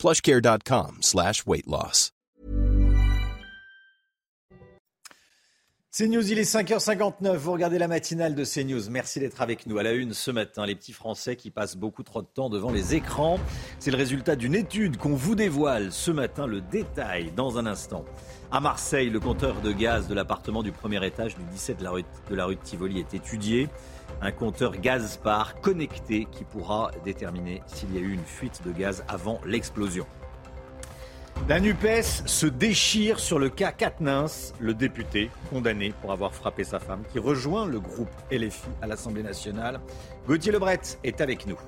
plushcare.com slash weight loss. CNews, il est 5h59. Vous regardez la matinale de CNews. Merci d'être avec nous. À la une ce matin, les petits Français qui passent beaucoup trop de temps devant les écrans. C'est le résultat d'une étude qu'on vous dévoile ce matin. Le détail dans un instant. À Marseille, le compteur de gaz de l'appartement du premier étage du 17 de la rue de, la rue de Tivoli est étudié. Un compteur gaz par connecté qui pourra déterminer s'il y a eu une fuite de gaz avant l'explosion. La NUPES se déchire sur le cas Katnins, le député condamné pour avoir frappé sa femme, qui rejoint le groupe LFI à l'Assemblée nationale. Gauthier Lebret est avec nous.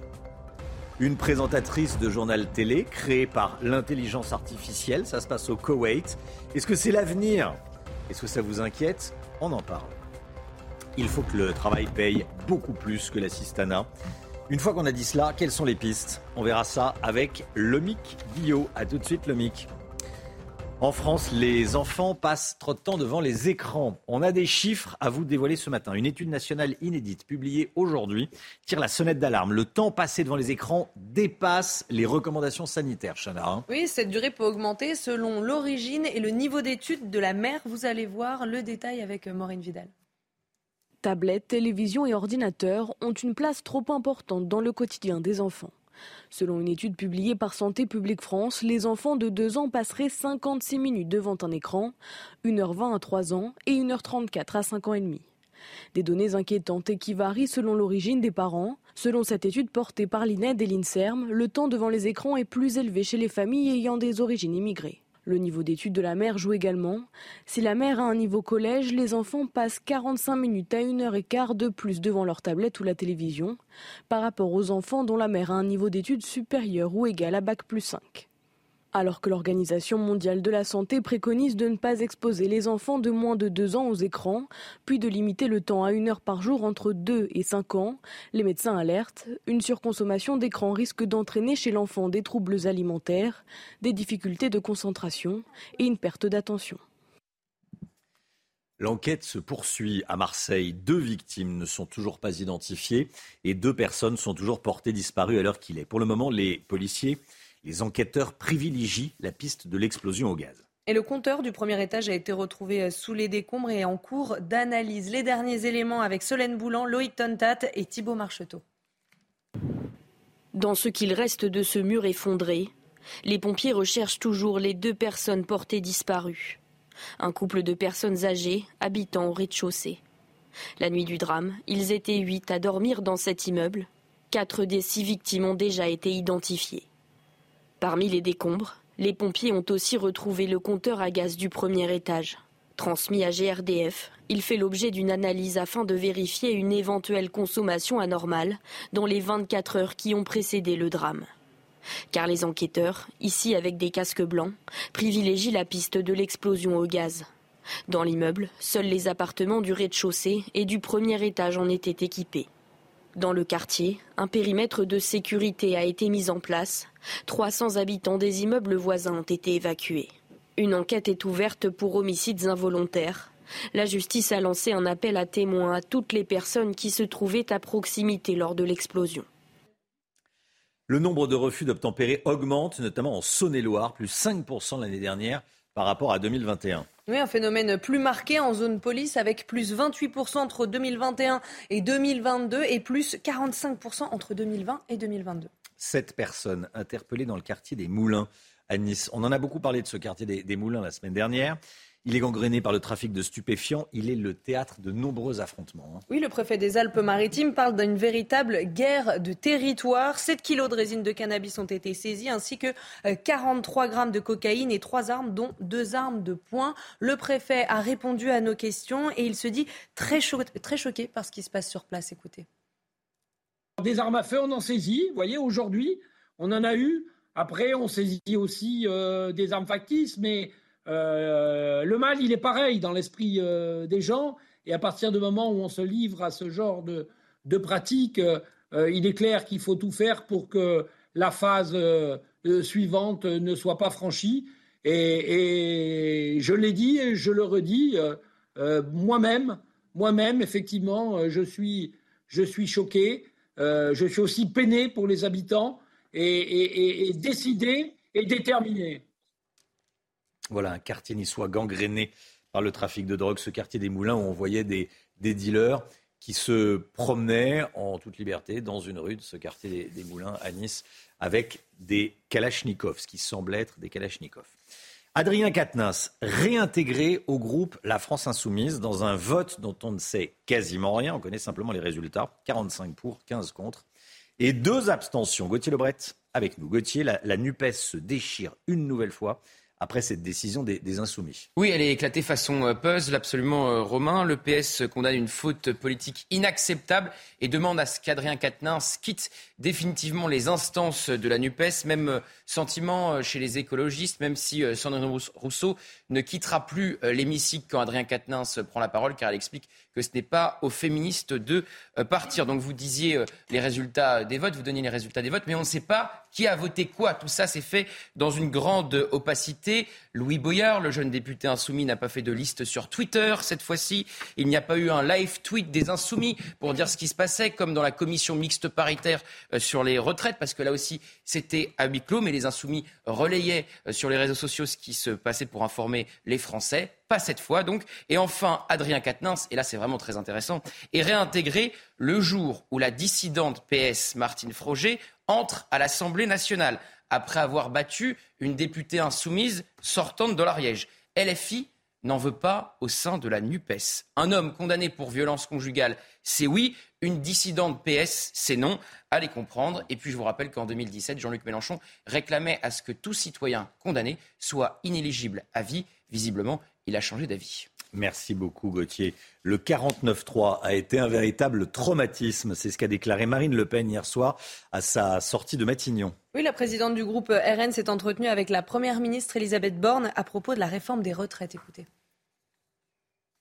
Une présentatrice de journal télé créée par l'intelligence artificielle, ça se passe au Koweït. Est-ce que c'est l'avenir? Est-ce que ça vous inquiète? On en parle. Il faut que le travail paye beaucoup plus que l'assistanat. Une fois qu'on a dit cela, quelles sont les pistes? On verra ça avec Lomic Guillot. A tout de suite, Lomic. En France, les enfants passent trop de temps devant les écrans. On a des chiffres à vous dévoiler ce matin. Une étude nationale inédite publiée aujourd'hui tire la sonnette d'alarme. Le temps passé devant les écrans dépasse les recommandations sanitaires, Chana. Hein. Oui, cette durée peut augmenter selon l'origine et le niveau d'étude de la mère. Vous allez voir le détail avec Maureen Vidal. Tablettes, télévision et ordinateurs ont une place trop importante dans le quotidien des enfants. Selon une étude publiée par Santé publique France, les enfants de 2 ans passeraient 56 minutes devant un écran, 1h20 à 3 ans et 1h34 à 5 ans et demi. Des données inquiétantes et qui varient selon l'origine des parents. Selon cette étude portée par l'INED et l'INSERM, le temps devant les écrans est plus élevé chez les familles ayant des origines immigrées. Le niveau d'études de la mère joue également. Si la mère a un niveau collège, les enfants passent 45 minutes à 1 heure et quart de plus devant leur tablette ou la télévision par rapport aux enfants dont la mère a un niveau d'études supérieur ou égal à Bac plus 5 alors que l'Organisation mondiale de la santé préconise de ne pas exposer les enfants de moins de 2 ans aux écrans, puis de limiter le temps à une heure par jour entre 2 et 5 ans, les médecins alertent, une surconsommation d'écran risque d'entraîner chez l'enfant des troubles alimentaires, des difficultés de concentration et une perte d'attention. L'enquête se poursuit à Marseille. Deux victimes ne sont toujours pas identifiées et deux personnes sont toujours portées disparues à l'heure qu'il est. Pour le moment, les policiers les enquêteurs privilégient la piste de l'explosion au gaz. Et le compteur du premier étage a été retrouvé euh, sous les décombres et en cours d'analyse. Les derniers éléments avec Solène Boulan, Loïc Tontat et Thibault Marcheteau. Dans ce qu'il reste de ce mur effondré, les pompiers recherchent toujours les deux personnes portées disparues. Un couple de personnes âgées habitant au rez-de-chaussée. La nuit du drame, ils étaient huit à dormir dans cet immeuble. Quatre des six victimes ont déjà été identifiées. Parmi les décombres, les pompiers ont aussi retrouvé le compteur à gaz du premier étage. Transmis à GRDF, il fait l'objet d'une analyse afin de vérifier une éventuelle consommation anormale dans les 24 heures qui ont précédé le drame. Car les enquêteurs, ici avec des casques blancs, privilégient la piste de l'explosion au gaz. Dans l'immeuble, seuls les appartements du rez-de-chaussée et du premier étage en étaient équipés. Dans le quartier, un périmètre de sécurité a été mis en place. 300 habitants des immeubles voisins ont été évacués. Une enquête est ouverte pour homicides involontaires. La justice a lancé un appel à témoins à toutes les personnes qui se trouvaient à proximité lors de l'explosion. Le nombre de refus d'obtempérer augmente, notamment en Saône-et-Loire, plus 5% l'année dernière par rapport à 2021. Oui, un phénomène plus marqué en zone police avec plus 28% entre 2021 et 2022 et plus 45% entre 2020 et 2022. Sept personnes interpellées dans le quartier des Moulins à Nice. On en a beaucoup parlé de ce quartier des Moulins la semaine dernière. Il est gangréné par le trafic de stupéfiants. Il est le théâtre de nombreux affrontements. Hein. Oui, le préfet des Alpes-Maritimes parle d'une véritable guerre de territoire. 7 kilos de résine de cannabis ont été saisis, ainsi que 43 euh, grammes de cocaïne et trois armes, dont deux armes de poing. Le préfet a répondu à nos questions et il se dit très, très choqué par ce qui se passe sur place. Écoutez. Des armes à feu, on en saisit. Vous voyez, aujourd'hui, on en a eu Après, on saisit aussi des armes factices, mais le mal, il est pareil dans l'esprit des gens. Et à partir du moment où on se livre à ce genre de, de pratiques, il est clair qu'il faut tout faire pour que la phase suivante ne soit pas franchie. Et, je l'ai dit et je le redis, euh, euh, moi-même, moi-même, effectivement, euh, je suis, je suis choqué. je suis aussi peiné pour les habitants et, décidé et déterminé. Voilà, un quartier niçois gangréné par le trafic de drogue, ce quartier des Moulins où on voyait des, dealers qui se promenaient en toute liberté dans une rue de ce quartier des, Moulins à Nice avec des kalachnikovs, ce qui semble être des kalachnikovs. Adrien Quatennens, réintégré au groupe La France Insoumise dans un vote dont on ne sait quasiment rien, on connaît simplement les résultats, 45 pour, 15 contre, et deux abstentions. Gauthier Lebret avec nous. Gauthier, la, la NUPES se déchire une nouvelle fois après cette décision des, Insoumis. Oui, elle est éclatée façon euh, puzzle, absolument euh, romain. Le PS condamne une faute politique inacceptable et demande à ce qu'Adrien Quatennens quitte définitivement les instances de la NUPES. Même euh, sentiment chez les écologistes, même si Sandrine Rousseau ne quittera plus l'hémicycle quand Adrien Quatennens prend la parole, car elle explique que ce n'est pas aux féministes de partir. Donc vous disiez les résultats des votes, vous donniez les résultats des votes, mais on ne sait pas qui a voté quoi. Tout ça s'est fait dans une grande opacité. Louis Boyard, le jeune député insoumis, n'a pas fait de liste sur Twitter cette fois-ci. Il n'y a pas eu un live tweet des insoumis pour dire ce qui se passait, comme dans la commission mixte paritaire euh, sur les retraites, parce que là aussi, c'était à huis clos, mais les insoumis relayaient euh, sur les réseaux sociaux ce qui se passait pour informer les Français. Pas cette fois, donc. Et enfin, Adrien Quatennens, et là c'est vraiment très intéressant, est réintégré le jour où la dissidente PS Martine Froger entre à l'Assemblée nationale après avoir battu une députée insoumise sortante de l'Ariège. LFI n'en veut pas au sein de la NUPES. Un homme condamné pour violence conjugale, c'est oui. Une dissidente PS, c'est non. Allez comprendre. Et puis je vous rappelle qu'en 2017, Jean-Luc Mélenchon réclamait à ce que tout citoyen condamné soit inéligible à vie. Visiblement, il a changé d'avis. Merci beaucoup Gauthier. Le 49-3 a été un véritable traumatisme. C'est ce qu'a déclaré Marine Le Pen hier soir à sa sortie de Matignon. Oui, la présidente du groupe RN s'est entretenue avec la première ministre Elisabeth Borne à propos de la réforme des retraites. Écoutez.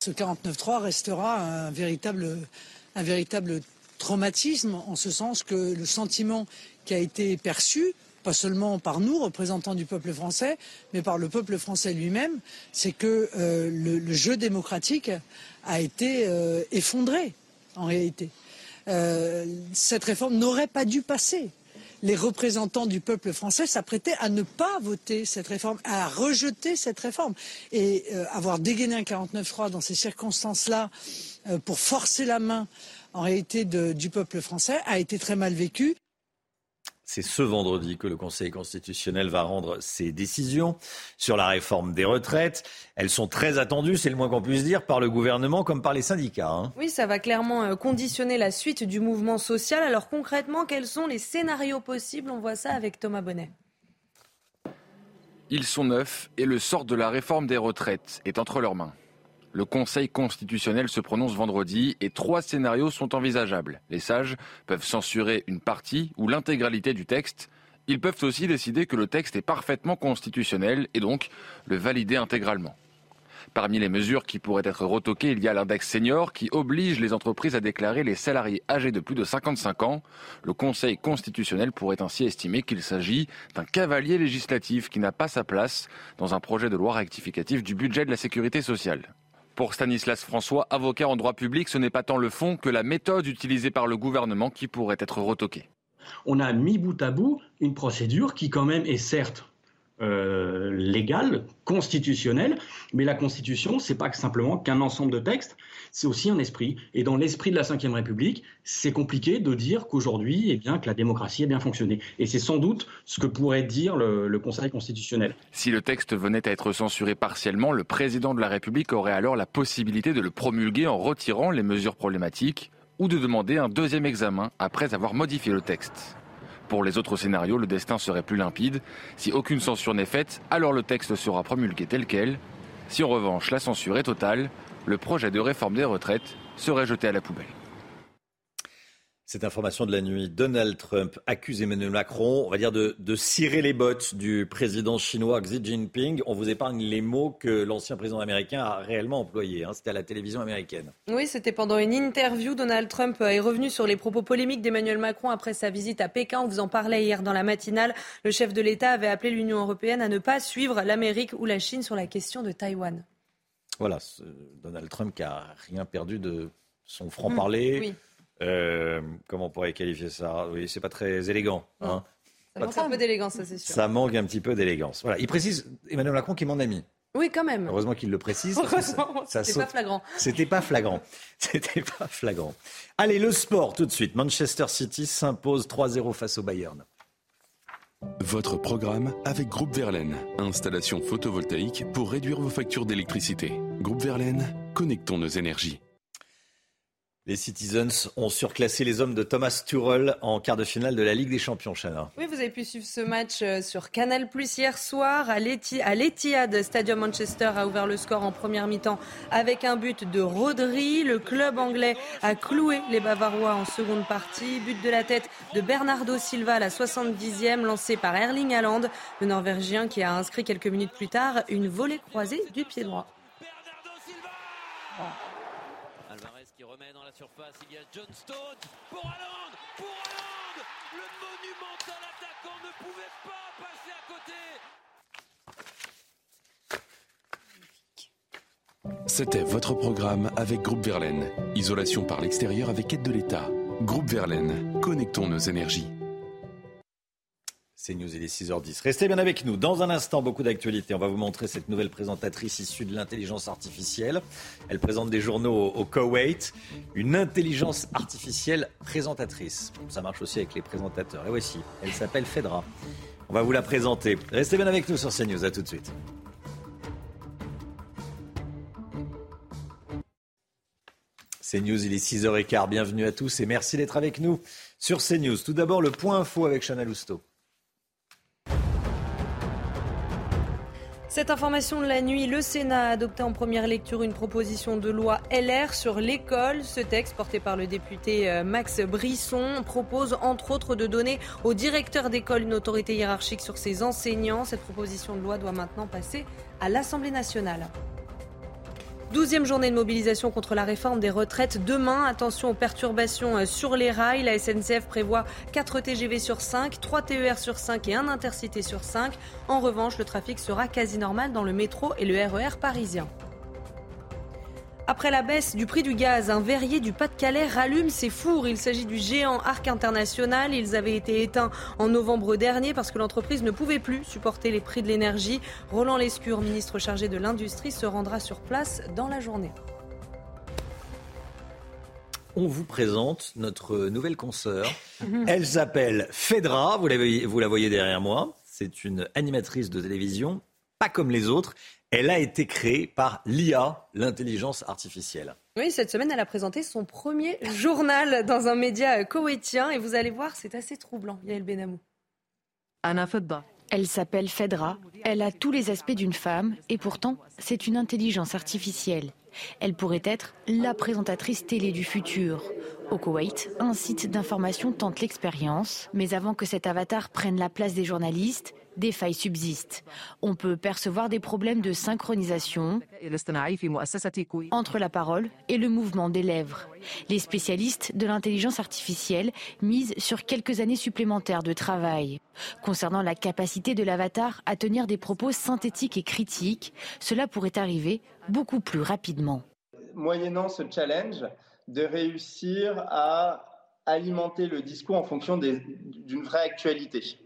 Ce 49-3 restera un véritable, un véritable traumatisme en ce sens que le sentiment qui a été perçu pas seulement par nous, représentants du peuple français, mais par le peuple français lui-même, c'est que euh, le, jeu démocratique a été euh, effondré, en réalité. Euh, cette réforme n'aurait pas dû passer. Les représentants du peuple français s'apprêtaient à ne pas voter cette réforme, à rejeter cette réforme. Et avoir dégainé un 49-3 dans ces circonstances-là pour forcer la main, en réalité, du peuple français a été très mal vécu. C'est ce vendredi que le Conseil constitutionnel va rendre ses décisions sur la réforme des retraites. Elles sont très attendues, c'est le moins qu'on puisse dire, par le gouvernement comme par les syndicats. Hein. Oui, ça va clairement euh, conditionner la suite du mouvement social. Alors concrètement, quels sont les scénarios possibles? On voit ça avec Thomas Bonnet. Ils sont neufs et le sort de la réforme des retraites est entre leurs mains. Le Conseil constitutionnel se prononce vendredi et trois scénarios sont envisageables. Les sages peuvent censurer une partie ou l'intégralité du texte. Ils peuvent aussi décider que le texte est parfaitement constitutionnel et donc le valider intégralement. Parmi les mesures qui pourraient être retoquées, il y a l'index senior qui oblige les entreprises à déclarer les salariés âgés de plus de 55 ans. Le Conseil constitutionnel pourrait ainsi estimer qu'il s'agit d'un cavalier législatif qui n'a pas sa place dans un projet de loi rectificatif du budget de la sécurité sociale. Pour Stanislas François, avocat en droit public, ce n'est pas tant le fond que la méthode utilisée par le gouvernement qui pourrait être retoquée. On a mis bout à bout une procédure qui quand même est certes euh, légale, constitutionnelle, mais la Constitution, c'est pas simplement qu'un ensemble de textes, c'est aussi un esprit. Et dans l'esprit de la Ve République, c'est compliqué de dire qu'aujourd'hui, eh bien, que la démocratie a bien fonctionné. Et c'est sans doute ce que pourrait dire le, le Conseil constitutionnel. Si le texte venait à être censuré partiellement, le président de la République aurait alors la possibilité de le promulguer en retirant les mesures problématiques ou de demander un deuxième examen après avoir modifié le texte. Pour les autres scénarios, le destin serait plus limpide. Si aucune censure n'est faite, alors le texte sera promulgué tel quel. Si en revanche la censure est totale, le projet de réforme des retraites serait jeté à la poubelle. Cette information de la nuit, Donald Trump accuse Emmanuel Macron, on va dire, de, cirer les bottes du président chinois Xi Jinping. On vous épargne les mots que l'ancien président américain a réellement employés. Hein. C'était à la télévision américaine. Oui, c'était pendant une interview. Donald Trump est revenu sur les propos polémiques d'Emmanuel Macron après sa visite à Pékin. On vous en parlait hier dans la matinale. Le chef de l'État avait appelé l'Union européenne à ne pas suivre l'Amérique ou la Chine sur la question de Taïwan. Voilà, Donald Trump qui a rien perdu de son franc-parler. oui euh, comment on pourrait qualifier ça? Oui, c'est pas très élégant. Hein. ça manque un peu d'élégance, ça c'est sûr. Ça manque un petit peu d'élégance. Voilà, il précise Emmanuel Macron qui est mon ami. Oui, quand même. Heureusement qu'il le précise. C'était pas flagrant. C'était pas flagrant. C'était pas flagrant. Allez, le sport tout de suite. Manchester City s'impose 3-0 face au Bayern. Votre programme avec Groupe Verlaine. Installation photovoltaïque pour réduire vos factures d'électricité. Groupe Verlaine, connectons nos énergies. Les Citizens ont surclassé les hommes de Thomas Tuchel en quart de finale de la Ligue des Champions, Chana. Oui, vous avez pu suivre ce match euh, sur Canal Plus hier soir. À l'Etihad Stadium Manchester a ouvert le score en première mi-temps avec un but de Rodri. Le club anglais a cloué les Bavarois en seconde partie. But de la tête de Bernardo Silva à la 70e, lancé par Erling Haaland, le Norvégien qui a inscrit quelques minutes plus tard une volée croisée du pied droit. Il y a John Stone pour Haaland, pour Haaland Le monumental attaquant ne pouvait pas passer à côté. C'était votre programme avec Groupe Verlaine. Isolation par l'extérieur avec aide de l'État. Groupe Verlaine, connectons nos énergies. C'est News, il est 6h10. Restez bien avec nous. Dans un instant, beaucoup d'actualités. On va vous montrer cette nouvelle présentatrice issue de l'intelligence artificielle. Elle présente des journaux au, Koweït. Une intelligence artificielle présentatrice. Ça marche aussi avec les présentateurs. Et voici, elle s'appelle Fedra. On va vous la présenter. Restez bien avec nous sur CNews. À tout de suite. CNews, il est 6h15. Bienvenue à tous et merci d'être avec nous sur CNews. Tout d'abord, le point info avec Chana Lousteau. Cette information de la nuit, le Sénat a adopté en première lecture une proposition de loi LR sur l'école. Ce texte, porté par le député euh, Max Brisson, propose entre autres de donner au directeur d'école une autorité hiérarchique sur ses enseignants. Cette proposition de loi doit maintenant passer à l'Assemblée nationale. Douzième journée de mobilisation contre la réforme des retraites. Demain, attention aux perturbations euh, sur les rails. La SNCF prévoit 4 TGV sur 5, 3 TER sur 5 et 1 intercité sur 5. En revanche, le trafic sera quasi normal dans le métro et le RER e parisien. Après la baisse du prix du gaz, un verrier du Pas-de-Calais rallume ses fours. Il s'agit du géant Arc International. Ils avaient été éteints en novembre dernier parce que l'entreprise ne pouvait plus supporter les prix de l'énergie. Roland Lescure, ministre chargé de l'Industrie, se rendra sur place dans la journée. On vous présente notre nouvelle consoeur. Elle s'appelle Fedra, vous, vous la voyez derrière moi. C'est une animatrice de télévision, pas comme les autres. Elle a été créée par l'IA, l'intelligence artificielle. Oui, cette semaine, elle a présenté son premier journal dans un média koweïtien et vous allez voir, c'est assez troublant, Yael Benamou. Anna Fedra. Elle s'appelle Fedra, elle a tous les aspects d'une femme et pourtant, c'est une intelligence artificielle. Elle pourrait être la présentatrice télé du futur. Au Koweït, un site d'information tente l'expérience, mais avant que cet avatar prenne la place des journalistes, des failles subsistent. On peut percevoir des problèmes de synchronisation entre la parole et le mouvement des lèvres. Les spécialistes de l'intelligence artificielle misent sur quelques années supplémentaires de travail. Concernant la capacité de l'avatar à tenir des propos synthétiques et critiques, cela pourrait arriver beaucoup plus rapidement. Moyennant ce challenge, de réussir à alimenter le discours en fonction d'une vraie actualité.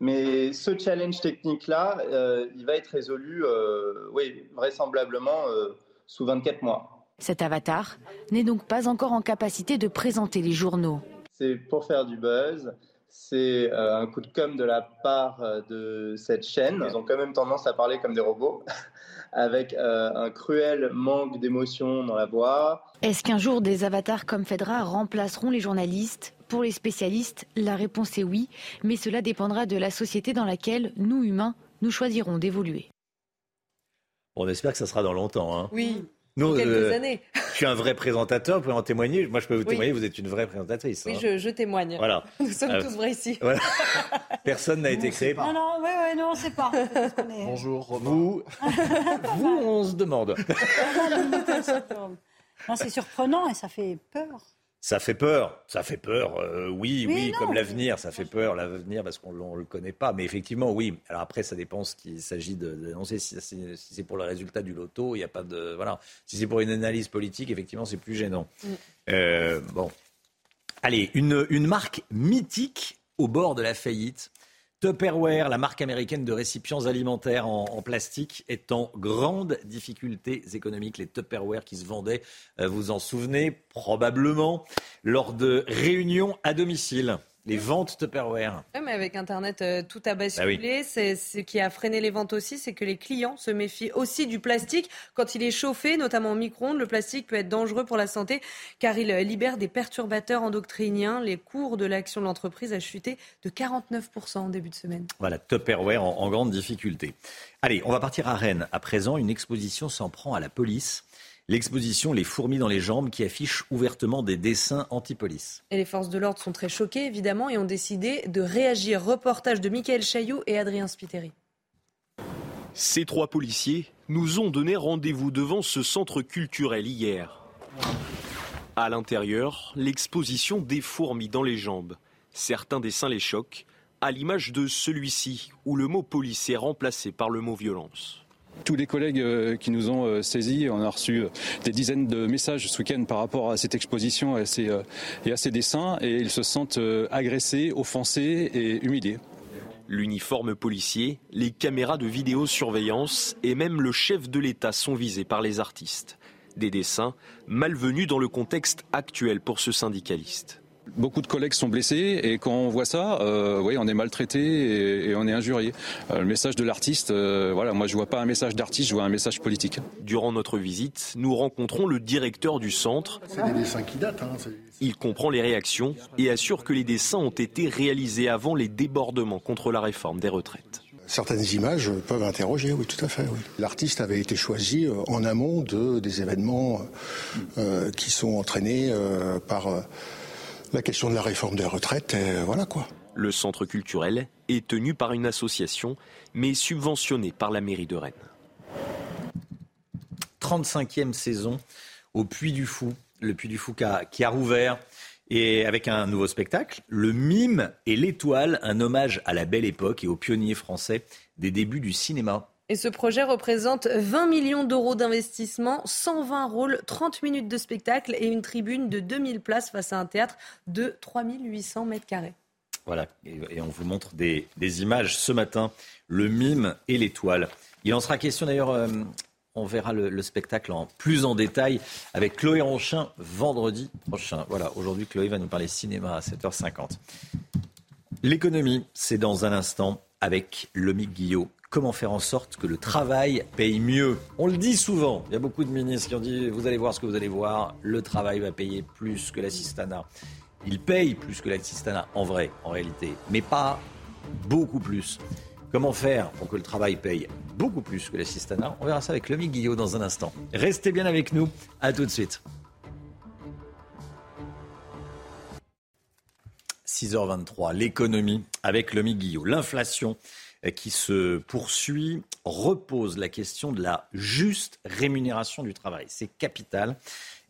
Mais ce challenge technique-là, euh, il va être résolu, euh, oui, vraisemblablement euh, sous 24 mois. Cet avatar n'est donc pas encore en capacité de présenter les journaux. C'est pour faire du buzz, c'est un coup de com' de la part de cette chaîne. Ils ont quand même tendance à parler comme des robots, avec un cruel manque d'émotion dans la voix. Est-ce qu'un jour des avatars comme Fedra remplaceront les journalistes? Pour les spécialistes, la réponse est oui, mais cela dépendra de la société dans laquelle nous, humains, nous choisirons d'évoluer. On espère que ça sera dans longtemps. Hein. Oui. Non, quelques euh, années. Je suis un vrai présentateur, vous pouvez en témoigner. Moi, je peux vous témoigner, vous êtes une vraie présentatrice. Oui, hein. je, témoigne. Voilà. Nous sommes euh, tous vrais ici. Personne n'a été créé. Non, non, oui, oui, non, c'est pas. Bonjour, vous. vous, on se demande. non, c'est surprenant et ça fait peur. Ça fait peur, ça fait peur, euh, oui, oui, comme l'avenir, ça fait peur, l'avenir parce qu'on ne le connaît pas. Mais effectivement, oui. Alors après, ça dépend ce qu'il s'agit d'annoncer. Si, c'est pour le résultat du loto, il n'y a pas de. Voilà. Si c'est pour une analyse politique, effectivement, c'est plus gênant. Mm. Euh, bon. Allez, une, une marque mythique au bord de la faillite. Tupperware, la marque américaine de récipients alimentaires en, plastique, est en grande difficulté économique. Les Tupperware qui se vendaient, euh, vous en souvenez probablement, lors de réunions à domicile les ventes Tupperware. Oui, mais avec Internet, euh, tout a basculé. Bah c'est ce qui a freiné les ventes aussi, c'est que les clients se méfient aussi du plastique. Quand il est chauffé, notamment au micro-ondes, le plastique peut être dangereux pour la santé car il euh, libère des perturbateurs endocriniens. Les cours de l'action de l'entreprise a chuté de 49% en début de semaine. Voilà, Tupperware en, en grande difficulté. Allez, on va partir à Rennes. À présent, une exposition s'en prend à la police. L'exposition Les fourmis dans les jambes qui affiche ouvertement des dessins anti-police. Et les forces de l'ordre sont très choquées évidemment et ont décidé de réagir. Reportage de Michael Chailloux et Adrien Spiteri. Ces trois policiers nous ont donné rendez-vous devant ce centre culturel hier. À l'intérieur, l'exposition des fourmis dans les jambes. Certains dessins les choquent, à l'image de celui-ci où le mot police est remplacé par le mot violence. Tous les collègues euh, qui nous ont euh, saisis, on a reçu euh, des dizaines de messages ce week-end par rapport à cette exposition et à ces, dessins, et ils se sentent agressés, offensés et humiliés. L'uniforme policier, les caméras de vidéosurveillance et même le chef de l'État sont visés par les artistes. Des dessins malvenus dans le contexte actuel pour ce syndicaliste. Beaucoup de collègues sont blessés et quand on voit ça, euh, oui, on est maltraité et, on est injurié. Euh, le message de l'artiste, euh, voilà, moi je vois pas un message d'artiste, je vois un message politique. Durant notre visite, nous rencontrons le directeur du centre. C'est des dessins qui datent. Hein, Il comprend les réactions et assure que les dessins ont été réalisés avant les débordements contre la réforme des retraites. Certaines images peuvent interroger, oui, tout à fait. L'artiste avait été choisi en amont de, des événements qui sont entraînés par la question de la réforme des retraites, voilà quoi. Le centre culturel est tenu par une association, mais subventionné par la mairie de Rennes. 35e saison au Puy du Fou. Le Puy du Fou qui a, qui a rouvert et avec un nouveau spectacle, Le Mime et l'Étoile, un hommage à la belle époque et aux pionniers français des débuts du cinéma. Et ce projet représente 20 millions d'euros d'investissement, 120 rôles, 30 minutes de spectacle et une tribune de 2000 places face à un théâtre de 3800 mètres carrés. Voilà, et on vous montre des, images ce matin, le mime et l'étoile. Il en sera question d'ailleurs, euh, on verra le, spectacle en plus en détail avec Chloé Ronchin vendredi prochain. Voilà, aujourd'hui Chloé va nous parler cinéma à 7h50. L'économie, c'est dans un instant avec Lomique Guillot comment faire en sorte que le travail paye mieux. On le dit souvent, il y a beaucoup de ministres qui ont dit, vous allez voir ce que vous allez voir, le travail va payer plus que l'assistanat. Il paye plus que l'assistanat, en vrai, en réalité, mais pas beaucoup plus. Comment faire pour que le travail paye beaucoup plus que l'assistanat? On verra ça avec Lomi Guillot dans un instant. Restez bien avec nous, à tout de suite. 6h23, l'économie avec Lomi Guillot. L'inflation qui se poursuit repose la question de la juste rémunération du travail. C'est capital.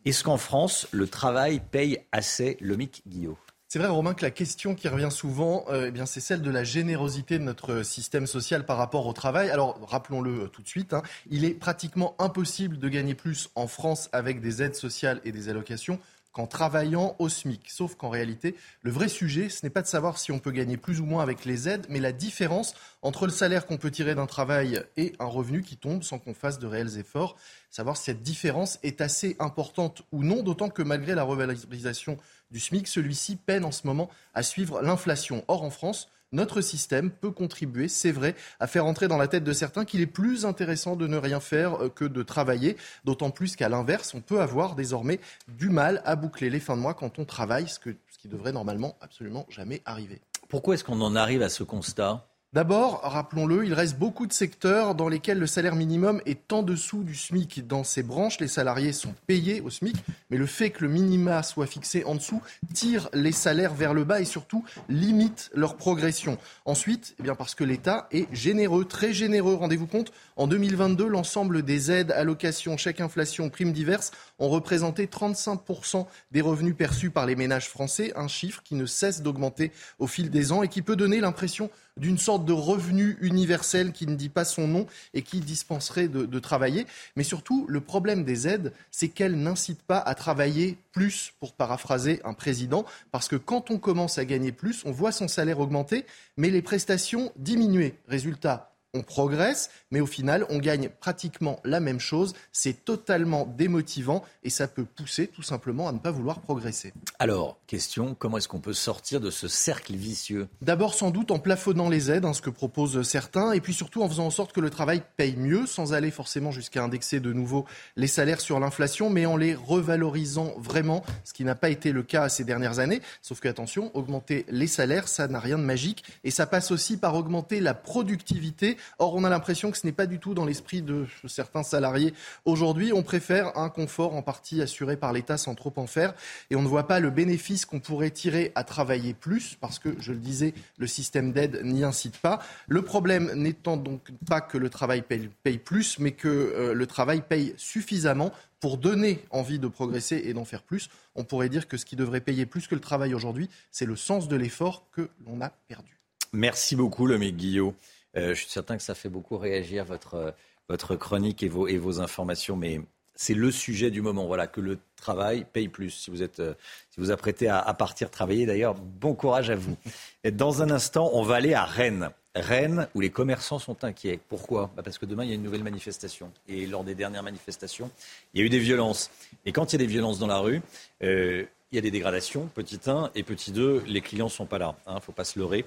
Est-ce qu'en France, le travail paye assez le MIC Guillaume c'est vrai, Romain, que la question qui revient souvent, euh, eh bien, c'est celle de la générosité de notre système social par rapport au travail. Alors, rappelons-le euh, tout de suite, hein, il est pratiquement impossible de gagner plus en France avec des aides sociales et des allocations qu'en travaillant au SMIC. Sauf qu'en réalité, le vrai sujet, ce n'est pas de savoir si on peut gagner plus ou moins avec les aides, mais la différence entre le salaire qu'on peut tirer d'un travail et un revenu qui tombe sans qu'on fasse de réels efforts. Savoir si cette différence est assez importante ou non, d'autant que malgré la revalorisation du SMIC, celui-ci peine en ce moment à suivre l'inflation. Or, en France, notre système peut contribuer, c'est vrai, à faire entrer dans la tête de certains qu'il est plus intéressant de ne rien faire euh, que de travailler, d'autant plus qu'à l'inverse, on peut avoir désormais du mal à boucler les fins de mois quand on travaille, ce, qui devrait normalement absolument jamais arriver. Pourquoi est-ce qu'on en arrive à ce constat? D'abord, rappelons-le, il reste beaucoup de secteurs dans lesquels le salaire minimum est en dessous du SMIC. Dans ces branches, les salariés sont payés au SMIC, mais le fait que le minima soit fixé en dessous tire les salaires vers le bas et surtout limite leur progression. Ensuite, eh bien parce que l'État est généreux, très généreux. Rendez-vous compte, en 2022, l'ensemble des aides, allocations, chèques inflation, primes diverses ont représenté 35% des revenus perçus par les ménages français, un chiffre qui ne cesse d'augmenter au fil des ans et qui peut donner l'impression d'une sorte de revenu universel qui ne dit pas son nom et qui dispenserait de, travailler. Mais surtout, le problème des aides, c'est qu'elles n'incitent pas à travailler plus, pour paraphraser un président, parce que quand on commence à gagner plus, on voit son salaire augmenter, mais les prestations diminuer. Résultat, on progresse, mais au final, on gagne pratiquement la même chose. C'est totalement démotivant et ça peut pousser tout simplement à ne pas vouloir progresser. Alors, question, comment est-ce qu'on peut sortir de ce cercle vicieux? D'abord, sans doute en plafonnant les aides, hein, ce que proposent certains, et puis surtout en faisant en sorte que le travail paye mieux, sans aller forcément jusqu'à indexer de nouveau les salaires sur l'inflation, mais en les revalorisant vraiment, ce qui n'a pas été le cas ces dernières années. Sauf que, attention, augmenter les salaires, ça n'a rien de magique, et ça passe aussi par augmenter la productivité Or, on a l'impression que ce n'est pas du tout dans l'esprit de certains salariés. Aujourd'hui, on préfère un confort en partie assuré par l'État sans trop en faire. Et on ne voit pas le bénéfice qu'on pourrait tirer à travailler plus, parce que, je le disais, le système d'aide n'y incite pas. Le problème n'étant donc pas que le travail paye, plus, mais que euh, le travail paye suffisamment pour donner envie de progresser et d'en faire plus. On pourrait dire que ce qui devrait payer plus que le travail aujourd'hui, c'est le sens de l'effort que l'on a perdu. Merci beaucoup, Guillaume. Euh, je suis certain que ça fait beaucoup réagir votre, euh, votre chronique et vos, et vos informations, mais c'est le sujet du moment. Voilà, que le travail paye plus. Si vous êtes, euh, si vous apprêtez à, à, partir travailler, d'ailleurs, bon courage à vous. Et dans un instant, on va aller à Rennes. Rennes, où les commerçants sont inquiets. Pourquoi? Bah Parce que demain, il y a une nouvelle manifestation. Et lors des dernières manifestations, il y a eu des violences. Et quand il y a des violences dans la rue, euh, il y a des dégradations, petit 1 et petit 2, les clients ne sont pas là. Il hein, ne faut pas se leurrer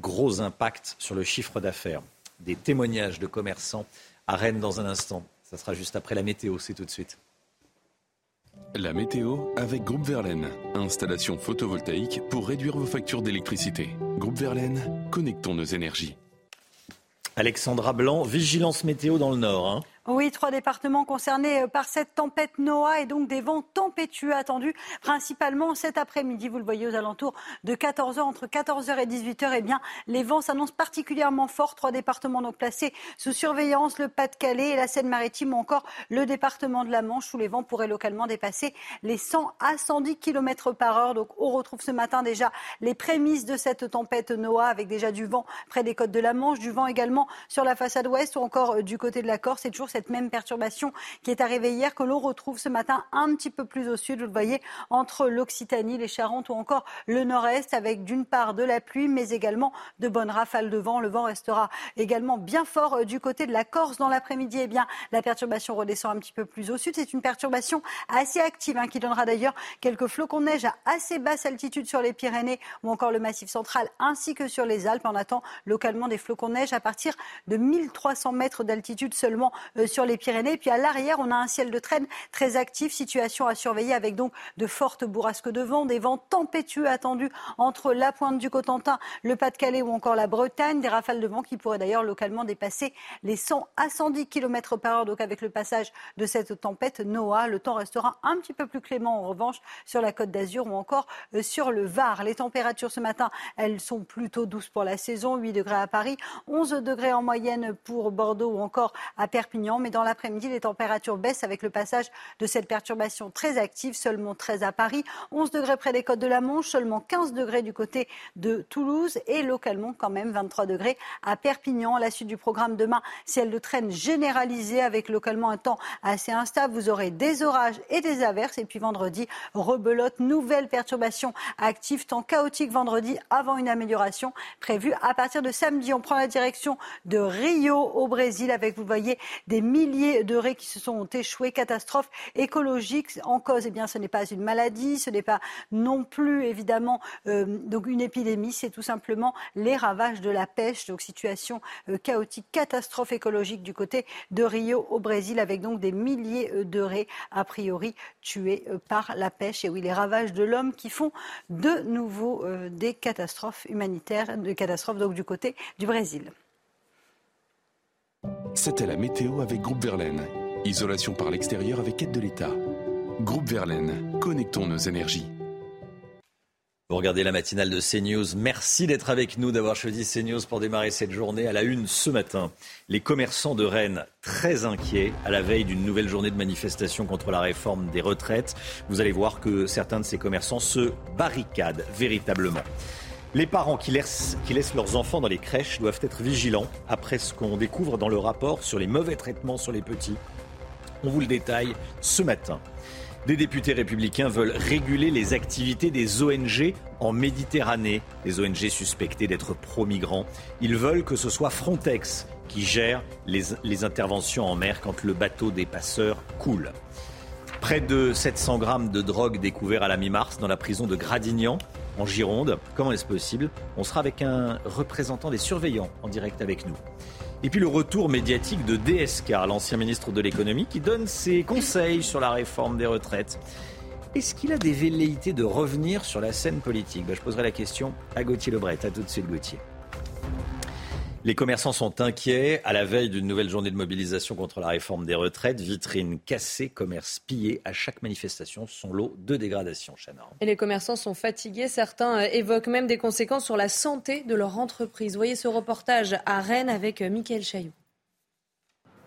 gros impact sur le chiffre d'affaires. Des témoignages de commerçants à Rennes dans un instant. Ça sera juste après la météo, c'est tout de suite. La météo avec Groupe Verlaine. Installation photovoltaïque pour réduire vos factures d'électricité. Groupe Verlaine, connectons nos énergies. Alexandra Blanc, vigilance météo dans le Nord. Hein. Oui, trois départements concernés euh, par cette tempête Noah et donc des vents tempétueux attendus, principalement cet après-midi. Vous le voyez aux alentours de 14h, entre 14h et 18h. Eh bien, les vents s'annoncent particulièrement forts. Trois départements donc placés sous surveillance, le Pas-de-Calais et la Seine-Maritime ou encore le département de la Manche où les vents pourraient localement dépasser les 100 à 110 km par heure. Donc, on retrouve ce matin déjà les prémices de cette tempête Noah avec déjà du vent près des côtes de la Manche, du vent également sur la façade ouest ou encore euh, du côté de la Corse. Cette même perturbation qui est arrivée hier, que l'on retrouve ce matin un petit peu plus au sud, vous le voyez, entre l'Occitanie, les Charentes ou encore le nord-est, avec d'une part de la pluie, mais également de bonnes rafales de vent. Le vent restera également bien fort euh, du côté de la Corse dans l'après-midi. Eh bien, la perturbation redescend un petit peu plus au sud. C'est une perturbation assez active hein, qui donnera d'ailleurs quelques flocons de neige à assez basse altitude sur les Pyrénées ou encore le Massif central ainsi que sur les Alpes. On attend localement des flocons de neige à partir de 1300 mètres d'altitude seulement euh, sur les Pyrénées. Puis à l'arrière, on a un ciel de traîne très actif, situation à surveiller avec donc de fortes bourrasques de vent, des vents tempétueux attendus entre la pointe du Cotentin, le Pas-de-Calais ou encore la Bretagne, des rafales de vent qui pourraient d'ailleurs localement dépasser les 100 à 110 km par heure. Donc avec le passage de cette tempête Noah, le temps restera un petit peu plus clément en revanche sur la côte d'Azur ou encore euh, sur le Var. Les températures ce matin, elles sont plutôt douces pour la saison, 8 degrés à Paris, 11 degrés en moyenne pour Bordeaux ou encore à Perpignan. Mais dans l'après-midi, les températures baissent avec le passage de cette perturbation très active, seulement 13 à Paris, 11 degrés près des côtes de la Manche, seulement 15 degrés du côté de Toulouse et localement quand même 23 degrés à Perpignan. la suite du programme demain, ciel de traîne généralisé avec localement un temps assez instable. Vous aurez des orages et des averses. Et puis vendredi, rebelote, nouvelle perturbation active, temps chaotique vendredi avant une amélioration prévue à partir de samedi. On prend la direction de Rio au Brésil avec, vous voyez, des milliers de raies qui se sont échouées. Catastrophe écologique en cause. Eh bien, ce n'est pas une maladie, ce n'est pas non plus évidemment euh, donc une épidémie, c'est tout simplement les ravages de la pêche. Donc situation euh, chaotique, catastrophe écologique du côté de Rio au Brésil, avec donc des milliers euh, de raies a priori tuées par la pêche. Et oui, les ravages de l'homme qui font de nouveau des catastrophes humanitaires, des catastrophes donc du côté du Brésil. C'était la météo avec Groupe Verlaine. Isolation par l'extérieur avec aide de l'État. Groupe Verlaine, connectons nos énergies. Vous regardez la matinale de CNews. Merci d'être avec nous, d'avoir choisi CNews pour démarrer cette journée à la une ce matin. Les commerçants de Rennes très inquiets à la veille d'une nouvelle journée de manifestation contre la réforme des retraites. Vous allez voir que certains de ces commerçants se barricadent véritablement. Les parents qui laissent, leurs enfants dans les crèches doivent être vigilants après ce qu'on découvre dans le rapport sur les mauvais traitements sur les petits. On vous le détaille ce matin. Des députés républicains veulent réguler les activités des ONG en Méditerranée, des ONG suspectées d'être pro-migrants. Ils veulent que ce soit Frontex qui gère les, les interventions en mer quand le bateau des passeurs coule. Près de 700 grammes de drogue découverts à la mi-mars dans la prison de Gradignan, en Gironde. Comment est-ce possible On sera avec un représentant des surveillants en direct avec nous. Et puis le retour médiatique de DSK, l'ancien ministre de l'économie, qui donne ses conseils sur la réforme des retraites. Est-ce qu'il a des velléités de revenir sur la scène politique? Ben, Je poserai la question à Gauthier Lebret. À tout de suite, Gauthier. Les commerçants sont inquiets à la veille d'une nouvelle journée de mobilisation contre la réforme des retraites. Vitrines cassées, commerces pillés. À chaque manifestation, son lot de dégradation. Chana. Et les commerçants sont fatigués. Certains euh, évoquent même des conséquences sur la santé de leur entreprise. Voyez ce reportage à Rennes avec euh, Mickaël Chailloux.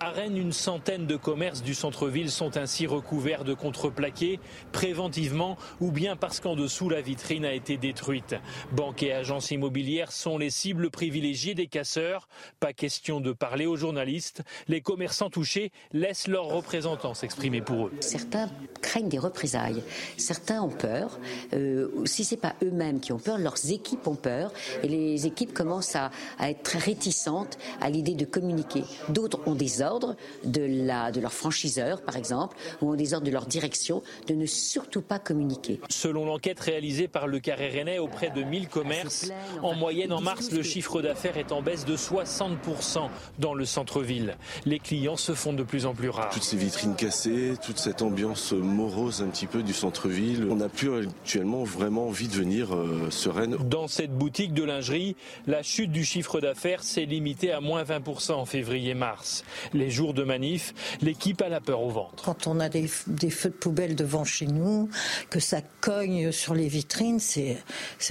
À Rennes, une centaine de commerces du centre-ville sont ainsi recouverts de contreplaqués préventivement ou bien parce qu'en dessous la vitrine a été détruite. Banques et agences immobilières sont les cibles privilégiées des casseurs. Pas question de parler aux journalistes. Les commerçants touchés laissent leurs représentants s'exprimer pour eux. Certains craignent des représailles. Certains ont peur. Euh, si c'est pas eux-mêmes qui ont peur, leurs équipes ont peur. Et les équipes commencent à, à être très réticentes à l'idée de communiquer. D'autres ont des ordres de, la, de leur franchiseur, par exemple, ou ont des ordres de leur direction de ne surtout pas communiquer. Selon l'enquête réalisée par le Carré Rennais auprès de 1000 commerces, en moyenne en mars, le chiffre d'affaires est en baisse de 60% dans le centre-ville. Les clients se font de plus en plus rares. Toutes ces vitrines cassées, toute cette ambiance morose un petit peu du centre-ville, on n'a plus actuellement vraiment envie de venir euh, sereine. Dans cette boutique de lingerie, la chute du chiffre d'affaires s'est limitée à moins 20% en février-mars les jours de manif, l'équipe a la peur au ventre. Quand on a des, feux de poubelle devant chez nous, que ça cogne sur les vitrines, c'est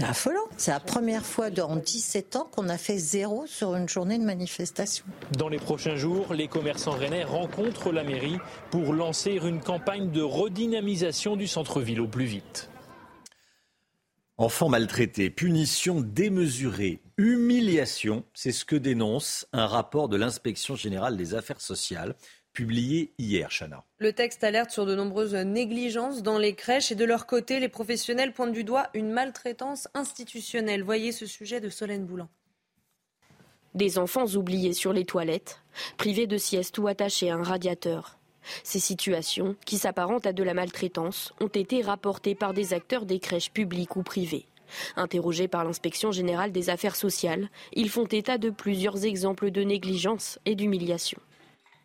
affolant. C'est la première fois dans 17 ans qu'on a fait zéro sur une journée de manifestation. Dans les prochains jours, les commerçants rennais rencontrent la mairie pour lancer une campagne de redynamisation du centre-ville au plus vite. Enfants maltraités, punition démesurée, humiliation, c'est ce que dénonce un rapport de l'inspection générale des affaires sociales publié hier, Chana. Le texte alerte sur de nombreuses négligences dans les crèches et de leur côté, les professionnels pointent du doigt une maltraitance institutionnelle. Voyez ce sujet de Solène Boulan. Des enfants oubliés sur les toilettes, privés de sieste ou attachés à un radiateur. Ces situations, qui s'apparentent à de la maltraitance, ont été rapportées par des acteurs des crèches publiques ou privées. Interrogés par l'inspection générale des affaires sociales, ils font état de plusieurs exemples de négligence et d'humiliation.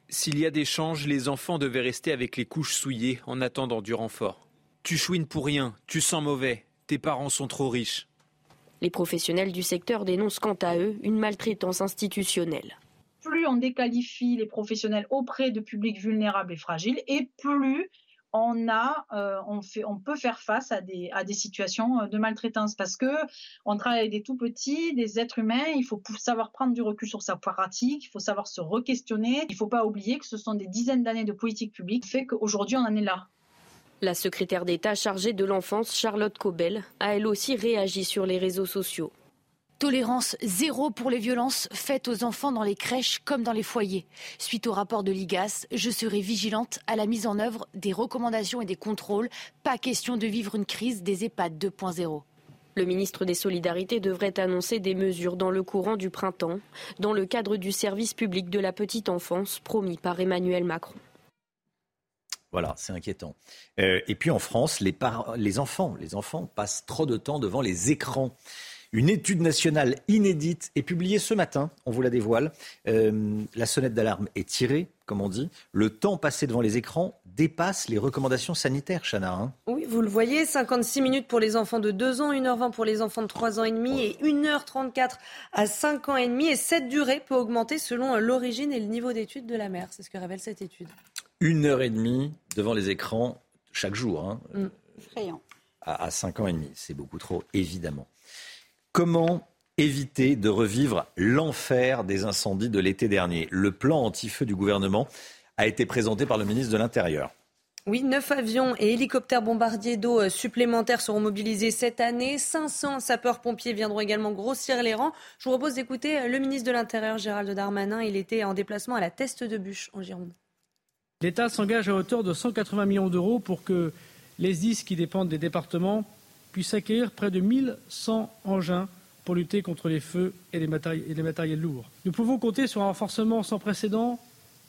S'il y a des changes, les enfants devaient rester avec les couches souillées en attendant du renfort. Tu chouines pour rien, tu sens mauvais, tes parents sont trop riches. Les professionnels du secteur dénoncent quant à eux une maltraitance institutionnelle plus on déqualifie les professionnels auprès de publics vulnérables et fragiles, et plus on euh, peut faire face à des, situations euh, de maltraitance parce que on travaille avec des tout petits, des êtres humains. Il faut savoir prendre du recul sur sa pratique. Il faut savoir se re-questionner. Il ne faut pas oublier que ce sont des dizaines d'années de politique publique fait qu'aujourd'hui on en est là. La secrétaire d'État chargée de l'enfance, Charlotte Cobel, a elle aussi réagi sur les réseaux sociaux. Tolérance zéro pour les violences faites aux enfants dans les crèches comme dans les foyers. Suite au rapport de l'IGAS, je serai vigilante à la mise en œuvre des recommandations et des contrôles. Pas question de vivre une crise des EHPAD 2.0. Le ministre des Solidarités devrait annoncer des mesures dans le courant du printemps, dans le cadre du service public de la petite enfance promis par Emmanuel Macron. Voilà, c'est inquiétant. Euh, et puis en France, les, les, enfants, les enfants passent trop de temps devant les écrans. Une étude nationale inédite est publiée ce matin, on vous la dévoile. Euh, la sonnette d'alarme est tirée, comme on dit. Le temps passé devant les écrans dépasse les recommandations sanitaires, Chana. Hein. oui, vous le voyez, 56 minutes pour les enfants de 2 ans, 1h20 pour les enfants de 3 ans et demi et 1h34 à 5 ans et demi. Et cette durée peut augmenter selon l'origine et le niveau d'études de la mère. C'est ce que révèle cette étude. Une heure et demie devant les écrans chaque jour. Hein. Mm. À, à 5 ans et demi, c'est beaucoup trop, évidemment. Comment éviter de revivre l'enfer des incendies de l'été dernier? Le plan anti-feu du gouvernement a été présenté par le ministre de l'Intérieur. Oui, neuf avions et hélicoptères bombardiers d'eau euh, supplémentaires seront mobilisés cette année. 500 sapeurs-pompiers viendront également grossir les rangs. Je vous propose d'écouter euh, le ministre de l'Intérieur, Gérald Darmanin. Il était en déplacement à la Teste de Bûche, en Gironde. L'État s'engage à hauteur de 180 millions d'euros pour que les 10 qui dépendent des départements puisse acquérir près de 1100 engins pour lutter contre les feux et les, matériels lourds. Nous pouvons compter sur un renforcement sans précédent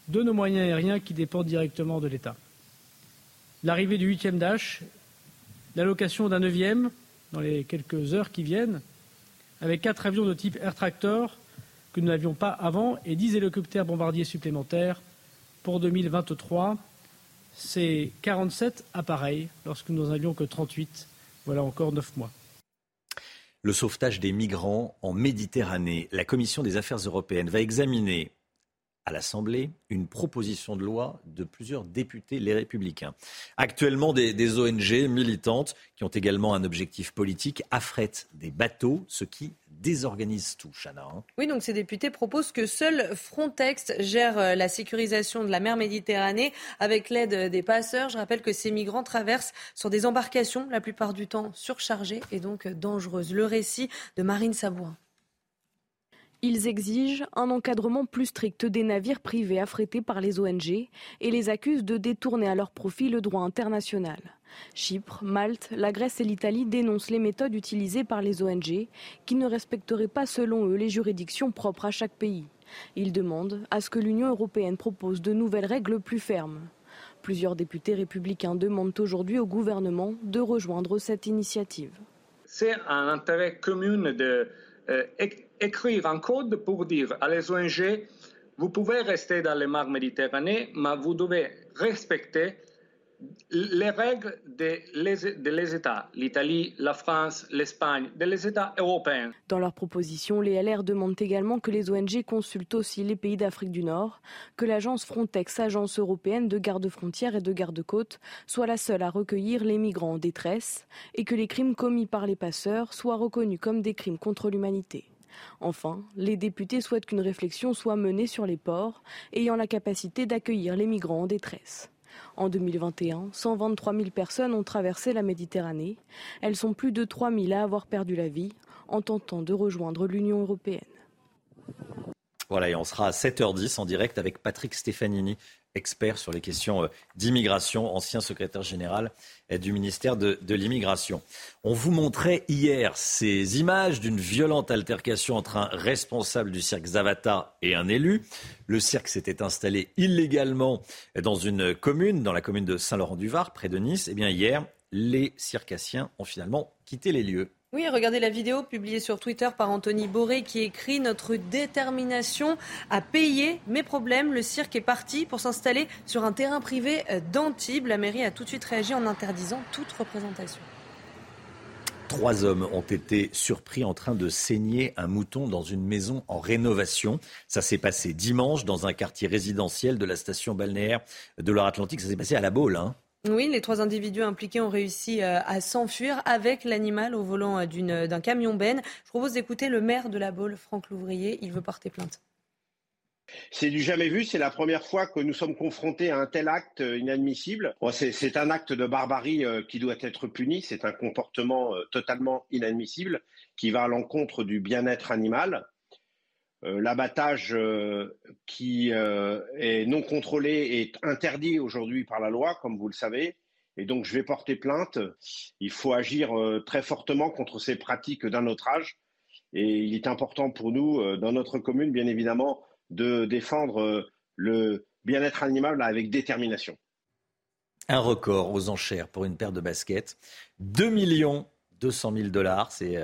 de nos moyens aériens qui dépendent directement de l'État. L'arrivée du 8e Dash, l'allocation d'un 9e dans les quelques heures qui viennent, avec quatre avions de type Air Tractor que nous n'avions pas avant et 10 hélicoptères bombardiers supplémentaires pour 2023. C'est 47 appareils lorsque nous n'en avions que 38 voilà encore neuf mois. Le sauvetage des migrants en Méditerranée. La Commission des affaires européennes va examiner à l'Assemblée une proposition de loi de plusieurs députés, les républicains. Actuellement, des, ONG militantes qui ont également un objectif politique affrètent des bateaux, ce qui désorganise tout, Chana. Hein. Oui, donc ces députés proposent que seul Frontex gère euh, la sécurisation de la mer Méditerranée avec l'aide des passeurs. Je rappelle que ces migrants traversent sur des embarcations, la plupart du temps surchargées et donc dangereuses. Le récit de Marine Sabourin. Ils exigent un encadrement plus strict des navires privés affrétés par les ONG et les accusent de détourner à leur profit le droit international. Chypre, Malte, la Grèce et l'Italie dénoncent les méthodes utilisées par les ONG qui ne respecteraient pas selon eux les juridictions propres à chaque pays. Ils demandent à ce que l'Union européenne propose de nouvelles règles plus fermes. Plusieurs députés républicains demandent aujourd'hui au gouvernement de rejoindre cette initiative. C'est un intérêt commun de euh, écrire un code pour dire à les ONG, vous pouvez rester dans les mers Méditerranée, mais vous devez respecter les règles des États, l'Italie, la France, l'Espagne, des États européens. Dans leur proposition, les LR demandent également que les ONG consultent aussi les pays d'Afrique du Nord, que l'agence Frontex, agence européenne de garde-frontières et de garde-côtes, soit la seule à recueillir les migrants en détresse et que les crimes commis par les passeurs soient reconnus comme des crimes contre l'humanité. Enfin, les députés souhaitent qu'une réflexion soit menée sur les ports ayant la capacité d'accueillir les migrants en détresse. En 2021, 123 000 personnes ont traversé la Méditerranée. Elles sont plus de 3 000 à avoir perdu la vie en tentant de rejoindre l'Union européenne. Voilà, et on sera à 7h10 en direct avec Patrick Stefanini, expert sur les questions euh, d'immigration, ancien secrétaire général euh, du ministère de, l'immigration. On vous montrait hier ces images d'une violente altercation entre un responsable du cirque Zavata et un élu. Le cirque s'était installé illégalement dans une commune, dans la commune de Saint-Laurent-du-Var, près de Nice. Et eh bien hier, les circassiens ont finalement quitté les lieux. Oui, regardez la vidéo publiée sur Twitter par Anthony Boré qui écrit Notre détermination à payer mes problèmes. Le cirque est parti pour s'installer sur un terrain privé d'Antibes. La mairie a tout de suite réagi en interdisant toute représentation. Trois hommes ont été surpris en train de saigner un mouton dans une maison en rénovation. Ça s'est passé dimanche dans un quartier résidentiel de la station balnéaire de Loire-Atlantique. Ça s'est passé à la Baule. Hein. Oui, les trois individus impliqués ont réussi euh, à s'enfuir avec l'animal au volant euh, d'un camion Ben. Je propose d'écouter le maire de la Baule, Franck Louvrier. Il veut porter plainte. C'est du jamais vu, c'est la première fois que nous sommes confrontés à un tel acte euh, inadmissible. c'est un acte de barbarie qui doit être puni, c'est un comportement totalement inadmissible qui va à l'encontre du bien-être animal. Euh, l'abattage euh, qui euh, est non contrôlé est interdit aujourd'hui par la loi, comme vous le savez. et donc je vais porter plainte. Il faut agir très fortement contre ces pratiques d'un autre âge. Et il est important pour nous, dans notre commune, bien évidemment, de défendre le bien-être animal avec détermination. Un record aux enchères pour une paire de baskets. 2 millions 200 000 dollars, c'est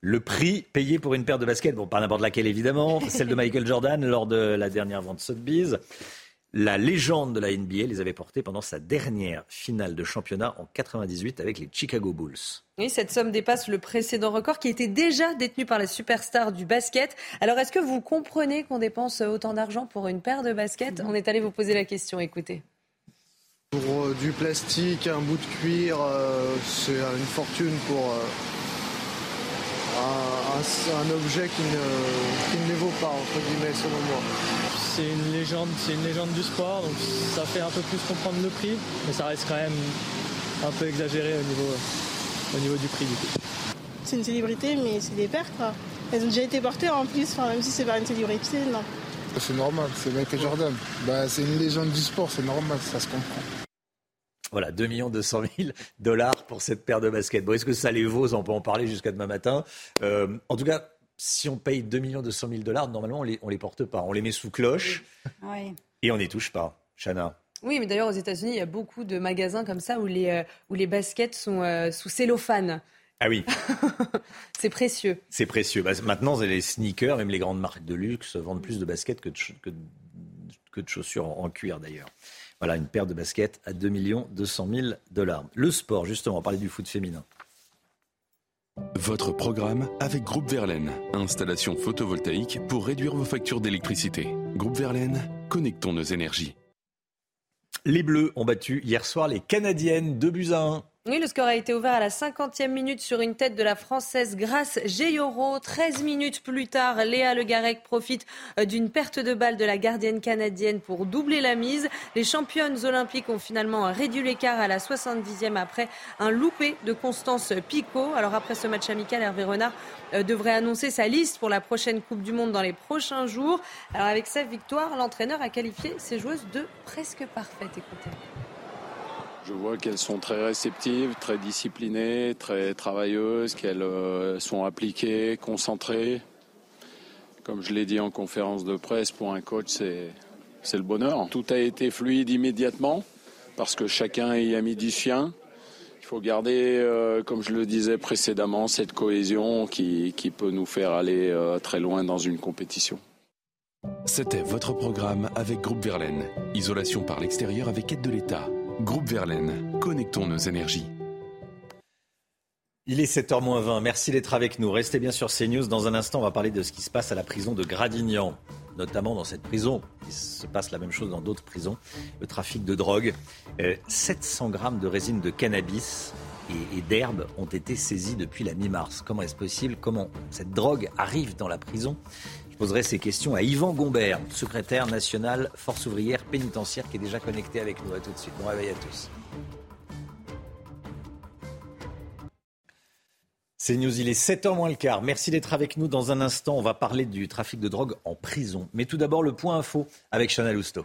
le prix payé pour une paire de baskets. Bon, pas n'importe laquelle évidemment, celle de Michael Jordan lors de la dernière vente Sotheby's. La légende de la NBA les avait portés pendant sa dernière finale de championnat en 98 avec les Chicago Bulls. Oui, cette somme dépasse le précédent record qui était déjà détenu par la superstar du basket. Alors, est-ce que vous comprenez qu'on dépense autant d'argent pour une paire de baskets? On est allé vous poser la question, écoutez. Pour euh, du plastique, un bout de cuir, euh, c'est une fortune pour euh, un, objet qui ne, qui ne les vaut pas, entre guillemets, selon moi c'est une légende, c'est une légende du sport, donc ça fait un peu plus comprendre le prix, mais ça reste quand même un peu exagéré au niveau, au niveau du prix du coup. C'est une célébrité, mais c'est des paires quoi. Elles ont déjà été portées en plus, même si c'est pas une célébrité, non. C'est normal, c'est Michael Jordan. Bah, c'est une légende du sport, c'est normal, ça se comprend. Voilà, 2 200 000 dollars pour cette paire de baskets. Bon, est-ce que ça les vaut? On peut en parler jusqu'à demain matin. Euh, en tout cas, si on paye 2 200 000 dollars, normalement, on les, les porte pas. On les met sous cloche et on n'y touche pas. Chana. Oui, mais d'ailleurs, aux États-Unis, il y a beaucoup de magasins comme ça où les, euh, où les baskets sont euh, sous cellophane. Ah oui. c'est précieux. C'est précieux. Bah, maintenant, les sneakers, même les grandes marques de luxe, vendent plus de baskets que de, que, de chaussures en, en cuir d'ailleurs. Voilà, une paire de baskets à 2 200 000 dollars. Le sport, justement, on parlait du foot féminin. Votre programme avec Groupe Verlaine. Installation photovoltaïque pour réduire vos factures d'électricité. Groupe Verlaine, connectons nos énergies. Les Bleus ont battu hier soir les Canadiennes de buts à 1. Oui, le score a été ouvert à la 50e minute sur une tête de la Française Grace Géyoro. 13 minutes plus tard, Léa Le Garec profite euh, d'une perte de balle de la gardienne canadienne pour doubler la mise. Les championnes olympiques ont finalement réduit l'écart à la 70e après un loupé de Constance Picot. Alors après ce match amical, Hervé Renard euh, devrait annoncer sa liste pour la prochaine Coupe du Monde dans les prochains jours. Alors avec cette victoire, l'entraîneur a qualifié ses joueuses de presque parfaites. Écoutez. Je vois qu'elles sont très réceptives, très disciplinées, très travailleuses, qu'elles euh, sont appliquées, concentrées. Comme je l'ai dit en conférence de presse, pour un coach, c'est le bonheur. Tout a été fluide immédiatement parce que chacun y a mis du sien. Il faut garder, euh, comme je le disais précédemment, cette cohésion qui, peut nous faire aller euh, très loin dans une compétition. C'était votre programme avec Groupe Verlaine. Isolation par l'extérieur avec aide de l'État. Groupe Verlaine, connectons nos énergies. Il est 7h20. Merci d'être avec nous. Restez bien sur CNews. Dans un instant, on va parler de ce qui se passe à la prison de Gradignan. Notamment dans cette prison. Il se passe la même chose dans d'autres prisons. Le trafic de drogue. 700 euh, grammes de résine de cannabis et, et d'herbe ont été saisis depuis la mi-mars. Comment est-ce possible? Comment cette drogue arrive dans la prison? Poserai ces questions à Yvan Gombert, secrétaire national Force ouvrière pénitentiaire, qui est déjà connecté avec nous. Tout de suite. Bon réveil à tous. C'est News, il est 7h moins le quart. Merci d'être avec nous. Dans un instant, on va parler du trafic de drogue en prison. Mais tout d'abord, le point info avec Chanel Housteau.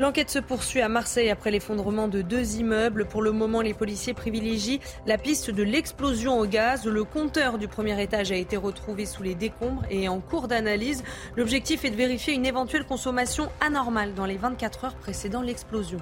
L'enquête se poursuit à Marseille après l'effondrement de deux immeubles. Pour le moment, les policiers privilégient la piste de l'explosion au gaz. Le compteur du premier étage a été retrouvé sous les décombres et en cours d'analyse. L'objectif est de vérifier une éventuelle consommation anormale dans les 24 heures précédant l'explosion.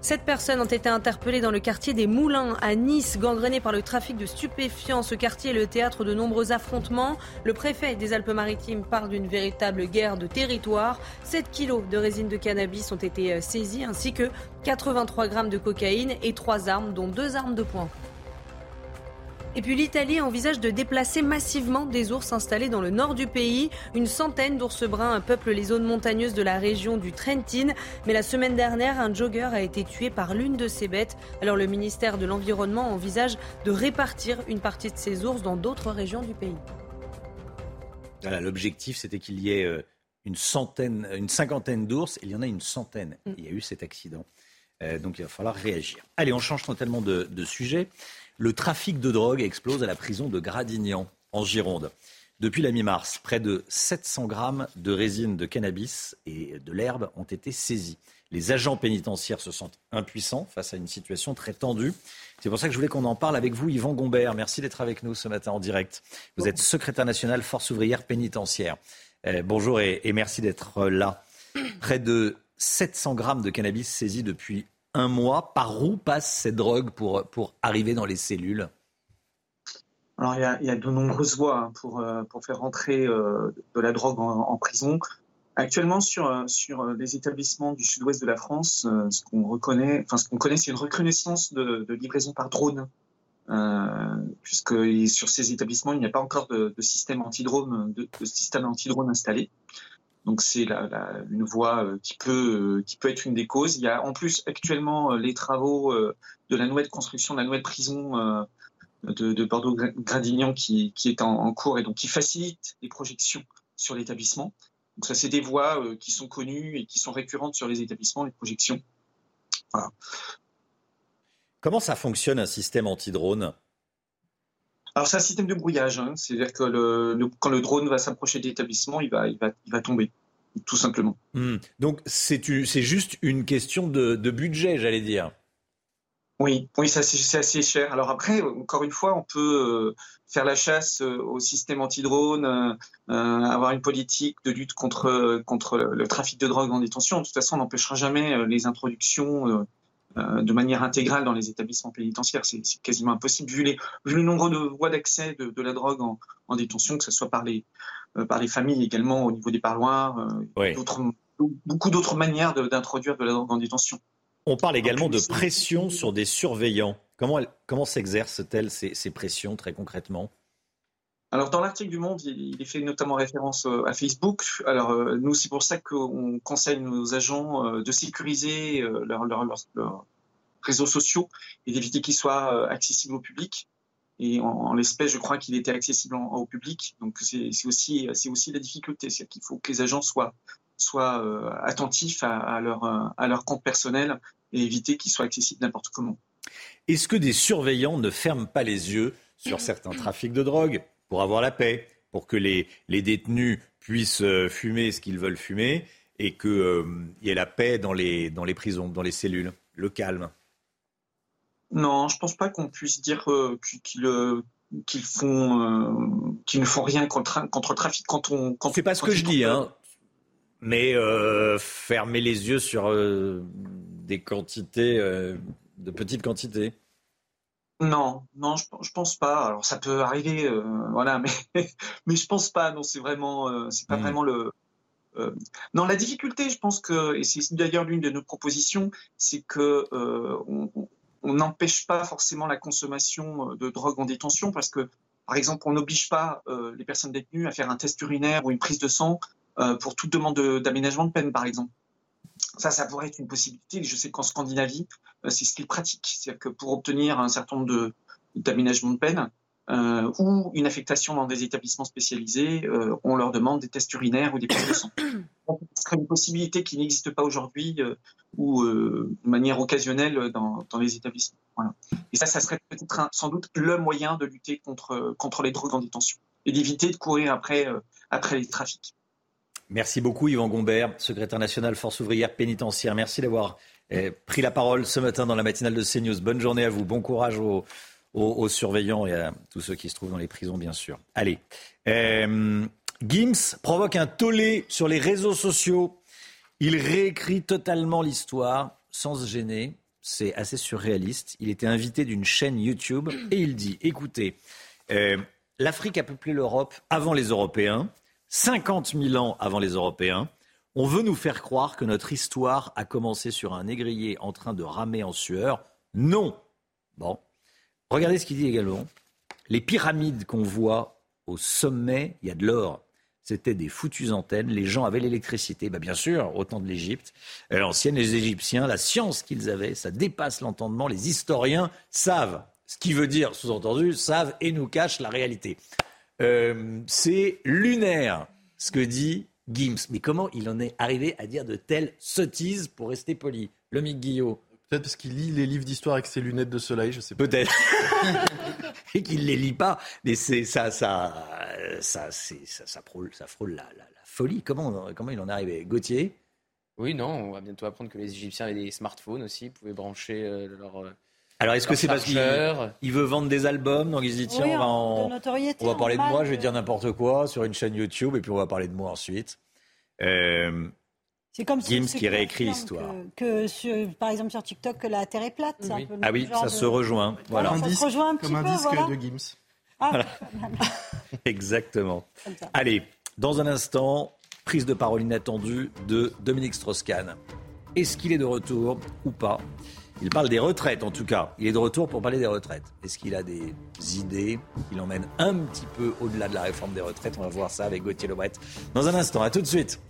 Sept personnes ont été interpellées dans le quartier des Moulins à Nice, gangréné par le trafic de stupéfiants. Ce quartier est le théâtre de nombreux affrontements. Le préfet des Alpes-Maritimes parle d'une véritable guerre de territoire. 7 kilos de résine de cannabis ont été euh, saisis ainsi que 83 grammes de cocaïne et trois armes, dont deux armes de poing. Et puis l'Italie envisage de déplacer massivement des ours installés dans le nord du pays. Une centaine d'ours bruns peuplent les zones montagneuses de la région du Trentin. Mais la semaine dernière, un jogger a été tué par l'une de ces bêtes. Alors le ministère de l'Environnement envisage de répartir une partie de ces ours dans d'autres régions du pays. Voilà, l'objectif c'était qu'il y ait euh, une centaine, une cinquantaine d'ours. Il y en a une centaine. Mm. Il y a eu cet accident. Euh, donc il va falloir réagir. Allez, on change totalement de, de sujet. Le trafic de drogue explose à la prison de Gradignan, en Gironde. Depuis la mi-mars, près de 700 grammes de résine de cannabis et de l'herbe ont été saisis. Les agents pénitentiaires se sentent impuissants face à une situation très tendue. C'est pour ça que je voulais qu'on en parle avec vous, Yvan Gombert. Merci d'être avec nous ce matin en direct. Vous êtes secrétaire national Force ouvrière pénitentiaire. Euh, bonjour et, et merci d'être là. Près de 700 grammes de cannabis saisis depuis un mois. Par où passe cette drogue pour, pour arriver dans les cellules? Alors, il y, a, de nombreuses voies hein, pour, euh, pour faire rentrer euh, de la drogue en, prison. Actuellement, sur, euh, sur les établissements du sud-ouest de la France, ce qu'on enfin, ce connaît, c'est une reconnaissance de, de, livraison par drone. Puisque sur ces établissements, il n'y a pas encore de, de système anti-drone, de, de, système anti-drone installé. Donc c'est une voie qui peut, qui peut être une des causes. Il y a en plus actuellement les travaux de la nouvelle construction de la nouvelle prison de, de Bordeaux-Gradignan qui, est en, en, cours et donc qui facilite les projections sur l'établissement. Donc ça, c'est des voies euh, qui sont connues et qui sont récurrentes sur les établissements, les projections. Voilà. Comment ça fonctionne un système anti-drone? Alors c'est un système de brouillage, hein. c'est-à-dire que le, le, quand le drone va s'approcher de l'établissement, il va, il, va, il va tomber, tout simplement. Mmh. Donc c'est juste une question de, de budget, j'allais dire. Oui, oui, c'est assez cher. Alors après, encore une fois, on peut euh, faire la chasse euh, au système anti-drone, euh, avoir une politique de lutte contre contre le trafic de drogue en détention. De toute façon, on n'empêchera jamais les introductions de manière intégrale dans les établissements pénitentiaires. C'est quasiment impossible vu, les, vu le nombre de voies d'accès de, de, la drogue en, en, détention, que ce soit par les par les familles également au niveau des parloirs, oui. beaucoup d'autres manières d'introduire de, de la drogue en détention. On parle également de pression sur des surveillants. Comment, comment s'exercent-elles ces, ces, pressions très concrètement? Alors dans l'article du Monde, il, est fait notamment référence euh, à Facebook. Alors euh, nous, c'est pour ça qu'on conseille nos agents euh, de sécuriser leurs leur, leur, leur réseaux sociaux et d'éviter qu'ils soient accessibles au public. Et en, l'espèce, je crois qu'il était accessible au public. Donc c'est aussi, la difficulté, c'est qu'il faut que les agents soient, attentifs à, à, leur, à leur compte personnel et éviter qu'ils soient accessibles n'importe comment. Est-ce que des surveillants ne ferment pas les yeux sur certains trafics de drogue? Pour avoir la paix, pour que les, les détenus puissent euh, fumer ce qu'ils veulent fumer et qu'il euh, y ait la paix dans les, dans les prisons, dans les cellules, le calme. Non, je ne pense pas qu'on puisse dire euh, qu'ils euh, qu'ils font euh, qu'ils ne font rien contre, contre le trafic quand on quand c'est pas ce que je dis hein. mais fermer les yeux sur des quantités, de petites quantités Non, non, je, je, pense pas. Alors ça peut arriver, euh, voilà, mais mais je pense pas. Non, c'est vraiment, euh, c'est pas mmh. vraiment le. Euh, non, la difficulté, je pense que, et c'est d'ailleurs l'une de nos propositions, c'est que on n'empêche pas forcément la consommation de drogue en détention parce que, par exemple, on n'oblige pas les personnes détenues à faire un test urinaire ou une prise de sang euh, pour toute demande d'aménagement de, de, peine, par exemple. Ça, ça pourrait être une possibilité. Je sais qu'en Scandinavie, euh, c'est ce qu'ils pratiquent. C'est-à-dire que pour obtenir un certain nombre d'aménagements de, peine euh, ou une affectation dans des établissements spécialisés, euh, on leur demande des tests urinaires ou des prises de sang. Ce serait une possibilité qui n'existe pas aujourd'hui ou de manière occasionnelle dans, les établissements. Et ça, ça serait peut-être sans doute le moyen de lutter contre, les drogues en détention et d'éviter de courir après les trafics. Merci beaucoup Yvan Gombert, secrétaire national Force ouvrière pénitentiaire. Merci d'avoir eh, pris la parole ce matin dans la matinale de CNews. Bonne journée à vous, bon courage aux, surveillants et à tous ceux qui se trouvent dans les prisons, bien sûr. Allez, euh, Gims provoque un tollé sur les réseaux sociaux. Il réécrit totalement l'histoire sans se gêner. C'est assez surréaliste. Il était invité d'une chaîne YouTube et il dit, écoutez, euh, l'Afrique a peuplé l'Europe avant les Européens. 50 000 ans avant les Européens. On veut nous faire croire que notre histoire a commencé sur un négrier en train de ramer en sueur. Non. Bon. Regardez ce qu'il dit également. Les pyramides qu'on voit au sommet, il y a de l'or. C'était des foutues antennes. Les gens avaient l'électricité. Bah bien sûr, au temps de l'Égypte. L'ancienne, les Égyptiens, la science qu'ils avaient, ça dépasse l'entendement. Les historiens savent. Ce qui veut dire, sous-entendu, savent et nous cachent la réalité. Euh, c'est lunaire, ce que dit Gims. Mais comment il en est arrivé à dire de telles sottises, pour rester poli Le Mick Guillot Peut-être parce qu'il lit les livres d'histoire avec ses lunettes de soleil, je sais pas. Peut-être. Et qu'il les lit pas. Mais c'est ça, ça, ça, c'est, ça, ça frôle, ça frôle la, la- la folie. Comment, comment il en est arrivé? Gauthier? Oui, non, on va bientôt apprendre que les Égyptiens avaient des smartphones aussi, ils pouvaient brancher euh, leur. Euh, Alors, est-ce que c'est parce qu'il il veut vendre des albums Donc, il se dit, tiens, Oui, on va, en- on va parler de moi, je vais dire n'importe quoi sur une chaîne YouTube, et puis on va parler de moi ensuite. Euh, C'est comme Gims ceux qui réécrit l'histoire. Que, que sur- par exemple sur TikTok, que la Terre est plate. un peu Ah oui, ça de- se rejoint. Voilà. ça se rejoint un petit Comme un peu, disque voilà. de Gims. Ah, Voilà. Exactement. Comme. Allez, dans un instant, prise de parole inattendue de Dominique Strauss-Kahn. Est-ce qu'il est de retour ou pas? Il parle des retraites en tout cas. Il est de retour pour parler des retraites. Est-ce qu'il a des idées qui l'emmènent un petit peu au-delà de la réforme des retraites On va voir ça avec Gauthier Lebret dans un instant. À tout de suite.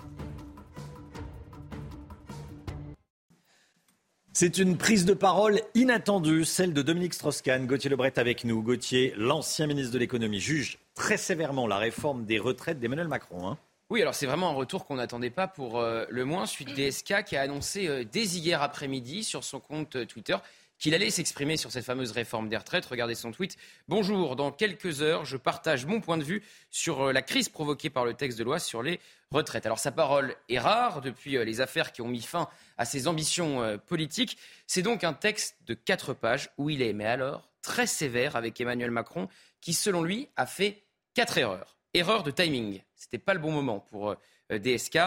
C'est une prise de parole inattendue, celle de Dominique Strauss-Kahn. Gauthier Lebret avec nous. Gauthier, l'ancien ministre de l'économie, juge très sévèrement la réforme des retraites d'Emmanuel Macron. hein. Oui, alors c'est vraiment un retour qu'on n'attendait pas pour euh, le moins, suite DSK qui a annoncé euh, dès hier après-midi sur son compte euh, Twitter qu'il allait s'exprimer sur cette fameuse réforme des retraites. Regardez son tweet. Bonjour, dans quelques heures, je partage mon point de vue sur la crise provoquée par le texte de loi sur les retraites. Alors sa parole est rare depuis les affaires qui ont mis fin à ses ambitions politiques. C'est donc un texte de quatre pages où il est, mais alors, très sévère avec Emmanuel Macron, qui selon lui a fait quatre erreurs. Erreur de timing, c'était pas le bon moment pour euh, DSK.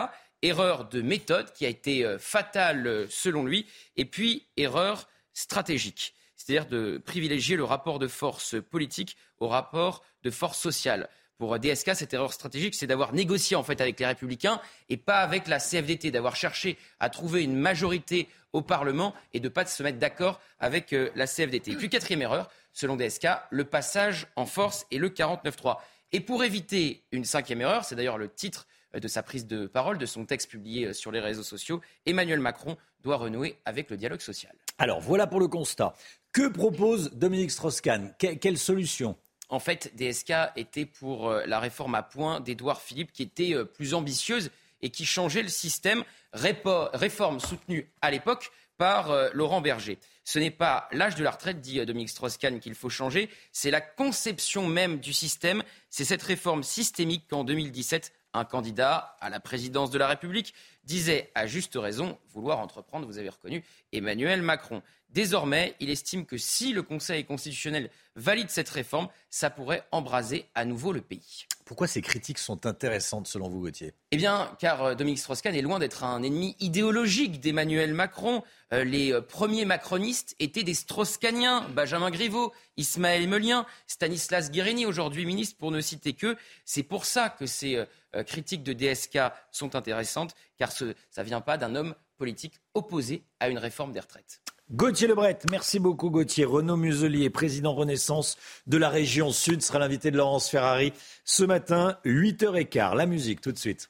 Erreur de méthode qui a été euh, fatale euh, selon lui. Et puis erreur stratégique, c'est-à-dire de privilégier le rapport de force politique au rapport de force sociale. Pour euh, DSK, cette erreur stratégique, c'est d'avoir négocié en fait avec les Républicains et pas avec la CFDT, d'avoir cherché à trouver une majorité au Parlement et de pas se mettre d'accord avec euh, la CFDT. Puis quatrième erreur, selon DSK, le passage en force et le 49-3. Et pour éviter une cinquième erreur, c'est d'ailleurs le titre euh, de sa prise de parole, de son texte publié euh, sur les réseaux sociaux, Emmanuel Macron doit renouer avec le dialogue social. Alors voilà pour le constat. Que propose Dominique Strauss-Kahn? Que- Quelle solution? En fait, DSK était pour euh, la réforme à point d'Édouard Philippe qui était plus ambitieuse et qui changeait le système, Répo- réforme soutenue à l'époque par euh, Laurent Berger. Ce n'est pas l'âge de la retraite, dit euh, Dominique Strauss-Kahn, qu'il faut changer, c'est la conception même du système. C'est cette réforme systémique qu'en 2017, un candidat à la présidence de la République disait à juste raison vouloir entreprendre, vous avez reconnu, Emmanuel Macron. Désormais, il estime que si le Conseil constitutionnel valide cette réforme, ça pourrait embraser à nouveau le pays. Pourquoi ces critiques sont intéressantes selon vous, Gauthier? Eh bien, car euh, Dominique Strauss-Kahn est loin d'être un ennemi idéologique d'Emmanuel Macron. Euh, les euh, premiers macronistes étaient des Strauss-Kahniens, Benjamin Griveaux, Ismaël Melien, Stanislas Guérini, aujourd'hui ministre, pour ne citer que. C'est pour ça que ces euh, critiques de DSK sont intéressantes, car ce, ça ne vient pas d'un homme politique opposé à une réforme des retraites. Gauthier Lebret, merci beaucoup Gauthier. Renaud Muselier, président Renaissance de la région Sud, sera l'invité de Laurence Ferrari ce matin, 8h15. La musique tout de suite.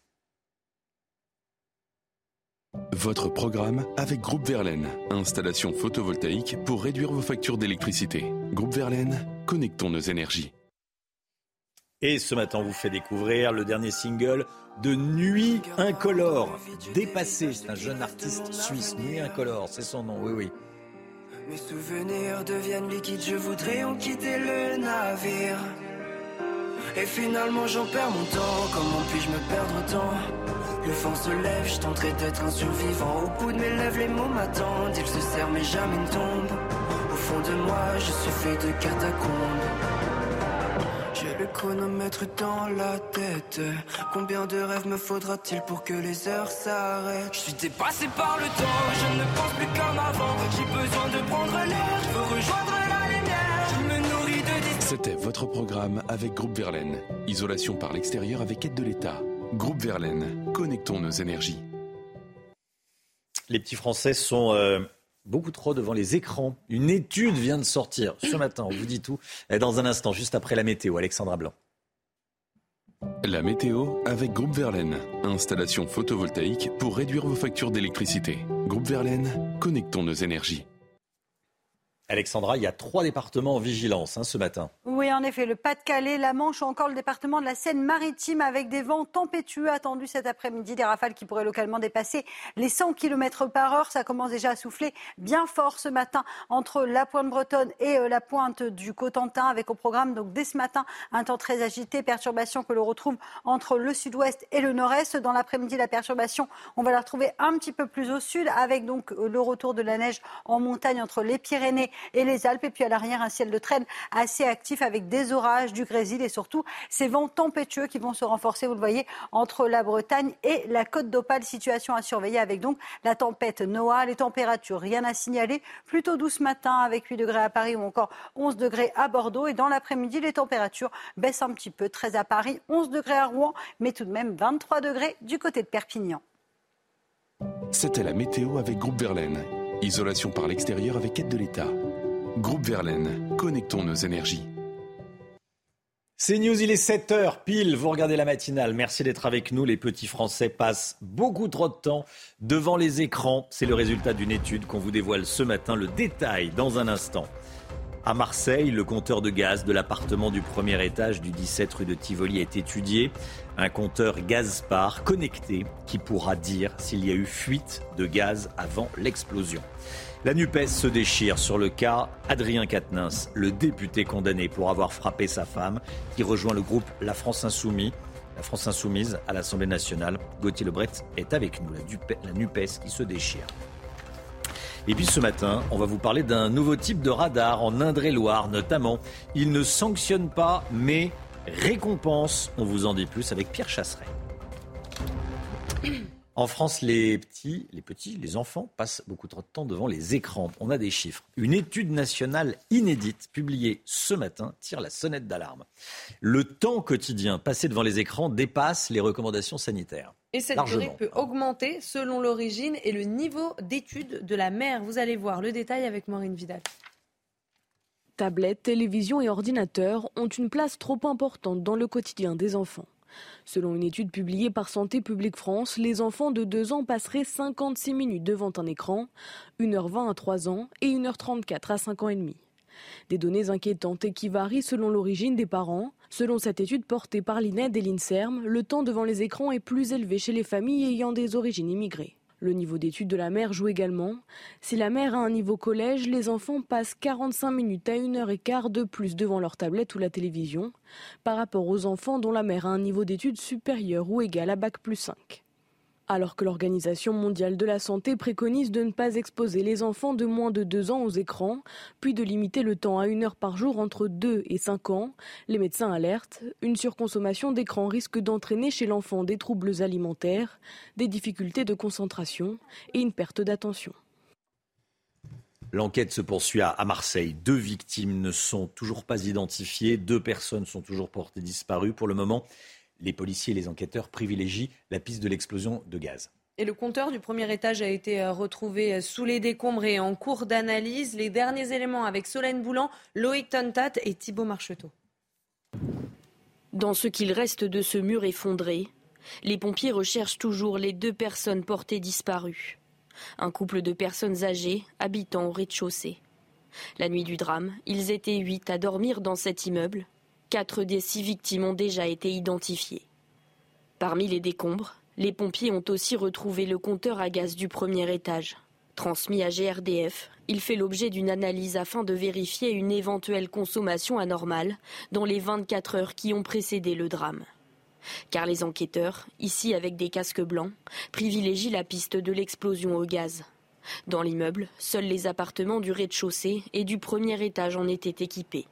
Votre programme avec Groupe Verlaine. Installation photovoltaïque pour réduire vos factures d'électricité. Groupe Verlaine, connectons nos énergies. Et ce matin, on vous fait découvrir le dernier single de Nuit Incolore. Dépassé, c'est un jeune artiste suisse. Nuit Incolore, c'est son nom, oui, oui. Mes souvenirs deviennent liquides, je voudrais en quitter le navire. Et finalement j'en perds mon temps, comment puis-je me perdre autant Le vent se lève, je tenterai d'être un survivant. Au bout de mes lèvres, les mots m'attendent, ils se serrent mais jamais ne tombent. Au fond de moi, je suis fait de catacombes. J'ai le chronomètre dans la tête. Combien de rêves me faudra-t-il pour que les heures s'arrêtent? Je suis dépassé par le temps, je ne pense plus comme avant. J'ai besoin de prendre l'air, je veux rejoindre la lumière. Je me nourris de C'était votre programme avec Groupe Verlaine. Isolation par l'extérieur avec aide de l'État. Groupe Verlaine, connectons nos énergies. Les petits Français sont euh, beaucoup trop devant les écrans. Une étude vient de sortir ce matin, on vous dit tout. Dans un instant, juste après la météo, Alexandra Blanc. La météo avec Groupe Verlaine. Installation photovoltaïque pour réduire vos factures d'électricité. Groupe Verlaine, connectons nos énergies. Alexandra, il y a trois départements en vigilance hein, ce matin. Oui, en effet, le Pas-de-Calais, la Manche ou encore le département de la Seine-Maritime avec des vents tempétueux attendus cet après-midi, des rafales qui pourraient localement dépasser les 100 km par heure. Ça commence déjà à souffler bien fort ce matin entre la pointe bretonne et euh, la pointe du Cotentin avec au programme donc dès ce matin un temps très agité, perturbation que l'on retrouve entre le sud-ouest et le nord-est. Dans l'après-midi, la perturbation, on va la retrouver un petit peu plus au sud avec donc le retour de la neige en montagne entre les Pyrénées et les Alpes. Et puis à l'arrière, un ciel de traîne assez actif avec des orages, du grésil et surtout ces vents tempétueux qui vont se renforcer, vous le voyez, entre la Bretagne et la côte d'Opale. Situation à surveiller avec donc la tempête Noah. Les températures, rien à signaler. Plutôt doux ce matin avec 8 degrés à Paris ou encore 11 degrés à Bordeaux. Et dans l'après-midi, les températures baissent un petit peu. 13 à Paris, 11 degrés à Rouen, mais tout de même 23 degrés du côté de Perpignan. C'était la météo avec Groupe Verlaine. Isolation par l'extérieur avec aide de l'État. Groupe Verlaine, connectons nos énergies. C'est News, il est 7h pile, vous regardez la matinale. Merci d'être avec nous. Les petits Français passent beaucoup trop de temps devant les écrans. C'est le résultat d'une étude qu'on vous dévoile ce matin. Le détail dans un instant. À Marseille, le compteur de gaz de l'appartement du premier étage du 17 rue de Tivoli est étudié. Un compteur Gazpar connecté qui pourra dire s'il y a eu fuite de gaz avant l'explosion. La NUPES se déchire sur le cas Adrien Quatennens, le député condamné pour avoir frappé sa femme, qui rejoint le groupe La France Insoumise. La France Insoumise à l'Assemblée nationale. Gauthier Lebret est avec nous, la NUPES qui se déchire. Et puis ce matin, on va vous parler d'un nouveau type de radar en Indre-et-Loire notamment. Il ne sanctionne pas, mais récompense. On vous en dit plus avec Pierre Chasseret. En France, les petits, les petits, les enfants passent beaucoup trop de temps devant les écrans. On a des chiffres. Une étude nationale inédite publiée ce matin tire la sonnette d'alarme. Le temps quotidien passé devant les écrans dépasse les recommandations sanitaires. Et cette durée peut augmenter selon l'origine et le niveau d'étude de la mère. Vous allez voir le détail avec Maureen Vidal. Tablettes, télévision et ordinateurs ont une place trop importante dans le quotidien des enfants. Selon une étude publiée par Santé publique France, les enfants de 2 ans passeraient 56 minutes devant un écran, 1h20 à 3 ans et 1h34 à 5 ans et demi. Des données inquiétantes et qui varient selon l'origine des parents. Selon cette étude portée par l'INED et l'INSERM, le temps devant les écrans est plus élevé chez les familles ayant des origines immigrées. Le niveau d'étude de la mère joue également. Si la mère a un niveau collège, les enfants passent 45 minutes à 1 heure et quart de plus devant leur tablette ou la télévision, par rapport aux enfants dont la mère a un niveau d'études supérieur ou égal à Bac plus 5 alors que l'Organisation mondiale de la santé préconise de ne pas exposer les enfants de moins de 2 ans aux écrans, puis de limiter le temps à une heure par jour entre 2 et 5 ans. Les médecins alertent, une surconsommation d'écran risque d'entraîner chez l'enfant des troubles alimentaires, des difficultés de concentration et une perte d'attention. L'enquête se poursuit à Marseille. Deux victimes ne sont toujours pas identifiées. Deux personnes sont toujours portées disparues. Pour le moment, les policiers et les enquêteurs privilégient la piste de l'explosion de gaz. Et le compteur du premier étage a été euh, retrouvé euh, sous les décombres et en cours d'analyse. Les derniers éléments avec Solène Boulan, Loïc Tontat et Thibault Marcheteau. Dans ce qu'il reste de ce mur effondré, les pompiers recherchent toujours les deux personnes portées disparues. Un couple de personnes âgées habitant au rez-de-chaussée. La nuit du drame, ils étaient huit à dormir dans cet immeuble Quatre des six victimes ont déjà été identifiées. Parmi les décombres, les pompiers ont aussi retrouvé le compteur à gaz du premier étage. Transmis à GRDF, il fait l'objet d'une analyse afin de vérifier une éventuelle consommation anormale dans les 24 heures qui ont précédé le drame. Car les enquêteurs, ici avec des casques blancs, privilégient la piste de l'explosion au gaz. Dans l'immeuble, seuls les appartements du rez-de-chaussée et du premier étage en étaient équipés.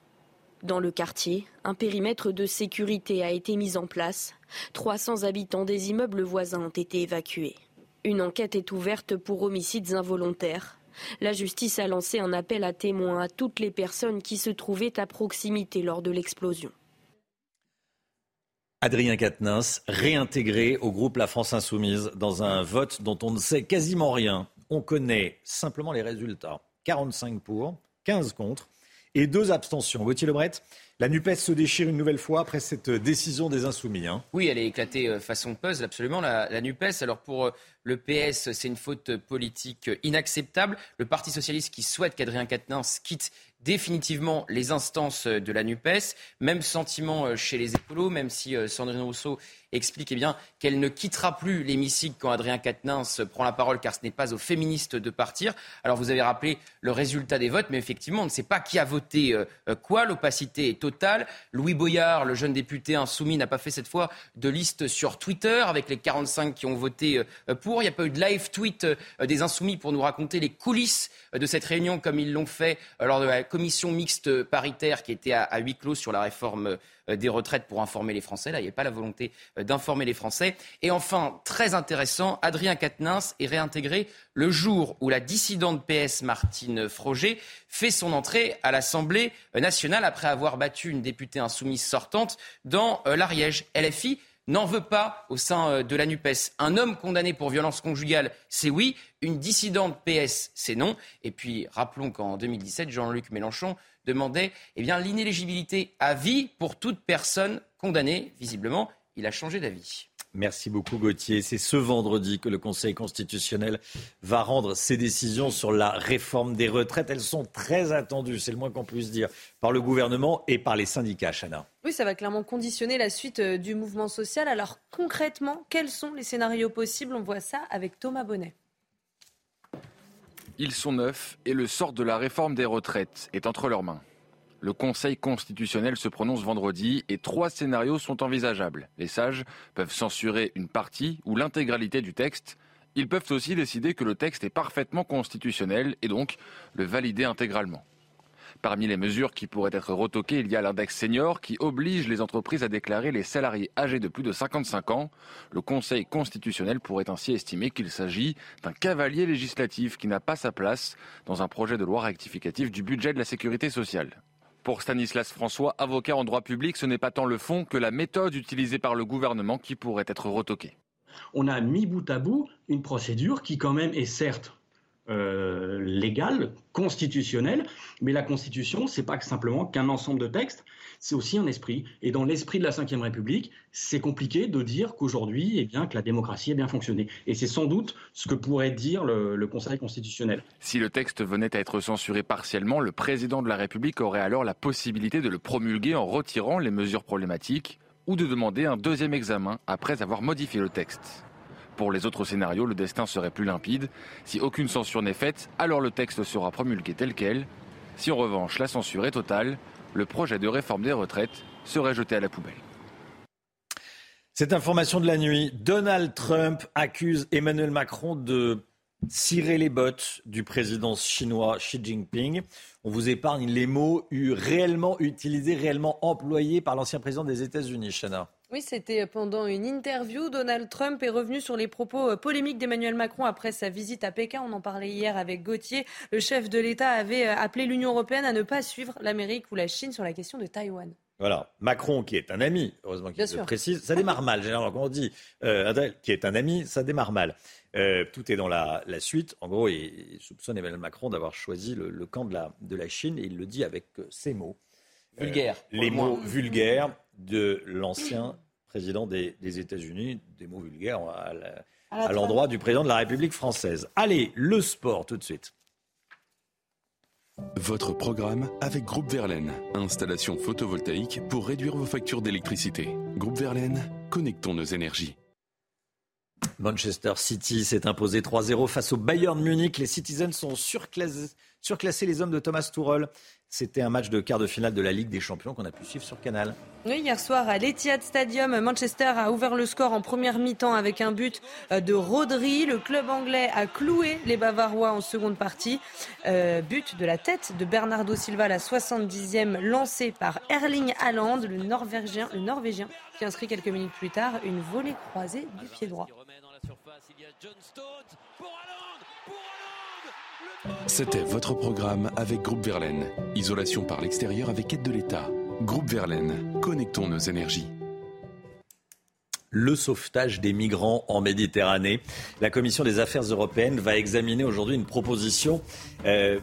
Dans le quartier, un périmètre de sécurité a été mis en place. 300 habitants des immeubles voisins ont été évacués. Une enquête est ouverte pour homicides involontaires. La justice a lancé un appel à témoins à toutes les personnes qui se trouvaient à proximité lors de l'explosion. Adrien Quatennens, réintégré au groupe La France Insoumise dans un vote dont on ne sait quasiment rien. On connaît simplement les résultats. 45 pour, 15 contre et deux abstentions. Gauthier Lebret, La NUPES se déchire une nouvelle fois après cette décision des Insoumis. Hein. Oui, elle est éclatée euh, façon puzzle, absolument, la, NUPES. Alors pour euh, le PS, c'est une faute politique inacceptable. Le Parti socialiste qui souhaite qu'Adrien Quatennens quitte définitivement les instances de la NUPES. Même sentiment euh, chez les écolos, même si Sandrine Rousseau explique eh bien, qu'elle ne quittera plus l'hémicycle quand Adrien Quatennens prend la parole, car ce n'est pas aux féministes de partir. Alors vous avez rappelé le résultat des votes, mais effectivement, on ne sait pas qui a voté euh, quoi. L'opacité est totale. Louis Boyard, le jeune député insoumis, n'a pas fait cette fois de liste sur Twitter avec les 45 qui ont voté euh, pour. Il n'y a pas eu de live tweet euh, des insoumis pour nous raconter les coulisses de cette réunion, comme ils l'ont fait lors de la commission mixte paritaire qui était à huis clos sur la réforme euh, des retraites pour informer les Français. Là, il n'y a pas la volonté euh, d'informer les Français. Et enfin, très intéressant, Adrien Quatennens est réintégré le jour où la dissidente PS Martine Froger fait son entrée à l'Assemblée nationale après avoir battu une députée insoumise sortante dans euh, l'Ariège. LFI n'en veut pas au sein de la NUPES. Un homme condamné pour violence conjugale, c'est oui. Une dissidente PS, c'est non. Et puis, rappelons qu'en 2017, Jean-Luc Mélenchon demandait eh bien, l'inéligibilité à vie pour toute personne condamnée. Visiblement, il a changé d'avis. Merci beaucoup Gauthier. C'est ce vendredi que le Conseil constitutionnel va rendre ses décisions sur la réforme des retraites. Elles sont très attendues, c'est le moins qu'on puisse dire, par le gouvernement et par les syndicats, Chana. Oui, ça va clairement conditionner la suite euh, du mouvement social. Alors concrètement, quels sont les scénarios possibles? On voit ça avec Thomas Bonnet. Ils sont neufs et le sort de la réforme des retraites est entre leurs mains. Le Conseil constitutionnel se prononce vendredi et trois scénarios sont envisageables. Les sages peuvent censurer une partie ou l'intégralité du texte. Ils peuvent aussi décider que le texte est parfaitement constitutionnel et donc le valider intégralement. Parmi les mesures qui pourraient être retoquées, il y a l'index senior qui oblige les entreprises à déclarer les salariés âgés de plus de 55 ans. Le Conseil constitutionnel pourrait ainsi estimer qu'il s'agit d'un cavalier législatif qui n'a pas sa place dans un projet de loi rectificatif du budget de la sécurité sociale. Pour Stanislas François, avocat en droit public, ce n'est pas tant le fond que la méthode utilisée par le gouvernement qui pourrait être retoquée. On a mis bout à bout une procédure qui quand même est certes euh, légale, constitutionnelle, mais la Constitution, c'est pas simplement qu'un ensemble de textes, c'est aussi un esprit. Et dans l'esprit de la Ve République, c'est compliqué de dire qu'aujourd'hui, eh bien, que la démocratie a bien fonctionné. Et c'est sans doute ce que pourrait dire le, le Conseil constitutionnel. Si le texte venait à être censuré partiellement, le président de la République aurait alors la possibilité de le promulguer en retirant les mesures problématiques ou de demander un deuxième examen après avoir modifié le texte. Pour les autres scénarios, le destin serait plus limpide. Si aucune censure n'est faite, alors le texte sera promulgué tel quel. Si en revanche la censure est totale, le projet de réforme des retraites serait jeté à la poubelle. Cette information de la nuit, Donald Trump accuse Emmanuel Macron de cirer les bottes du président chinois Xi Jinping. On vous épargne les mots réellement utilisés, réellement employés par l'ancien président des États-Unis, Chana. Oui, c'était pendant une interview. Donald Trump est revenu sur les propos euh, polémiques d'Emmanuel Macron après sa visite à Pékin. On en parlait hier avec Gauthier. Le chef de l'État avait euh, appelé l'Union européenne à ne pas suivre l'Amérique ou la Chine sur la question de Taïwan. Voilà, Macron qui est un ami, heureusement qu'il le précise, ça démarre mal. Généralement, quand on dit euh, qui est un ami, ça démarre mal. tout est dans la, suite. En gros, il, soupçonne Emmanuel Macron d'avoir choisi le, camp de la, de la Chine et il le dit avec ces mots. Vulgaires. les mots vulgaires de l'ancien président des, États-Unis, des mots vulgaires à l'endroit du président de la République française. Allez, le sport tout de suite. Votre programme avec Groupe Verlaine. Installation photovoltaïque pour réduire vos factures d'électricité. Groupe Verlaine, connectons nos énergies. Manchester City s'est imposé 3-0 face au Bayern Munich. Les Citizens sont surclassés, les hommes de Thomas Tuchel. C'était un match de quart de finale de la Ligue des Champions qu'on a pu suivre sur Canal. Hier soir à l'Etihad Stadium, Manchester a ouvert le score en première mi-temps avec un but euh, de Rodri. Le club anglais a cloué les Bavarois en seconde partie. Euh, but de la tête de Bernardo Silva, la 70e, lancé par Erling Haaland, le Norvégien qui inscrit quelques minutes plus tard une volée croisée du pied droit. C'était votre programme avec Groupe Verlaine. Isolation par l'extérieur avec aide de l'État. Groupe Verlaine, connectons nos énergies. Le sauvetage des migrants en Méditerranée. La Commission des affaires européennes va examiner aujourd'hui une proposition, euh,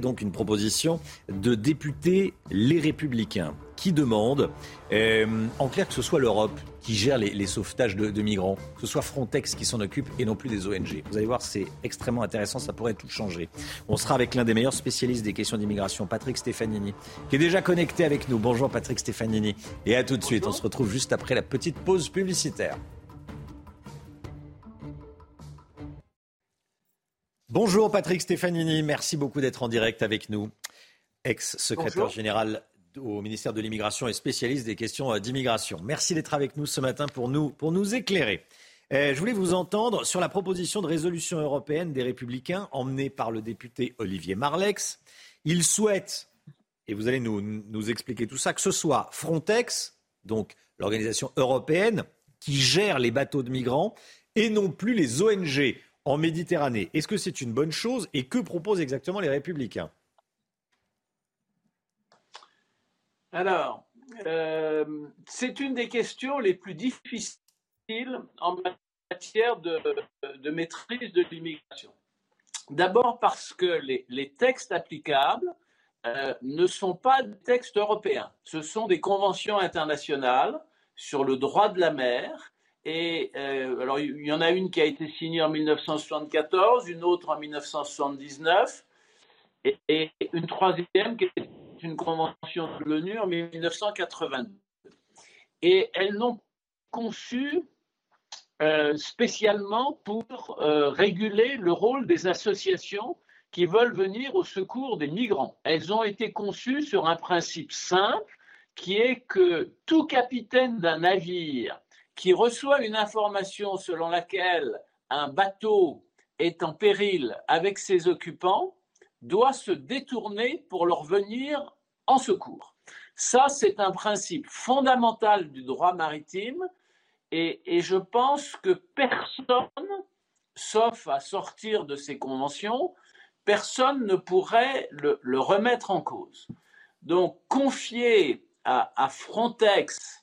donc une proposition de députés les Républicains qui demande, euh, en clair, que ce soit l'Europe qui gère les, sauvetages de, migrants, que ce soit Frontex qui s'en occupe et non plus des ONG. Vous allez voir, c'est extrêmement intéressant, ça pourrait tout changer. On sera avec l'un des meilleurs spécialistes des questions d'immigration, Patrick Stefanini, qui est déjà connecté avec nous. Bonjour Patrick Stefanini. Et à tout de suite, on se retrouve juste après la petite pause publicitaire. Bonjour Patrick Stefanini, merci beaucoup d'être en direct avec nous. Ex-secrétaire général au ministère de l'Immigration et spécialiste des questions euh, d'immigration. Merci d'être avec nous ce matin pour nous, éclairer. Euh, je voulais vous entendre sur la proposition de résolution européenne des Républicains emmenée par le député Olivier Marlex. Il souhaite, et vous allez nous, nous expliquer tout ça, que ce soit Frontex, donc l'organisation européenne, qui gère les bateaux de migrants, et non plus les ONG en Méditerranée. Est-ce que c'est une bonne chose et que proposent exactement les républicains? Alors, euh, c'est une des questions les plus difficiles en matière de, maîtrise de l'immigration. D'abord parce que les, textes applicables euh, ne sont pas des textes européens, ce sont des conventions internationales sur le droit de la mer et euh, alors, il y en a une qui a été signée en 1974, une autre en 1979, et, une troisième qui est une convention de l'ONU en 1982. Et elles n'ont conçu euh, spécialement pour euh, réguler le rôle des associations qui veulent venir au secours des migrants. Elles ont été conçues sur un principe simple qui est que tout capitaine d'un navire qui reçoit une information selon laquelle un bateau est en péril avec ses occupants doit se détourner pour leur venir en secours. Ça, c'est un principe fondamental du droit maritime et, je pense que personne, sauf à sortir de ces conventions, personne ne pourrait le, remettre en cause. Donc, confier à Frontex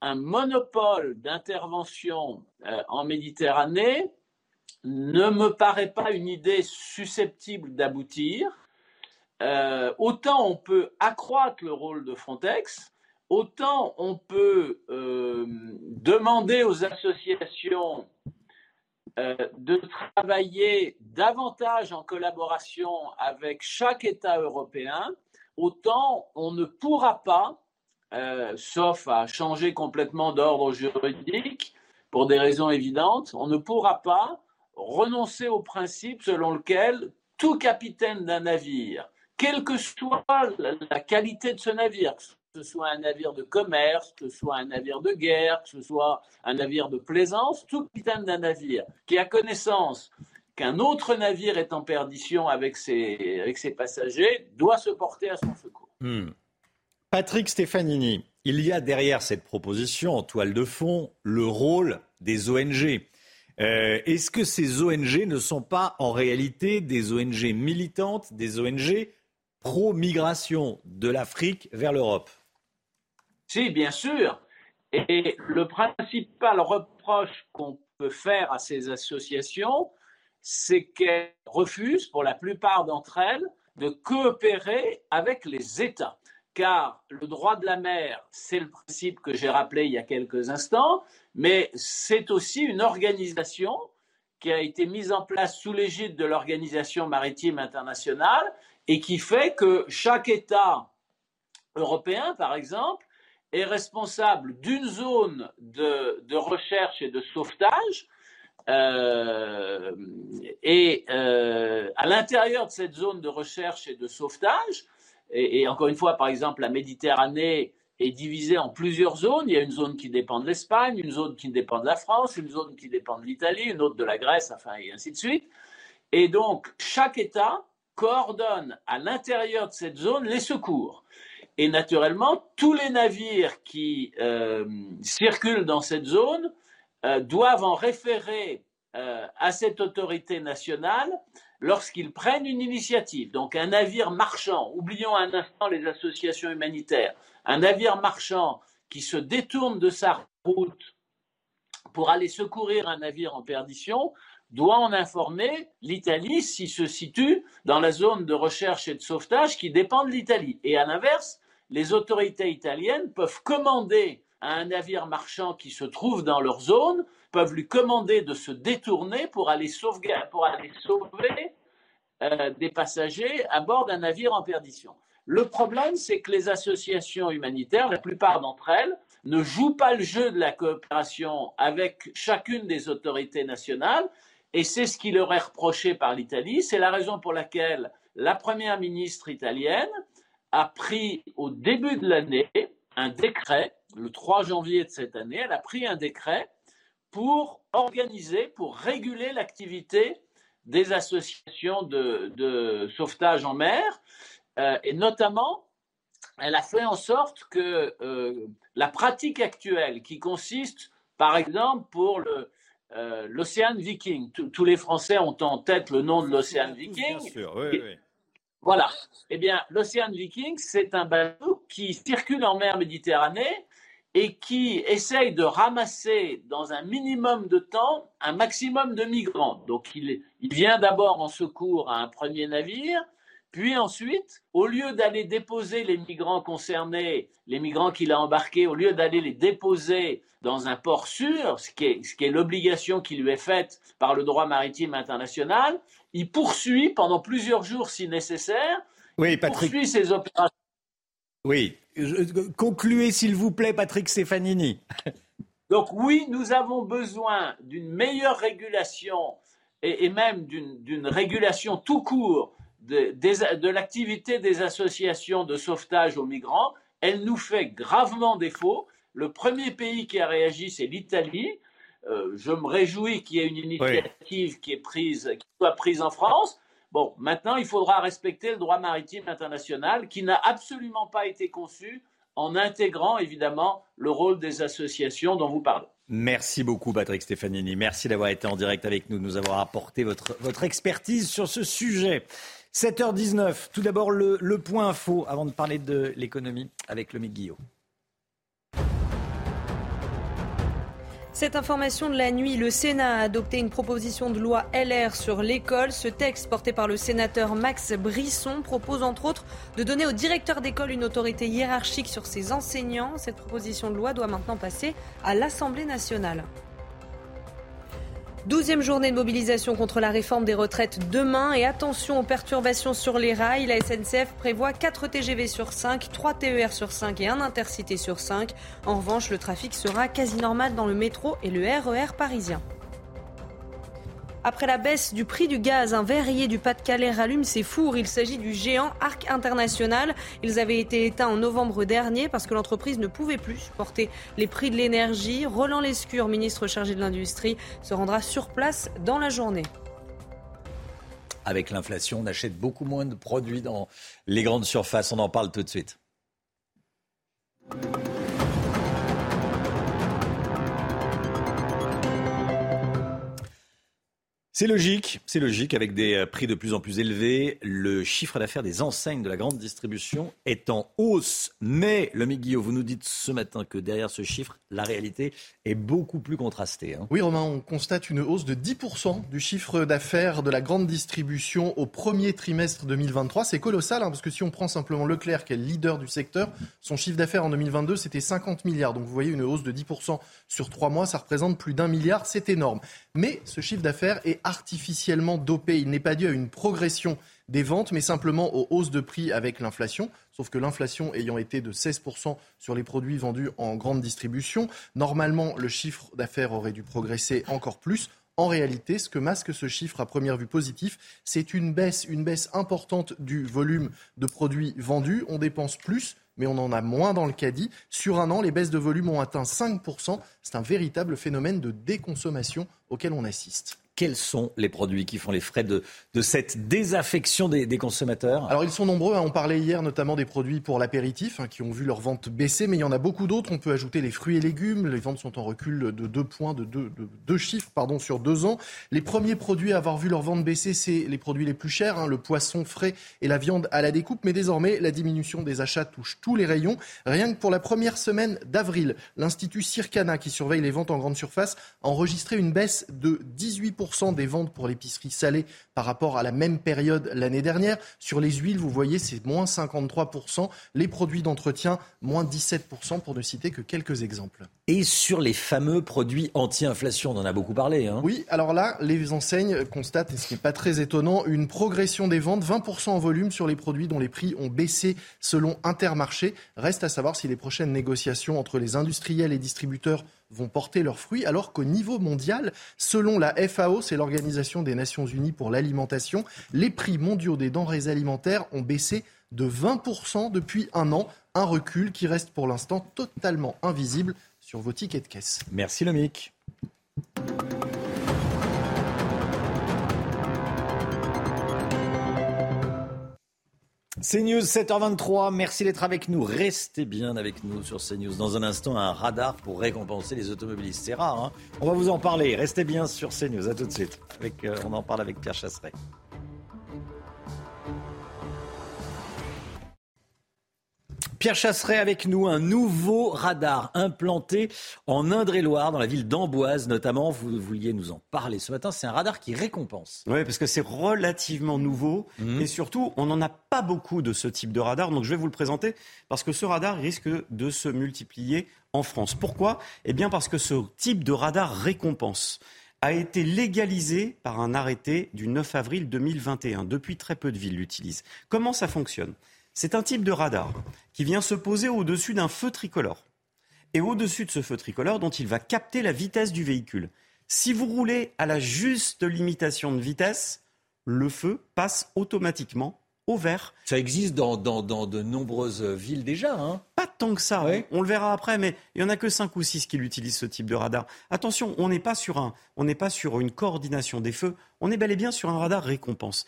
un monopole d'intervention euh, en Méditerranée ne me paraît pas une idée susceptible d'aboutir. Euh, autant on peut accroître le rôle de Frontex, autant on peut euh, demander aux associations de travailler davantage en collaboration avec chaque État européen, autant on ne pourra pas euh, sauf à changer complètement d'ordre juridique, pour des raisons évidentes, on ne pourra pas renoncer au principe selon lequel tout capitaine d'un navire, quelle que soit la qualité de ce navire, que ce soit un navire de commerce, que ce soit un navire de guerre, que ce soit un navire de plaisance, tout capitaine d'un navire qui a connaissance qu'un autre navire est en perdition avec ses, passagers doit se porter à son secours. Hmm. Patrick Stefanini, il y a derrière cette proposition, en toile de fond, le rôle des ONG. Euh, est-ce que ces ONG ne sont pas en réalité des ONG militantes, des ONG pro-migration de l'Afrique vers l'Europe? Si, bien sûr. Et le principal reproche qu'on peut faire à ces associations, c'est qu'elles refusent, pour la plupart d'entre elles, de coopérer avec les États car le droit de la mer, c'est le principe que j'ai rappelé il y a quelques instants, mais c'est aussi une organisation qui a été mise en place sous l'égide de l'Organisation maritime internationale et qui fait que chaque État européen, par exemple, est responsable d'une zone de, recherche et de sauvetage. Euh, et euh, à l'intérieur de cette zone de recherche et de sauvetage, et, encore une fois, par exemple, la Méditerranée est divisée en plusieurs zones. Il y a une zone qui dépend de l'Espagne, une zone qui dépend de la France, une zone qui dépend de l'Italie, une autre de la Grèce, enfin, et ainsi de suite. Et donc, chaque État coordonne à l'intérieur de cette zone les secours. Et naturellement, tous les navires qui euh, circulent dans cette zone euh, doivent en référer euh, à cette autorité nationale lorsqu'ils prennent une initiative, donc un navire marchand, oublions un instant les associations humanitaires, un navire marchand qui se détourne de sa route pour aller secourir un navire en perdition, doit en informer l'Italie s'il se situe dans la zone de recherche et de sauvetage qui dépend de l'Italie. Et à l'inverse, les autorités italiennes peuvent commander à un navire marchand qui se trouve dans leur zone, peuvent lui commander de se détourner pour aller, sauver euh, des passagers à bord d'un navire en perdition. Le problème, c'est que les associations humanitaires, la plupart d'entre elles, ne jouent pas le jeu de la coopération avec chacune des autorités nationales, et c'est ce qui leur est reproché par l'Italie. C'est la raison pour laquelle la première ministre italienne a pris au début de l'année un décret, le 3 janvier de cette année, elle a pris un décret pour organiser, pour réguler l'activité des associations de, sauvetage en mer, euh, et notamment, elle a fait en sorte que euh, la pratique actuelle, qui consiste, par exemple, pour le, euh, l'Océan Viking. Tous les Français ont en tête le nom de l'Océan Viking. Bien sûr, oui, oui. Voilà. Eh bien, l'Océan Viking, c'est un bateau qui circule en mer Méditerranée et qui essaye de ramasser dans un minimum de temps un maximum de migrants. Donc, il, il vient d'abord en secours à un premier navire, puis ensuite, au lieu d'aller déposer les migrants concernés, les migrants qu'il a embarqués, au lieu d'aller les déposer dans un port sûr, ce qui est, est l'obligation qui lui est faite par le droit maritime international, il poursuit pendant plusieurs jours si nécessaire. Oui, Patrick. poursuit ses opérations. Oui. Concluez, s'il vous plaît, Patrick Stefanini. Donc oui, nous avons besoin d'une meilleure régulation et, et même d'une régulation tout court de, l'activité des associations de sauvetage aux migrants, elle nous fait gravement défaut. Le premier pays qui a réagi, c'est l'Italie. Euh, je me réjouis qu'il y ait une initiative qui, est prise, qui soit prise en France. Bon, maintenant, il faudra respecter le droit maritime international qui n'a absolument pas été conçu en intégrant évidemment le rôle des associations dont vous parlez. Merci beaucoup Patrick Stefanini. Merci d'avoir été en direct avec nous, de nous avoir apporté votre, expertise sur ce sujet. 7h19, tout d'abord le, point info avant de parler de l'économie avec le Guillaume. Cette information de la nuit, le Sénat a adopté une proposition de loi LR sur l'école. Ce texte, porté par le sénateur Max Brisson, propose entre autres de donner au directeur d'école une autorité hiérarchique sur ses enseignants. Cette proposition de loi doit maintenant passer à l'Assemblée nationale. Douzième journée de mobilisation contre la réforme des retraites demain et attention aux perturbations sur les rails. La SNCF prévoit 4 TGV sur 5, 3 TER sur 5 et un intercité sur 5. En revanche, le trafic sera quasi normal dans le métro et le RER e parisien. Après la baisse du prix du gaz, un verrier du Pas-de-Calais rallume ses fours. Il s'agit du géant Arc International. Ils avaient été éteints en novembre dernier parce que l'entreprise ne pouvait plus supporter les prix de l'énergie. Roland Lescure, ministre chargé de l'Industrie, se rendra sur place dans la journée. Avec l'inflation, on achète beaucoup moins de produits dans les grandes surfaces. On en parle tout de suite. C'est logique, c'est logique avec des euh, prix de plus en plus élevés. Le chiffre d'affaires des enseignes de la grande distribution est en hausse. Mais, le Guillaume, vous nous dites ce matin que derrière ce chiffre, la réalité est beaucoup plus contrastée. Hein. Oui, Romain, on constate une hausse de 10% du chiffre d'affaires de la grande distribution au premier trimestre 2023. C'est colossal, hein, parce que si on prend simplement Leclerc, qui est le leader du secteur, son chiffre d'affaires en 2022, c'était 50 milliards. Donc vous voyez, une hausse de 10% sur trois mois, ça représente plus d'un milliard. C'est énorme. Mais ce chiffre d'affaires est artificiellement dopé. Il n'est pas dû à une progression des ventes, mais simplement aux hausses de prix avec l'inflation. Sauf que l'inflation ayant été de 16% sur les produits vendus en grande distribution, normalement le chiffre d'affaires aurait dû progresser encore plus. En réalité, ce que masque ce chiffre à première vue positif, c'est une baisse, une baisse importante du volume de produits vendus. On dépense plus, mais on en a moins dans le caddie. Sur un an, les baisses de volume ont atteint 5%. C'est un véritable phénomène de déconsommation auquel on assiste quels sont les produits qui font les frais de, cette désaffection des, consommateurs? Alors ils sont nombreux, hein. on parlait hier notamment des produits pour l'apéritif hein, qui ont vu leur vente baisser, mais il y en a beaucoup d'autres. On peut ajouter les fruits et légumes, les ventes sont en recul de deux points, de deux, chiffres sur deux ans. Les premiers produits à avoir vu leur vente baisser, c'est les produits les plus chers, hein, le poisson frais et la viande à la découpe, mais désormais la diminution des achats touche tous les rayons. Rien que pour la première semaine d'avril, l'Institut Circana qui surveille les ventes en grande surface a enregistré une baisse de 18% 10% des ventes pour l'épicerie salée par rapport à la même période l'année dernière. Sur les huiles, vous voyez, c'est moins 53%. Les produits d'entretien, moins 17%, pour ne citer que quelques exemples. Et sur les fameux produits anti-inflation, on en a beaucoup parlé. Hein. Oui, alors là, les enseignes constatent, et ce qui n'est pas très étonnant, une progression des ventes, 20% en volume sur les produits dont les prix ont baissé selon Intermarché. Reste à savoir si les prochaines négociations entre les industriels et distributeurs vont porter leurs fruits, alors qu'au niveau mondial, selon la FAO, c'est l'Organisation des Nations Unies pour l'alimentation, les prix mondiaux des denrées alimentaires ont baissé de 20% depuis un an, un recul qui reste pour l'instant totalement invisible sur vos tickets de caisse. Merci Lomic. CNews 7h23, merci d'être avec nous. Restez bien avec nous sur CNews. Dans un instant, un radar pour récompenser les automobilistes. C'est rare, hein On va vous en parler. Restez bien sur CNews. À tout de suite. Euh, on en parle avec Pierre Chasseret. Pierre Chasseret avec nous, un nouveau radar implanté en Indre-et-Loire, dans la ville d'Amboise notamment. Vous vouliez nous en parler ce matin. C'est un radar qui récompense. Oui, parce que c'est relativement nouveau Mhm. et surtout, on n'en a pas beaucoup de ce type de radar. Donc je vais vous le présenter parce que ce radar risque de se multiplier en France. Pourquoi? Eh bien parce que ce type de radar récompense a été légalisé par un arrêté du 9 avril 2021. Depuis très peu de villes l'utilisent. Comment ça fonctionne? C'est un type de radar qui vient se poser au-dessus d'un feu tricolore. Et au-dessus de ce feu tricolore, dont il va capter la vitesse du véhicule. Si vous roulez à la juste limitation de vitesse, le feu passe automatiquement au vert. Ça existe dans, dans, dans de nombreuses villes déjà. Hein Pas tant que ça, hein. on le verra après, mais il y en a que 5 ou 6 qui l'utilisent ce type de radar. Attention, on n'est pas sur un, on n'est pas sur une coordination des feux, on est bel et bien sur un radar récompense.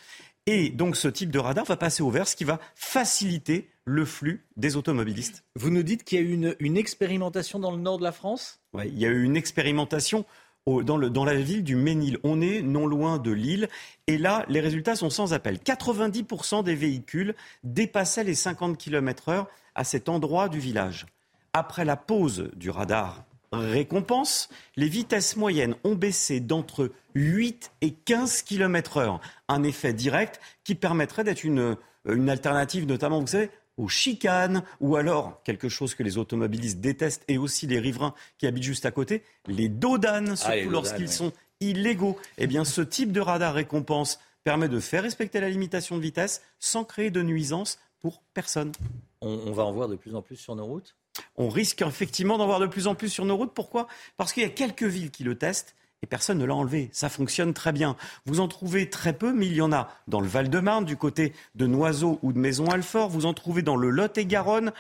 Et donc ce type de radar va passer au vert, ce qui va faciliter le flux des automobilistes. Vous nous dites qu'il y a eu une, une expérimentation dans le nord de la France? Ouais, il y a eu une expérimentation au- dans, le- dans la ville du Ménil. On est non loin de Lille. Et là, les résultats sont sans appel. 90% des véhicules dépassaient les 50 km/h à cet endroit du village. Après la pause du radar récompense, les vitesses moyennes ont baissé d'entre 8 et 15 km/h. Un effet direct qui permettrait d'être une, une alternative, notamment, vous savez, aux chicanes, ou alors quelque chose que les automobilistes détestent, et aussi les riverains qui habitent juste à côté, les dodanes, surtout Ah, dodanes, lorsqu'ils ouais. sont illégaux. Eh bien, ce type de radar récompense permet de faire respecter la limitation de vitesse sans créer de nuisance pour personne. on, on va en voir de plus en plus sur nos routes? On risque effectivement d'en voir de plus en plus sur nos routes. Pourquoi? Parce qu'il y a quelques villes qui le testent et personne ne l'a enlevé. Ça fonctionne très bien. Vous en trouvez très peu, mais il y en a dans le Val-de-Marne, du côté de Noiseau ou de Maison-Alfort. Vous en trouvez dans le Lot-et-Garonne,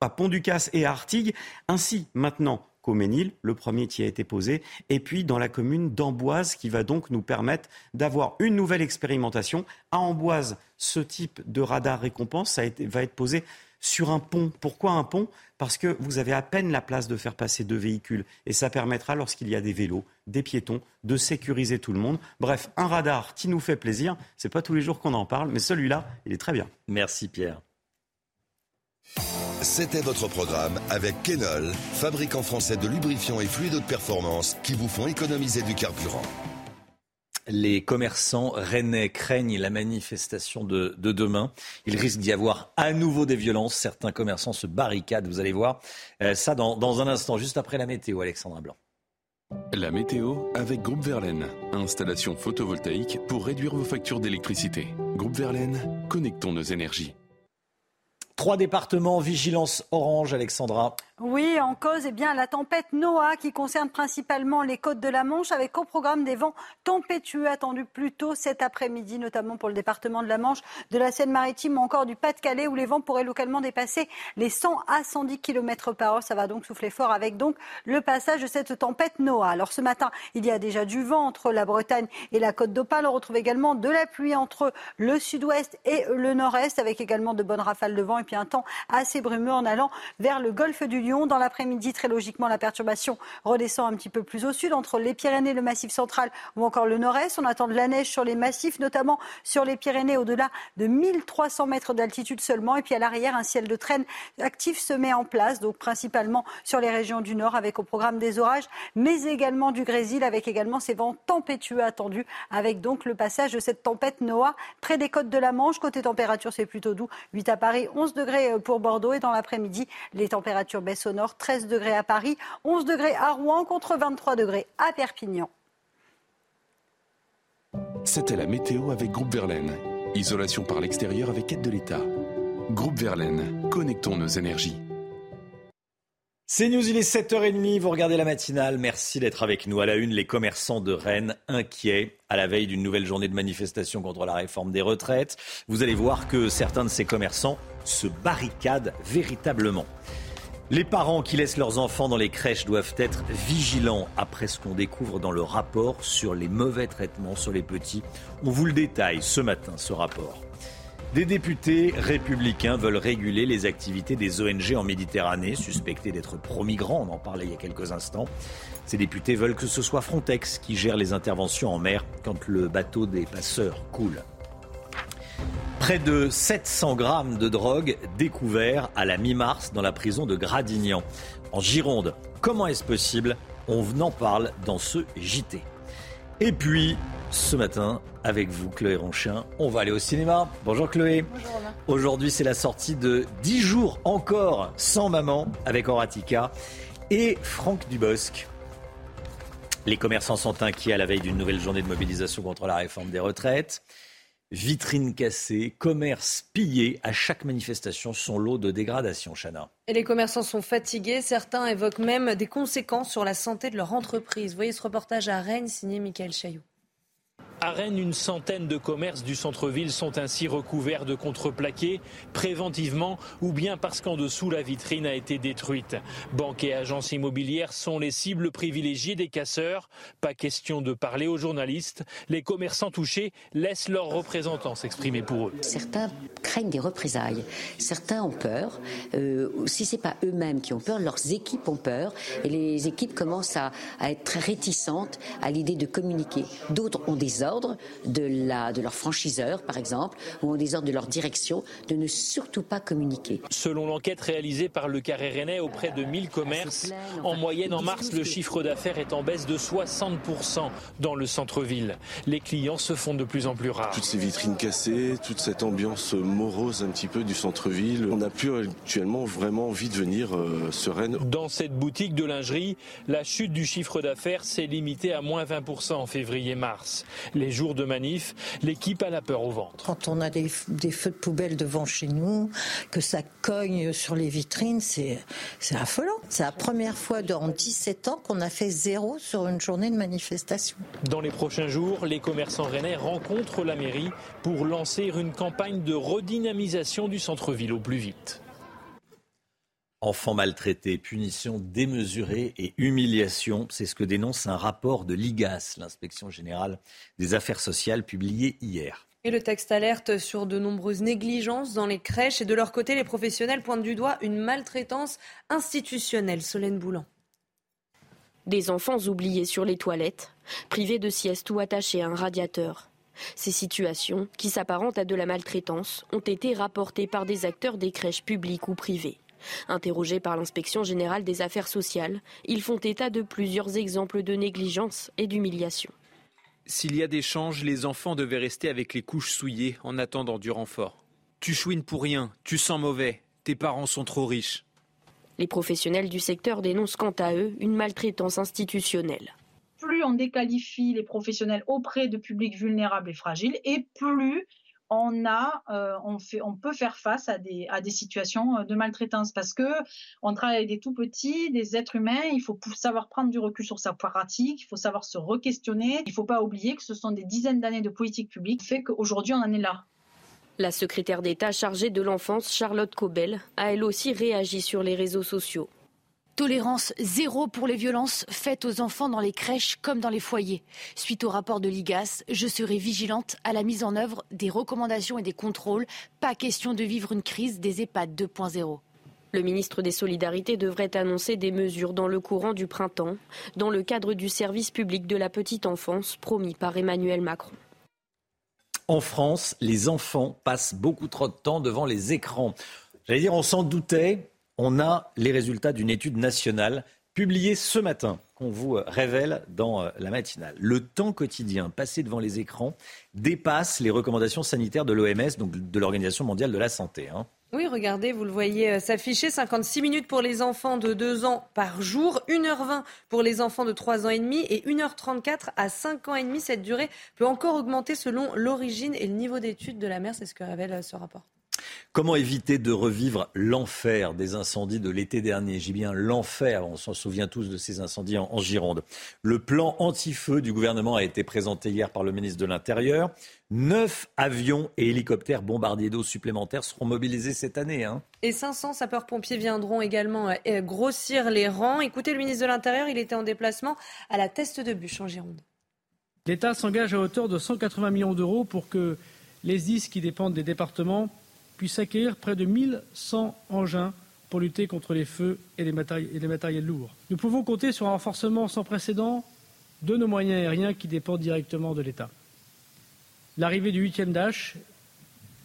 à Pont-du-Casse et à Artigues, ainsi maintenant qu'au Ménil, le premier qui a été posé, et puis dans la commune d'Amboise, qui va donc nous permettre d'avoir une nouvelle expérimentation. À Amboise, ce type de radar récompense va être posé sur un pont. Pourquoi un pont? Parce que vous avez à peine la place de faire passer deux véhicules. Et ça permettra, lorsqu'il y a des vélos, des piétons, de sécuriser tout le monde. Bref, un radar qui nous fait plaisir. C'est pas tous les jours qu'on en parle, mais celui-là, il est très bien. Merci Pierre. C'était votre programme avec Kenol, fabricant français de lubrifiants et fluides de performance qui vous font économiser du carburant. Les commerçants rennais craignent la manifestation de, de demain. Il risque d'y avoir à nouveau des violences. Certains commerçants se barricadent, vous allez voir. Euh, ça dans, dans un instant, juste après la météo, Alexandra Blanc. La météo avec Groupe Verlaine. Installation photovoltaïque pour réduire vos factures d'électricité. Groupe Verlaine, connectons nos énergies. Trois départements, vigilance orange, Alexandra. Oui, en cause, eh bien, la tempête Noah qui concerne principalement les côtes de la Manche avec au programme des vents tempétueux attendus plus tôt cet après-midi, notamment pour le département de la Manche, de la Seine-Maritime ou encore du Pas-de-Calais où les vents pourraient localement dépasser les 100 à 110 km par heure. Ça va donc souffler fort avec donc le passage de cette tempête Noah. Alors ce matin, il y a déjà du vent entre la Bretagne et la côte d'Opale. On retrouve également de la pluie entre le sud-ouest et le nord-est avec également de bonnes rafales de vent et puis un temps assez brumeux en allant vers le golfe du Lion Dans l'après-midi, très logiquement, la perturbation redescend un petit peu plus au sud, entre les Pyrénées, le Massif central ou encore le nord-est. On attend de la neige sur les massifs, notamment sur les Pyrénées, au-delà de 1300 mètres d'altitude seulement. Et puis à l'arrière, un ciel de traîne actif se met en place, donc principalement sur les régions du nord, avec au programme des orages, mais également du grésil, avec également ces vents tempétueux attendus, avec donc le passage de cette tempête Noah près des côtes de la Manche. Côté température, c'est plutôt doux. 8 à Paris, 11 degrés pour Bordeaux. Et dans l'après-midi, les températures baissent au nord. 13 degrés à Paris, 11 degrés à Rouen contre 23 degrés à Perpignan. C'était la météo avec Groupe Verlaine. Isolation par l'extérieur avec aide de l'État. Groupe Verlaine, connectons nos énergies. C'est News, il est 7h30, vous regardez la matinale, merci d'être avec nous. À la une, les commerçants de Rennes inquiets à la veille d'une nouvelle journée de manifestation contre la réforme des retraites. Vous allez voir que certains de ces commerçants se barricadent véritablement. Les parents qui laissent leurs enfants dans les crèches doivent être vigilants après ce qu'on découvre dans le rapport sur les mauvais traitements sur les petits. On vous le détaille ce matin, ce rapport. Des députés républicains veulent réguler les activités des ONG en Méditerranée, suspectées d'être pro-migrants, on en parlait il y a quelques instants. Ces députés veulent que ce soit Frontex qui gère les interventions en mer quand le bateau des passeurs coule. Près de 700 grammes de drogue découverts à la mi-mars dans la prison de Gradignan, en Gironde. Comment est-ce possible? On en parle dans ce JT. Et puis, ce matin, avec vous, Chloé Ronchin, on va aller au cinéma. Bonjour Chloé. Bonjour Aujourd'hui, c'est la sortie de 10 jours encore sans maman avec Horatica et Franck Dubosc. Les commerçants sont inquiets à la veille d'une nouvelle journée de mobilisation contre la réforme des retraites. Vitrines cassées, commerces pillés, à chaque manifestation, son lot de dégradation, Chana. Et les commerçants sont fatigués. Certains évoquent même des conséquences sur la santé de leur entreprise. Voyez ce reportage à Rennes, signé Michael Chailloux. À Rennes, une centaine de commerces du centre-ville sont ainsi recouverts de contreplaqués, préventivement ou bien parce qu'en dessous la vitrine a été détruite. Banques et agences immobilières sont les cibles privilégiées des casseurs. Pas question de parler aux journalistes. Les commerçants touchés laissent leurs représentants s'exprimer pour eux. Certains craignent des représailles. Certains ont peur. Euh, si c'est pas eux-mêmes qui ont peur, leurs équipes ont peur. Et les équipes commencent à, à être très réticentes à l'idée de communiquer. D'autres ont des ordres de, la, de leur franchiseur, par exemple, ou ont des ordres de leur direction de ne surtout pas communiquer. Selon l'enquête réalisée par le Carré Rennais auprès de 1000 commerces, en moyenne en mars, le chiffre d'affaires est en baisse de 60% dans le centre-ville. Les clients se font de plus en plus rares. Toutes ces vitrines cassées, toute cette ambiance morose un petit peu du centre-ville, on n'a plus actuellement vraiment envie de venir euh, sereine. Dans cette boutique de lingerie, la chute du chiffre d'affaires s'est limitée à moins 20% en février-mars les jours de manif, l'équipe a la peur au ventre. Quand on a des, feux de poubelle devant chez nous, que ça cogne sur les vitrines, c'est affolant. C'est la première fois en 17 ans qu'on a fait zéro sur une journée de manifestation. Dans les prochains jours, les commerçants rennais rencontrent la mairie pour lancer une campagne de redynamisation du centre-ville au plus vite. Enfants maltraités, punitions démesurées et humiliation, c'est ce que dénonce un rapport de l'IGAS, l'inspection générale des affaires sociales, publié hier. Et le texte alerte sur de nombreuses négligences dans les crèches et de leur côté, les professionnels pointent du doigt une maltraitance institutionnelle. Solène Boulan. Des enfants oubliés sur les toilettes, privés de sieste ou attachés à un radiateur. Ces situations, qui s'apparentent à de la maltraitance, ont été rapportées par des acteurs des crèches publiques ou privées. Interrogés par l'inspection générale des affaires sociales, ils font état de plusieurs exemples de négligence et d'humiliation. S'il y a des changes, les enfants devaient rester avec les couches souillées en attendant du renfort. Tu chouines pour rien, tu sens mauvais, tes parents sont trop riches. Les professionnels du secteur dénoncent quant à eux une maltraitance institutionnelle. Plus on déqualifie les professionnels auprès de publics vulnérables et fragiles, et plus on a, euh, on, peut faire face à des, situations euh, de maltraitance parce que on travaille avec des tout petits, des êtres humains. Il faut savoir prendre du recul sur sa pratique. Il faut savoir se re-questionner. Il ne faut pas oublier que ce sont des dizaines d'années de politique publique fait qu'aujourd'hui on en est là. La secrétaire d'État chargée de l'enfance, Charlotte Cobel, a elle aussi réagi sur les réseaux sociaux. Tolérance zéro pour les violences faites aux enfants dans les crèches comme dans les foyers. Suite au rapport de l'IGAS, je serai vigilante à la mise en œuvre des recommandations et des contrôles. Pas question de vivre une crise des EHPAD 2.0. Le ministre des Solidarités devrait annoncer des mesures dans le courant du printemps, dans le cadre du service public de la petite enfance promis par Emmanuel Macron. En France, les enfants passent beaucoup trop de temps devant les écrans. J'allais dire, on s'en doutait. On a les résultats d'une étude nationale publiée ce matin qu'on vous révèle dans euh, la matinale. Le temps quotidien passé devant les écrans dépasse les recommandations sanitaires de l'OMS, donc de l'Organisation mondiale de la santé. Hein. Oui, regardez, vous le voyez euh, s'afficher, 56 minutes pour les enfants de 2 ans par jour, 1h20 pour les enfants de 3 ans et demi et 1h34 à 5 ans et demi. Cette durée peut encore augmenter selon l'origine et le niveau d'étude de la mer, c'est ce que révèle euh, ce rapport. Comment éviter de revivre l'enfer des incendies de l'été dernier? J'ai bien l'enfer, on s'en souvient tous de ces incendies en, Gironde. Le plan anti-feu du gouvernement a été présenté hier par le ministre de l'Intérieur. Neuf avions et hélicoptères bombardiers d'eau supplémentaires seront mobilisés cette année. Hein. Et 500 sapeurs-pompiers viendront également euh, grossir les rangs. Écoutez le ministre de l'Intérieur, il était en déplacement à la Teste de Bûche en Gironde. L'État s'engage à hauteur de 180 millions d'euros pour que les 10 qui dépendent des départements puisse acquérir près de 1100 engins pour lutter contre les feux et les, matériels, lourds. Nous pouvons compter sur un renforcement sans précédent de nos moyens aériens qui dépendent directement de l'État. L'arrivée du huitième Dash,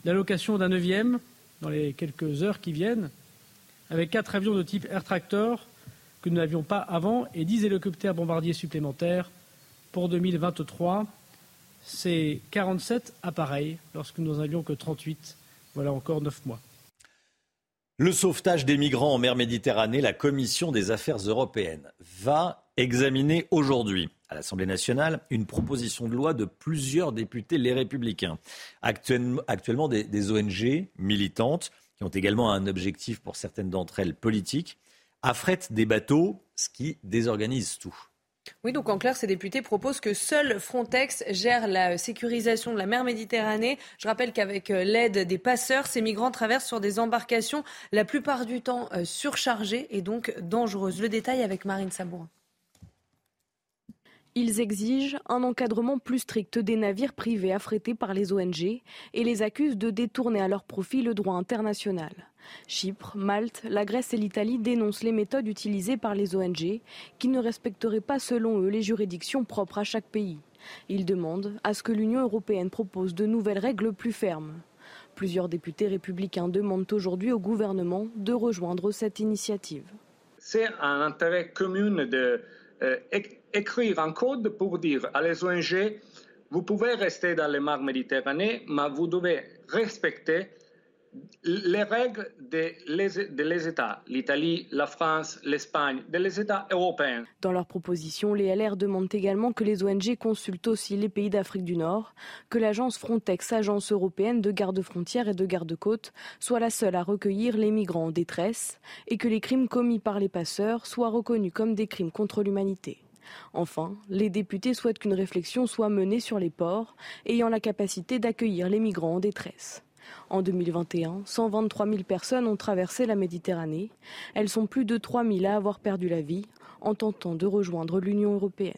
l'allocation d'un neuvième dans les quelques heures qui viennent, avec quatre avions de type Air Tractor que nous n'avions pas avant et dix hélicoptères bombardiers supplémentaires pour 2023. C'est 47 appareils lorsque nous n'en avions que 38 voilà encore neuf mois. Le sauvetage des migrants en mer Méditerranée, la Commission des affaires européennes va examiner aujourd'hui à l'Assemblée nationale une proposition de loi de plusieurs députés les républicains. Actuellement, des, ONG militantes, qui ont également un objectif pour certaines d'entre elles politique, affrètent des bateaux, ce qui désorganise tout. Oui, donc en clair, ces députés proposent que seul Frontex gère la sécurisation de la mer Méditerranée. Je rappelle qu'avec euh, l'aide des passeurs, ces migrants traversent sur des embarcations la plupart du temps euh, surchargées et donc dangereuses. Le détail avec Marine Sabourin. Ils exigent un encadrement plus strict des navires privés affrétés par les ONG et les accusent de détourner à leur profit le droit international. Chypre, Malte, la Grèce et l'Italie dénoncent les méthodes utilisées par les ONG qui ne respecteraient pas selon eux les juridictions propres à chaque pays. Ils demandent à ce que l'Union européenne propose de nouvelles règles plus fermes. Plusieurs députés républicains demandent aujourd'hui au gouvernement de rejoindre cette initiative. C'est un intérêt commun de euh, écrire un code pour dire à les ONG, vous pouvez rester dans les mers Méditerranée, mais vous devez respecter les règles des États, l'Italie, la France, l'Espagne, des États européens. Dans leur proposition, les LR demandent également que les ONG consultent aussi les pays d'Afrique du Nord, que l'agence Frontex, agence européenne de garde-frontières et de garde-côtes, soit la seule à recueillir les migrants en détresse et que les crimes commis par les passeurs soient reconnus comme des crimes contre l'humanité. Enfin, les députés souhaitent qu'une réflexion soit menée sur les ports ayant la capacité d'accueillir les migrants en détresse. En 2021, 123 000 personnes ont traversé la Méditerranée. Elles sont plus de 3 000 à avoir perdu la vie en tentant de rejoindre l'Union européenne.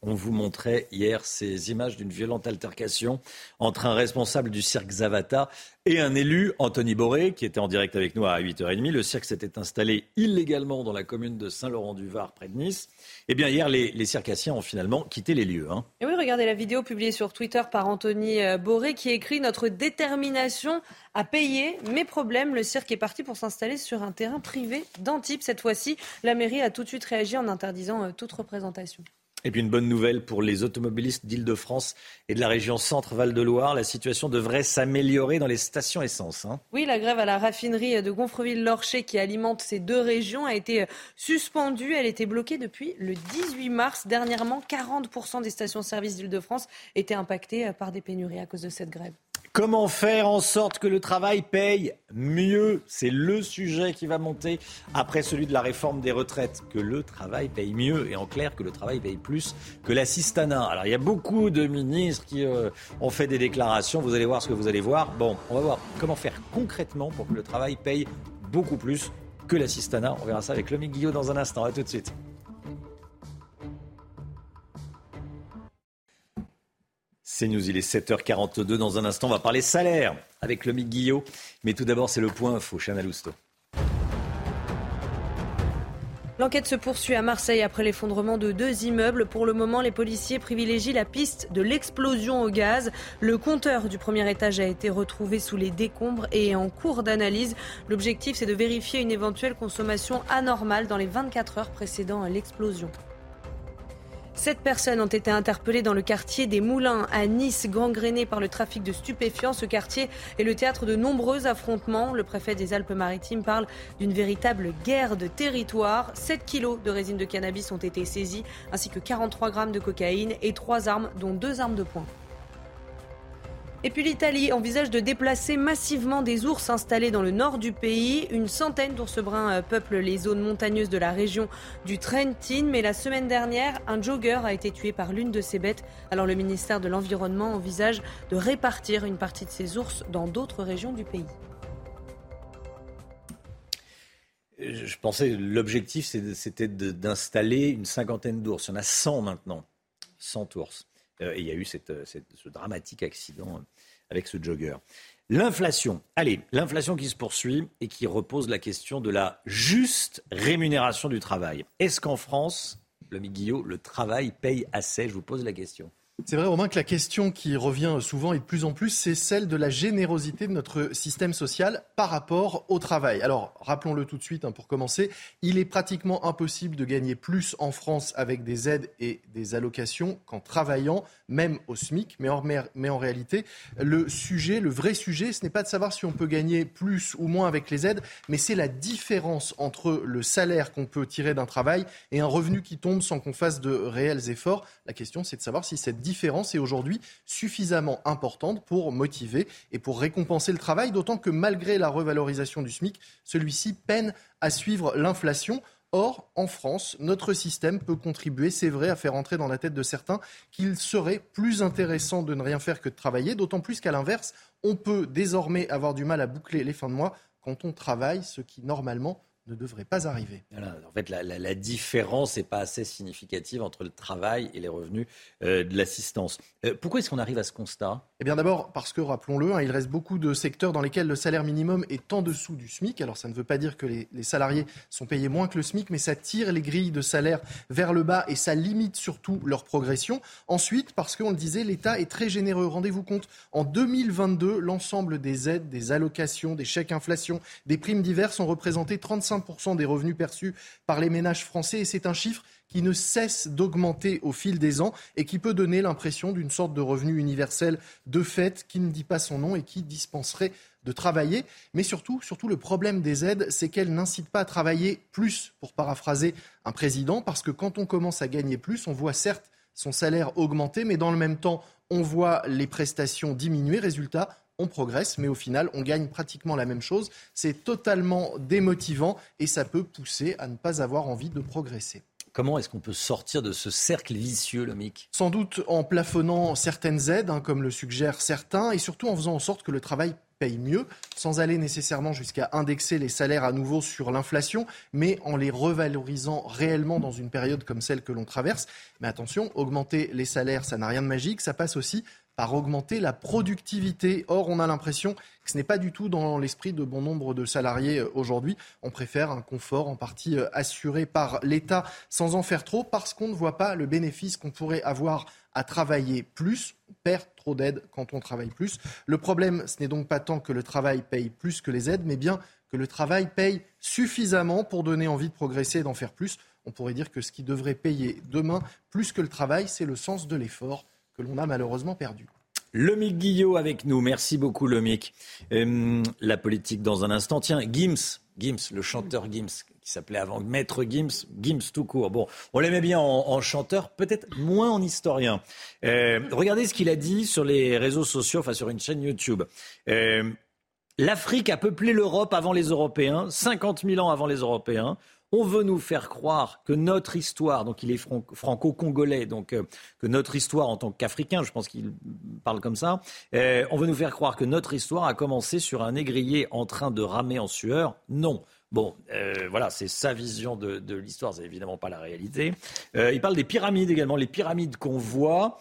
On vous montrait hier ces images d'une violente altercation entre un responsable du cirque Zavata et un élu, Anthony Boré, qui était en direct avec nous à 8h30. Le cirque s'était installé illégalement dans la commune de Saint-Laurent-du-Var, près de Nice. Eh bien, hier, les, circassiens ont finalement quitté les lieux. Hein. Et oui, regardez la vidéo publiée sur Twitter par Anthony euh, Boré qui écrit Notre détermination à payer mes problèmes. Le cirque est parti pour s'installer sur un terrain privé d'Antibes. Cette fois-ci, la mairie a tout de suite réagi en interdisant euh, toute représentation. Et puis une bonne nouvelle pour les automobilistes d'Île-de-France et de la région Centre-Val de Loire. La situation devrait s'améliorer dans les stations essence. Hein. Oui, la grève à la raffinerie de Gonfreville-Lorcher qui alimente ces deux régions a été suspendue. Elle était bloquée depuis le 18 mars. Dernièrement, 40% des stations-service d'Île-de-France étaient impactées par des pénuries à cause de cette grève. Comment faire en sorte que le travail paye mieux? C'est le sujet qui va monter après celui de la réforme des retraites. Que le travail paye mieux et en clair que le travail paye plus que l'assistanat. Alors il y a beaucoup de ministres qui euh, ont fait des déclarations. Vous allez voir ce que vous allez voir. Bon, on va voir comment faire concrètement pour que le travail paye beaucoup plus que l'assistanat. On verra ça avec Lomi Guillot dans un instant. A tout de suite. C'est News, il est 7h42. Dans un instant, on va parler salaire avec le Guillot. Mais tout d'abord, c'est le point info. Chana Lousteau. L'enquête se poursuit à Marseille après l'effondrement de deux immeubles. Pour le moment, les policiers privilégient la piste de l'explosion au gaz. Le compteur du premier étage a été retrouvé sous les décombres et est en cours d'analyse. L'objectif, c'est de vérifier une éventuelle consommation anormale dans les 24 heures précédant l'explosion. Sept personnes ont été interpellées dans le quartier des Moulins à Nice, gangréné par le trafic de stupéfiants. Ce quartier est le théâtre de nombreux affrontements. Le préfet des Alpes-Maritimes parle d'une véritable guerre de territoire. 7 kilos de résine de cannabis ont été saisis, ainsi que 43 grammes de cocaïne et trois armes, dont deux armes de poing. Et puis l'Italie envisage de déplacer massivement des ours installés dans le nord du pays. Une centaine d'ours bruns euh, peuplent les zones montagneuses de la région du Trentin. Mais la semaine dernière, un jogger a été tué par l'une de ces bêtes. Alors le ministère de l'Environnement envisage de répartir une partie de ces ours dans d'autres régions du pays. Je pensais l'objectif c'était d'installer une cinquantaine d'ours. Il y en a 100 maintenant. 100 ours. Euh, il y a eu euh, ce dramatique accident euh, avec ce jogger. L'inflation. Allez, l'inflation qui se poursuit et qui repose la question de la juste rémunération du travail. Est-ce qu'en France, le Guillot, le travail paye assez? Je vous pose la question. C'est vrai, Romain, que la question qui revient souvent et de plus en plus, c'est celle de la générosité de notre système social par rapport au travail. Alors, rappelons-le tout de suite, hein, pour commencer, il est pratiquement impossible de gagner plus en France avec des aides et des allocations qu'en travaillant, même au SMIC. Mais en, mais en réalité, le sujet, le vrai sujet, ce n'est pas de savoir si on peut gagner plus ou moins avec les aides, mais c'est la différence entre le salaire qu'on peut tirer d'un travail et un revenu qui tombe sans qu'on fasse de réels efforts. La question, c'est de savoir si cette différence est aujourd'hui suffisamment importante pour motiver et pour récompenser le travail, d'autant que malgré la revalorisation du SMIC, celui-ci peine à suivre l'inflation. Or, en France, notre système peut contribuer, c'est vrai, à faire entrer dans la tête de certains qu'il serait plus intéressant de ne rien faire que de travailler, d'autant plus qu'à l'inverse, on peut désormais avoir du mal à boucler les fins de mois quand on travaille, ce qui normalement ne devrait pas arriver. en fait, la, différence n'est pas assez significative entre le travail et les revenus euh, de l'assistance. Euh, pourquoi est-ce qu'on arrive à ce constat? Eh bien d'abord parce que, rappelons-le, hein, il reste beaucoup de secteurs dans lesquels le salaire minimum est en dessous du SMIC. Alors ça ne veut pas dire que les, les salariés sont payés moins que le SMIC, mais ça tire les grilles de salaire vers le bas et ça limite surtout leur progression. Ensuite, parce qu'on le disait, l'État est très généreux. Rendez-vous compte, en 2022, l'ensemble des aides, des allocations, des chèques inflation, des primes diverses ont représenté 35 des revenus perçus par les ménages français et c'est un chiffre qui ne cesse d'augmenter au fil des ans et qui peut donner l'impression d'une sorte de revenu universel de fait qui ne dit pas son nom et qui dispenserait de travailler. Mais surtout, surtout le problème des aides, c'est qu'elles n'incitent pas à travailler plus, pour paraphraser un président, parce que quand on commence à gagner plus, on voit certes son salaire augmenter, mais dans le même temps, on voit les prestations diminuer. Résultat, on progresse, mais au final, on gagne pratiquement la même chose. C'est totalement démotivant et ça peut pousser à ne pas avoir envie de progresser. Comment est-ce qu'on peut sortir de ce cercle vicieux, le MIC Sans doute en plafonnant certaines aides, hein, comme le suggèrent certains, et surtout en faisant en sorte que le travail paye mieux, sans aller nécessairement jusqu'à indexer les salaires à nouveau sur l'inflation, mais en les revalorisant réellement dans une période comme celle que l'on traverse. Mais attention, augmenter les salaires, ça n'a rien de magique, ça passe aussi par augmenter la productivité. Or, on a l'impression que ce n'est pas du tout dans l'esprit de bon nombre de salariés euh, aujourd'hui. On préfère un confort en partie euh, assuré par l'État sans en faire trop parce qu'on ne voit pas le bénéfice qu'on pourrait avoir à travailler plus. On perd trop d'aides quand on travaille plus. Le problème, ce n'est donc pas tant que le travail paye plus que les aides, mais bien que le travail paye suffisamment pour donner envie de progresser et d'en faire plus. On pourrait dire que ce qui devrait payer demain plus que le travail, c'est le sens de l'effort que l'on a malheureusement perdu. Lomic Guillot avec nous. Merci beaucoup, Lomic. Euh, la politique dans un instant. Tiens, Gims, Gims, le chanteur Gims, qui s'appelait avant Maître Gims, Gims tout court. Bon, on l'aimait bien en, chanteur, peut-être moins en historien. Euh, regardez ce qu'il a dit sur les réseaux sociaux, enfin sur une chaîne YouTube. Euh, L'Afrique a peuplé l'Europe avant les Européens, 50 000 ans avant les Européens. On veut nous faire croire que notre histoire, donc il est franco-congolais, donc euh, que notre histoire en tant qu'Africain, je pense qu'il parle comme ça, euh, on veut nous faire croire que notre histoire a commencé sur un négrier en train de ramer en sueur. Non. Bon, euh, voilà, c'est sa vision de, de l'histoire, c'est évidemment pas la réalité. il parle des pyramides également, les pyramides qu'on voit.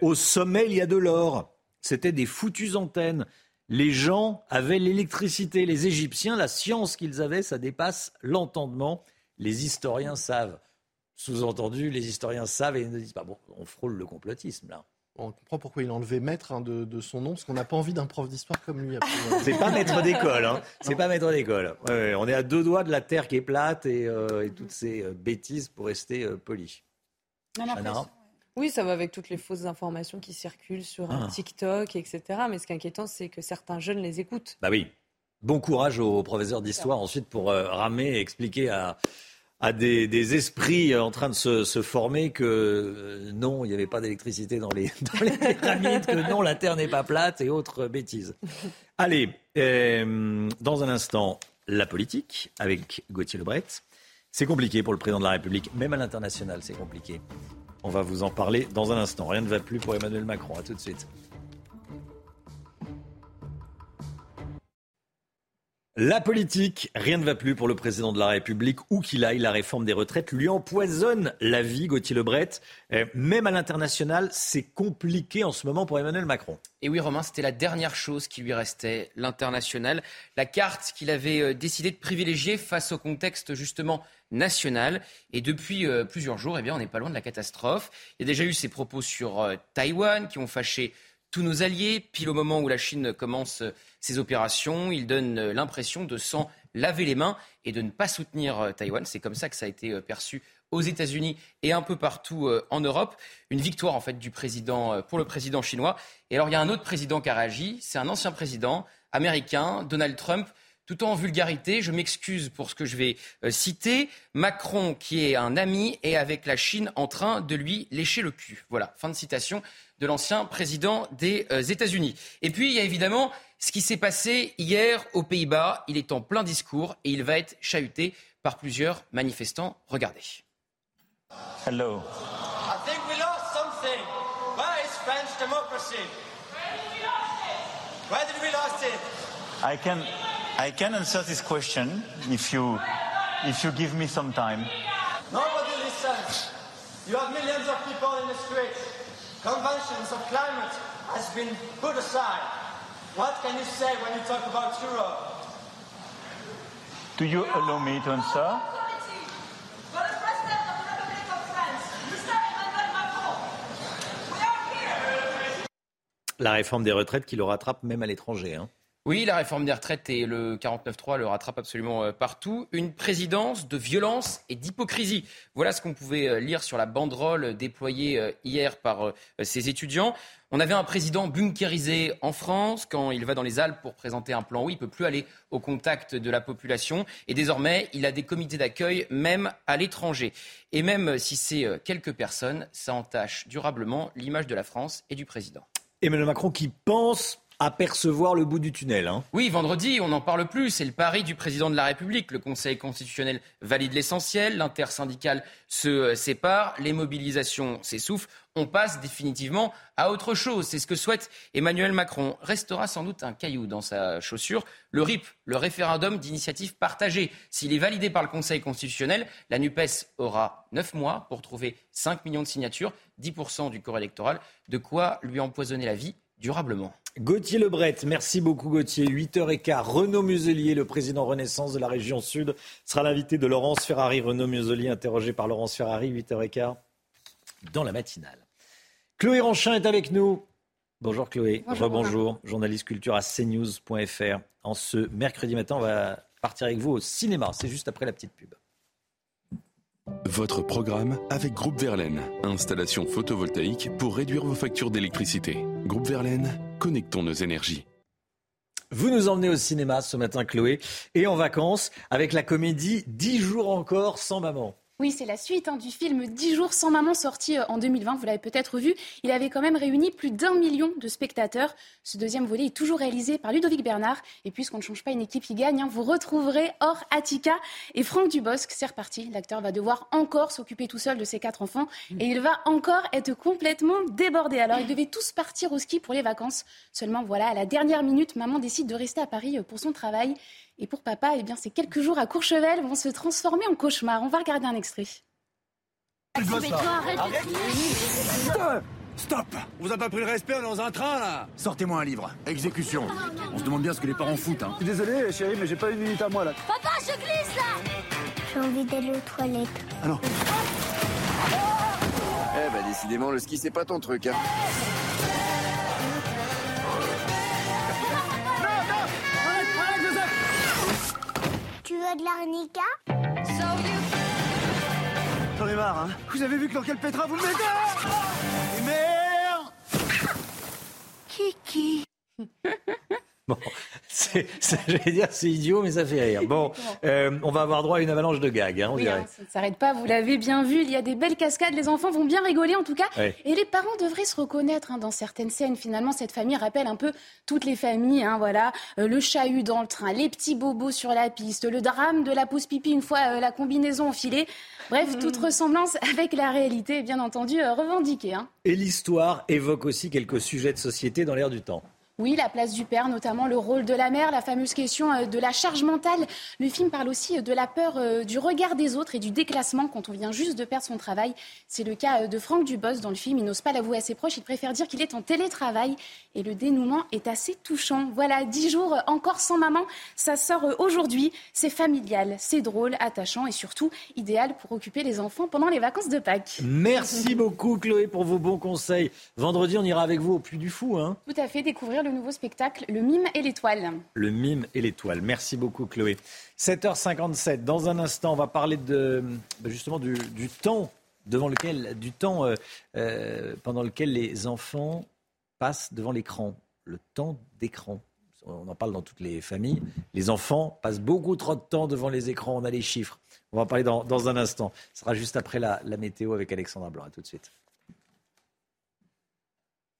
Au sommet, il y a de l'or. C'était des foutues antennes. Les gens avaient l'électricité. Les Égyptiens, la science qu'ils avaient, ça dépasse l'entendement. Les historiens savent. Sous-entendu, les historiens savent et ils ne disent pas, bon, on frôle le complotisme là. On comprend pourquoi il a enlevé maître hein, de, son nom, parce qu'on n'a pas envie d'un prof d'histoire comme lui. C'est pas maître d'école, hein. C'est pas maître d'école. on est à deux doigts de la terre qui est plate et, euh, toutes ces euh, bêtises pour rester euh, poli. Oui, ça va avec toutes les fausses informations qui circulent sur ah. TikTok, etc. Mais ce qui est inquiétant, c'est que certains jeunes les écoutent. Bah oui. Bon courage aux professeurs d'histoire ensuite pour ramer et expliquer à, à des, esprits en train de se, former que euh, non, il n'y avait pas d'électricité dans les, pyramides, que non, la Terre n'est pas plate et autres bêtises. Allez, euh, dans un instant, la politique avec Gauthier Lebret. C'est compliqué pour le président de la République, même à l'international, c'est compliqué. On va vous en parler dans un instant. Rien ne va plus pour Emmanuel Macron. À tout de suite. La politique, rien ne va plus pour le président de la République, où qu'il aille, la réforme des retraites lui empoisonne la vie, Gauthier Lebret. Euh, même à l'international, c'est compliqué en ce moment pour Emmanuel Macron. Et oui, Romain, c'était la dernière chose qui lui restait, l'international, la carte qu'il avait euh, décidé de privilégier face au contexte justement national. Et depuis euh, plusieurs jours, eh bien, on n'est pas loin de la catastrophe. Il y a déjà eu ces propos sur Taïwan qui ont fâché tous nos alliés. Pile au moment où la Chine commence ses opérations, il donne euh, l'impression de s'en laver les mains et de ne pas soutenir euh, Taïwan. C'est comme ça que ça a été euh, perçu aux États-Unis et un peu partout en Europe. Une victoire en fait du président pour le président chinois. Et alors il y a un autre président qui a réagi. C'est un ancien président américain, Donald Trump. Tout en vulgarité, je m'excuse pour ce que je vais citer. Macron, qui est un ami, est avec la Chine en train de lui lécher le cul. Voilà, fin de citation de l'ancien président des euh, États-Unis. Et puis, il y a évidemment ce qui s'est passé hier aux Pays-Bas. Il est en plein discours et il va être chahuté par plusieurs manifestants. Regardez. Hello. I think we lost something. Where is French democracy? Where did we lose it? I can, I can answer this question if you, if you give me some time. Nobody listens. You have millions of people in the streets. conventions of climate has been put aside. What can you say when you talk about Europe? Do you allow me to answer? La réforme des retraites qui le rattrape même à l'étranger. Hein. Oui, la réforme des retraites et le 49-3 le rattrape absolument euh, partout. Une présidence de violence et d'hypocrisie. Voilà ce qu'on pouvait euh, lire sur la banderole déployée euh, hier par ces étudiants. On avait un président bunkérisé en France. Quand il va dans les Alpes pour présenter un plan, oui, il ne peut plus aller au contact de la population. Et désormais, il a des comités d'accueil même à l'étranger. Et même si c'est quelques personnes, ça entache durablement l'image de la France et du président. Emmanuel Macron qui pense apercevoir le bout du tunnel. Hein. Oui, vendredi, on n'en parle plus. C'est le pari du président de la République. Le Conseil constitutionnel valide l'essentiel, l'intersyndicale se euh, sépare, les mobilisations s'essoufflent. On passe définitivement à autre chose. C'est ce que souhaite Emmanuel Macron. Restera sans doute un caillou dans sa chaussure. Le RIP, le référendum d'initiative partagée. S'il est validé par le Conseil constitutionnel, la NUPES aura 9 mois pour trouver 5 millions de signatures, 10% du corps électoral. De quoi lui empoisonner la vie durablement. Gauthier Lebret, merci beaucoup Gauthier. 8h15, Renaud Muselier, le président Renaissance de la région Sud, sera l'invité de Laurence Ferrari. Renaud Muselier, interrogé par Laurence Ferrari, 8h15, dans la matinale. Chloé Ranchin est avec nous. Bonjour Chloé, bonjour, bonjour. journaliste culture à cnews.fr. En ce mercredi matin, on va partir avec vous au cinéma. C'est juste après la petite pub. Votre programme avec Groupe Verlaine. Installation photovoltaïque pour réduire vos factures d'électricité. Groupe Verlaine, connectons nos énergies. Vous nous emmenez au cinéma ce matin, Chloé, et en vacances avec la comédie 10 jours encore sans maman. Oui, c'est la suite hein, du film 10 jours sans maman sorti euh, en 2020. Vous l'avez peut-être vu. Il avait quand même réuni plus d'un million de spectateurs. Ce deuxième volet est toujours réalisé par Ludovic Bernard. Et puisqu'on ne change pas une équipe qui gagne, hein, vous retrouverez Or Attica et Franck Dubosc. C'est reparti. L'acteur va devoir encore s'occuper tout seul de ses quatre enfants. Et il va encore être complètement débordé. Alors, ils devaient tous partir au ski pour les vacances. Seulement, voilà, à la dernière minute, maman décide de rester à Paris euh, pour son travail. Et pour papa, eh bien, ces quelques jours à Courchevel vont se transformer en cauchemar. On va regarder un extrait. Stop Vous avez pas pris le respect, dans un train là Sortez-moi un livre. Exécution. On se demande bien ce que les parents foutent. Hein. Je suis désolé chérie, mais j'ai pas une minute à moi là. Papa, je glisse là J'ai envie d'aller aux toilettes. Alors Eh bah décidément, le ski c'est pas ton truc. Hein. Tu veux de l'arnica? Ai marre, hein. Vous avez vu que quel pétra vous le mettez Et merde Kiki. Bon, c'est, j'allais dire c'est idiot, mais ça fait rire. Bon, euh, on va avoir droit à une avalanche de gags, hein, on Oui, dirait. hein, ça ne s'arrête pas, vous l'avez bien vu, il y a des belles cascades, les enfants vont bien rigoler en tout cas. Ouais. Et les parents devraient se reconnaître hein, dans certaines scènes. Finalement, cette famille rappelle un peu toutes les familles. hein, voilà, Euh, le chahut dans le train, les petits bobos sur la piste, le drame de la pause pipi une fois euh, la combinaison enfilée. Bref, toute ressemblance avec la réalité est bien entendu euh, revendiquée. hein. Et l'histoire évoque aussi quelques sujets de société dans l'air du temps. Oui, la place du père, notamment le rôle de la mère, la fameuse question euh, de la charge mentale. Le film parle aussi euh, de la peur euh, du regard des autres et du déclassement quand on vient juste de perdre son travail. C'est le cas de Franck Dubos dans le film. Il n'ose pas l'avouer à ses proches, il préfère dire qu'il est en télétravail et le dénouement est assez touchant. Voilà, dix jours encore sans maman, ça sort aujourd'hui. C'est familial, c'est drôle, attachant et surtout idéal pour occuper les enfants pendant les vacances de Pâques. Merci beaucoup Chloé pour vos bons conseils. Vendredi, on ira avec vous au Puy du Fou, hein. Tout à fait, découvrir le nouveau spectacle Le Mime et l'étoile. Le mime et l'étoile. Merci beaucoup Chloé. 7h57. Dans un instant, on va parler de bah, justement du, du temps devant lequel, du temps euh, euh, pendant lequel les enfants passent devant l'écran. Le temps d'écran. On en parle dans toutes les familles. Les enfants passent beaucoup trop de temps devant les écrans. On a les chiffres. On va en parler dans, dans un instant. Ce sera juste après la, la météo avec Alexandra Blanc. À tout de suite.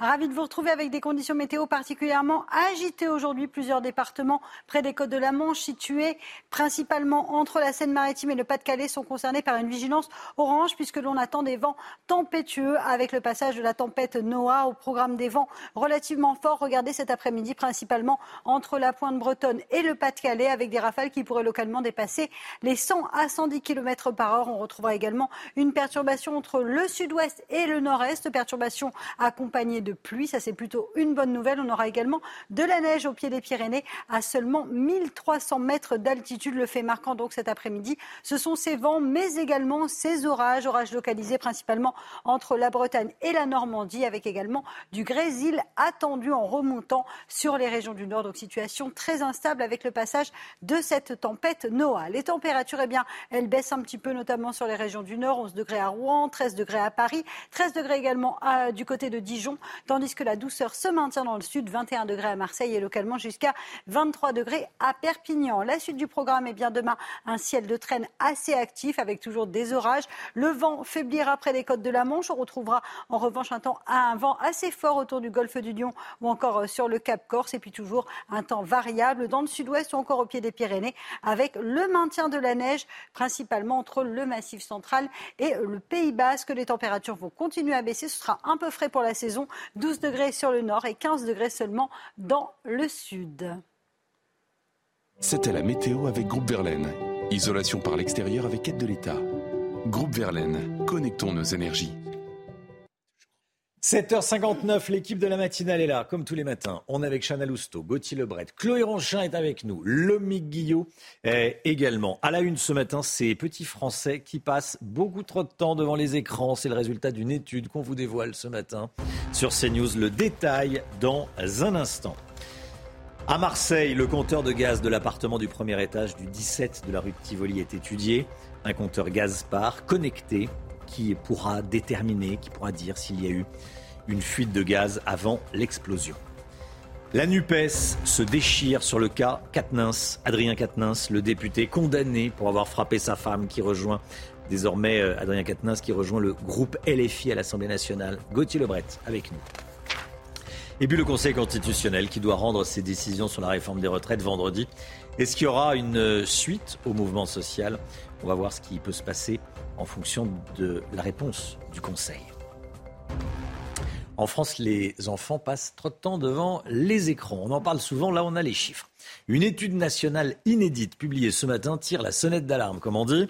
Ravi de vous retrouver avec des conditions météo particulièrement agitées aujourd'hui. Plusieurs départements près des côtes de la Manche, situés principalement entre la Seine-Maritime et le Pas-de-Calais, sont concernés par une vigilance orange puisque l'on attend des vents tempétueux avec le passage de la tempête Noah au programme des vents relativement forts. Regardez cet après-midi principalement entre la pointe bretonne et le Pas-de-Calais avec des rafales qui pourraient localement dépasser les 100 à 110 km par heure. On retrouvera également une perturbation entre le sud-ouest et le nord-est, perturbation accompagnée de pluie. Ça, c'est plutôt une bonne nouvelle. On aura également de la neige au pied des Pyrénées à seulement 1300 mètres d'altitude. Le fait marquant donc cet après-midi, ce sont ces vents, mais également ces orages, orages localisés principalement entre la Bretagne et la Normandie, avec également du grésil attendu en remontant sur les régions du nord. Donc situation très instable avec le passage de cette tempête Noah. Les températures, eh bien, elles baissent un petit peu, notamment sur les régions du nord. 11 degrés à Rouen, 13 degrés à Paris, 13 degrés également à- du côté de Dijon, tandis que la douceur se maintient dans le sud, 21 degrés à Marseille et localement jusqu'à 23 degrés à Perpignan. La suite du programme est bien demain un ciel de traîne assez actif avec toujours des orages. Le vent faiblira près des côtes de la Manche. On retrouvera en revanche un temps un vent assez fort autour du golfe du Lion ou encore euh, sur le Cap Corse et puis toujours un temps variable dans le sud-ouest ou encore au pied des Pyrénées avec le maintien de la neige principalement entre le massif central et le Pays Basque. Les températures vont continuer à baisser. Ce sera un peu frais pour la saison. 12 degrés sur le nord et 15 degrés seulement dans le sud. C'était la météo avec Groupe Verlaine. Isolation par l'extérieur avec aide de l'État. Groupe Verlaine, connectons nos énergies. 7h59, l'équipe de la matinale est là, comme tous les matins. On est avec Chana Lousteau, Gauthier Lebret, Chloé Ronchin est avec nous, Lomique Guillot est également. À la une ce matin, ces petits Français qui passent beaucoup trop de temps devant les écrans. C'est le résultat d'une étude qu'on vous dévoile ce matin sur CNews. Le détail dans un instant. À Marseille, le compteur de gaz de l'appartement du premier étage du 17 de la rue Tivoli est étudié. Un compteur Gazpar connecté qui pourra déterminer, qui pourra dire s'il y a eu une fuite de gaz avant l'explosion. La NUPES se déchire sur le cas Katnins, Adrien Katnins, le député condamné pour avoir frappé sa femme qui rejoint désormais euh, Adrien Katnins qui rejoint le groupe LFI à l'Assemblée nationale. Gauthier Lebret avec nous. Et puis le Conseil constitutionnel qui doit rendre ses décisions sur la réforme des retraites vendredi. Est-ce qu'il y aura une euh, suite au mouvement social? On va voir ce qui peut se passer en fonction de la réponse du Conseil. En France, les enfants passent trop de temps devant les écrans. On en parle souvent, là on a les chiffres. Une étude nationale inédite publiée ce matin tire la sonnette d'alarme, comme on dit.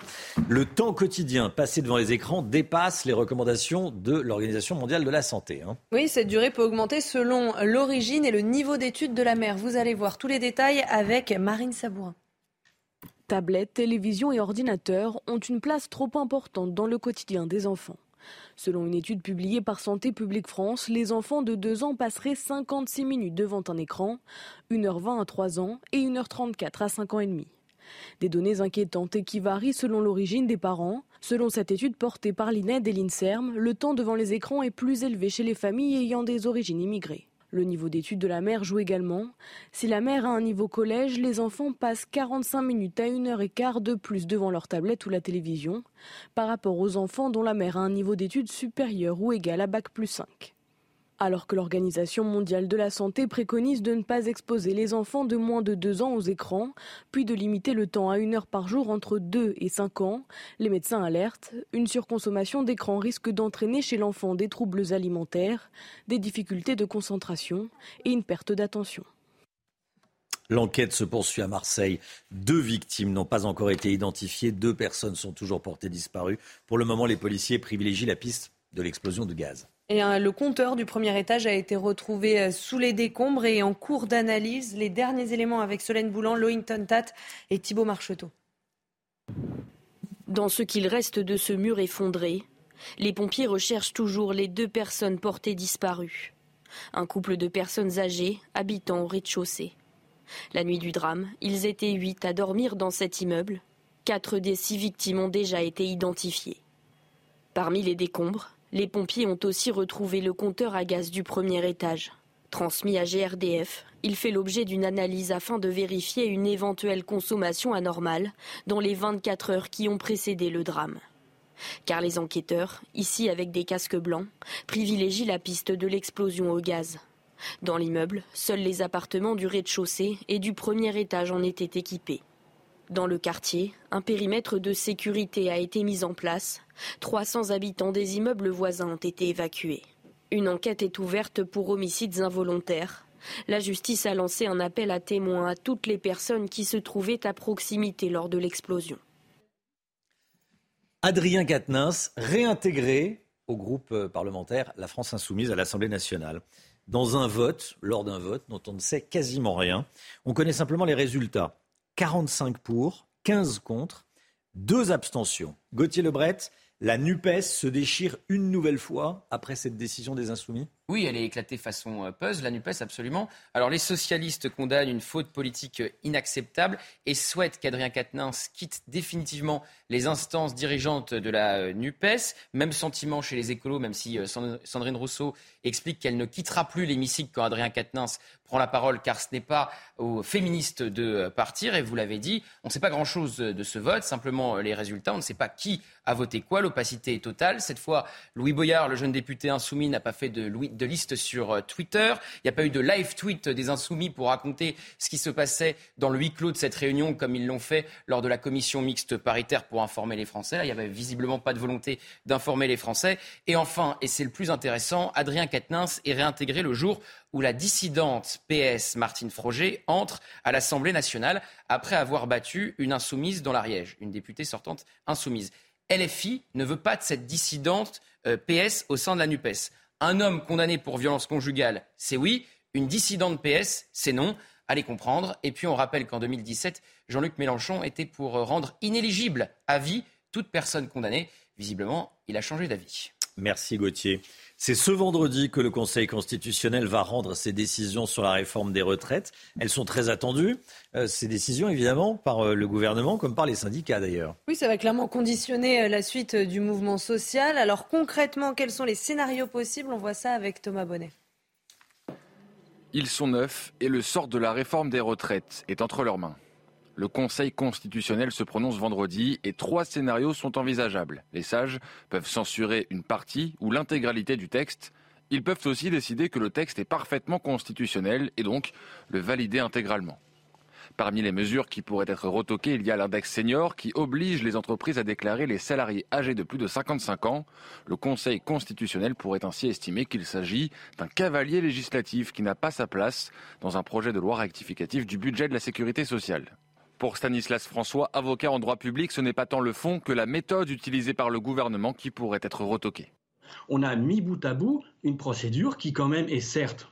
Le temps quotidien passé devant les écrans dépasse les recommandations de l'Organisation mondiale de la santé. Hein. Oui, cette durée peut augmenter selon l'origine et le niveau d'étude de la mère. Vous allez voir tous les détails avec Marine Sabourin. Tablettes, télévision et ordinateurs ont une place trop importante dans le quotidien des enfants. Selon une étude publiée par Santé publique France, les enfants de 2 ans passeraient 56 minutes devant un écran, 1h20 à 3 ans et 1h34 à 5 ans et demi. Des données inquiétantes et qui varient selon l'origine des parents. Selon cette étude portée par l'INED et l'INSERM, le temps devant les écrans est plus élevé chez les familles ayant des origines immigrées. Le niveau d'étude de la mère joue également. Si la mère a un niveau collège, les enfants passent 45 minutes à 1 heure et quart de plus devant leur tablette ou la télévision par rapport aux enfants dont la mère a un niveau d'études supérieur ou égal à Bac plus 5. Alors que l'Organisation mondiale de la santé préconise de ne pas exposer les enfants de moins de 2 ans aux écrans, puis de limiter le temps à une heure par jour entre 2 et 5 ans, les médecins alertent, une surconsommation d'écran risque d'entraîner chez l'enfant des troubles alimentaires, des difficultés de concentration et une perte d'attention. L'enquête se poursuit à Marseille. Deux victimes n'ont pas encore été identifiées. Deux personnes sont toujours portées disparues. Pour le moment, les policiers privilégient la piste de l'explosion de gaz. Euh, le compteur du premier étage a été retrouvé euh, sous les décombres et en cours d'analyse. Les derniers éléments avec Solène Boulan, Loïngton Tat et Thibault Marcheteau. Dans ce qu'il reste de ce mur effondré, les pompiers recherchent toujours les deux personnes portées disparues. Un couple de personnes âgées habitant au rez-de-chaussée. La nuit du drame, ils étaient huit à dormir dans cet immeuble. Quatre des six victimes ont déjà été identifiées. Parmi les décombres, les pompiers ont aussi retrouvé le compteur à gaz du premier étage. Transmis à GRDF, il fait l'objet d'une analyse afin de vérifier une éventuelle consommation anormale dans les 24 heures qui ont précédé le drame. Car les enquêteurs, ici avec des casques blancs, privilégient la piste de l'explosion au gaz. Dans l'immeuble, seuls les appartements du rez-de-chaussée et du premier étage en étaient équipés. Dans le quartier, un périmètre de sécurité a été mis en place. 300 habitants des immeubles voisins ont été évacués. Une enquête est ouverte pour homicides involontaires. La justice a lancé un appel à témoins à toutes les personnes qui se trouvaient à proximité lors de l'explosion. Adrien Quatennens, réintégré au groupe euh, parlementaire La France Insoumise à l'Assemblée nationale. Dans un vote, lors d'un vote dont on ne sait quasiment rien, on connaît simplement les résultats. 45 pour, 15 contre, 2 abstentions. Gauthier Lebret, la NUPES se déchire une nouvelle fois après cette décision des Insoumis? Oui, elle est éclatée façon euh, puzzle, la NUPES, absolument. Alors, les socialistes condamnent une faute politique euh, inacceptable et souhaitent qu'Adrien Quatennens quitte définitivement les instances dirigeantes de la euh, NUPES. Même sentiment chez les écolos, même si Sandrine Rousseau explique qu'elle ne quittera plus l'hémicycle quand Adrien Quatennens prend la parole, car ce n'est pas aux féministes de partir. Et vous l'avez dit, on ne sait pas grand-chose de ce vote, simplement les résultats. On ne sait pas qui a voté quoi. L'opacité est totale. Cette fois, Louis Boyard, le jeune député insoumis, n'a pas fait de Louis de liste sur euh, Twitter. Il n'y a pas eu de live tweet des Insoumis pour raconter ce qui se passait dans le huis clos de cette réunion, comme ils l'ont fait lors de la commission mixte paritaire pour informer les Français. il n'y avait visiblement pas de volonté d'informer les Français. Et enfin, et c'est le plus intéressant, Adrien Quatennens est réintégré le jour où la dissidente PS Martine Froger entre à l'Assemblée nationale après avoir battu une insoumise dans l'Ariège, une députée sortante insoumise. LFI ne veut pas de cette dissidente euh, PS au sein de la NUPES. Un homme condamné pour violence conjugale, c'est oui. Une dissidente PS, c'est non. Allez comprendre. Et puis on rappelle qu'en 2017, Jean-Luc Mélenchon était pour rendre inéligible à vie toute personne condamnée. Visiblement, il a changé d'avis. Merci Gauthier. C'est ce vendredi que le Conseil constitutionnel va rendre ses décisions sur la réforme des retraites. Elles sont très attendues, euh, ces décisions évidemment, par euh, le gouvernement comme par les syndicats d'ailleurs. Oui, ça va clairement conditionner euh, la suite du mouvement social. Alors concrètement, quels sont les scénarios possibles? On voit ça avec Thomas Bonnet. Ils sont neufs et le sort de la réforme des retraites est entre leurs mains. Le Conseil constitutionnel se prononce vendredi et trois scénarios sont envisageables. Les sages peuvent censurer une partie ou l'intégralité du texte. Ils peuvent aussi décider que le texte est parfaitement constitutionnel et donc le valider intégralement. Parmi les mesures qui pourraient être retoquées, il y a l'index senior qui oblige les entreprises à déclarer les salariés âgés de plus de 55 ans. Le Conseil constitutionnel pourrait ainsi estimer qu'il s'agit d'un cavalier législatif qui n'a pas sa place dans un projet de loi rectificatif du budget de la sécurité sociale. Pour Stanislas François, avocat en droit public, ce n'est pas tant le fond que la méthode utilisée par le gouvernement qui pourrait être retoquée. On a mis bout à bout une procédure qui quand même est certes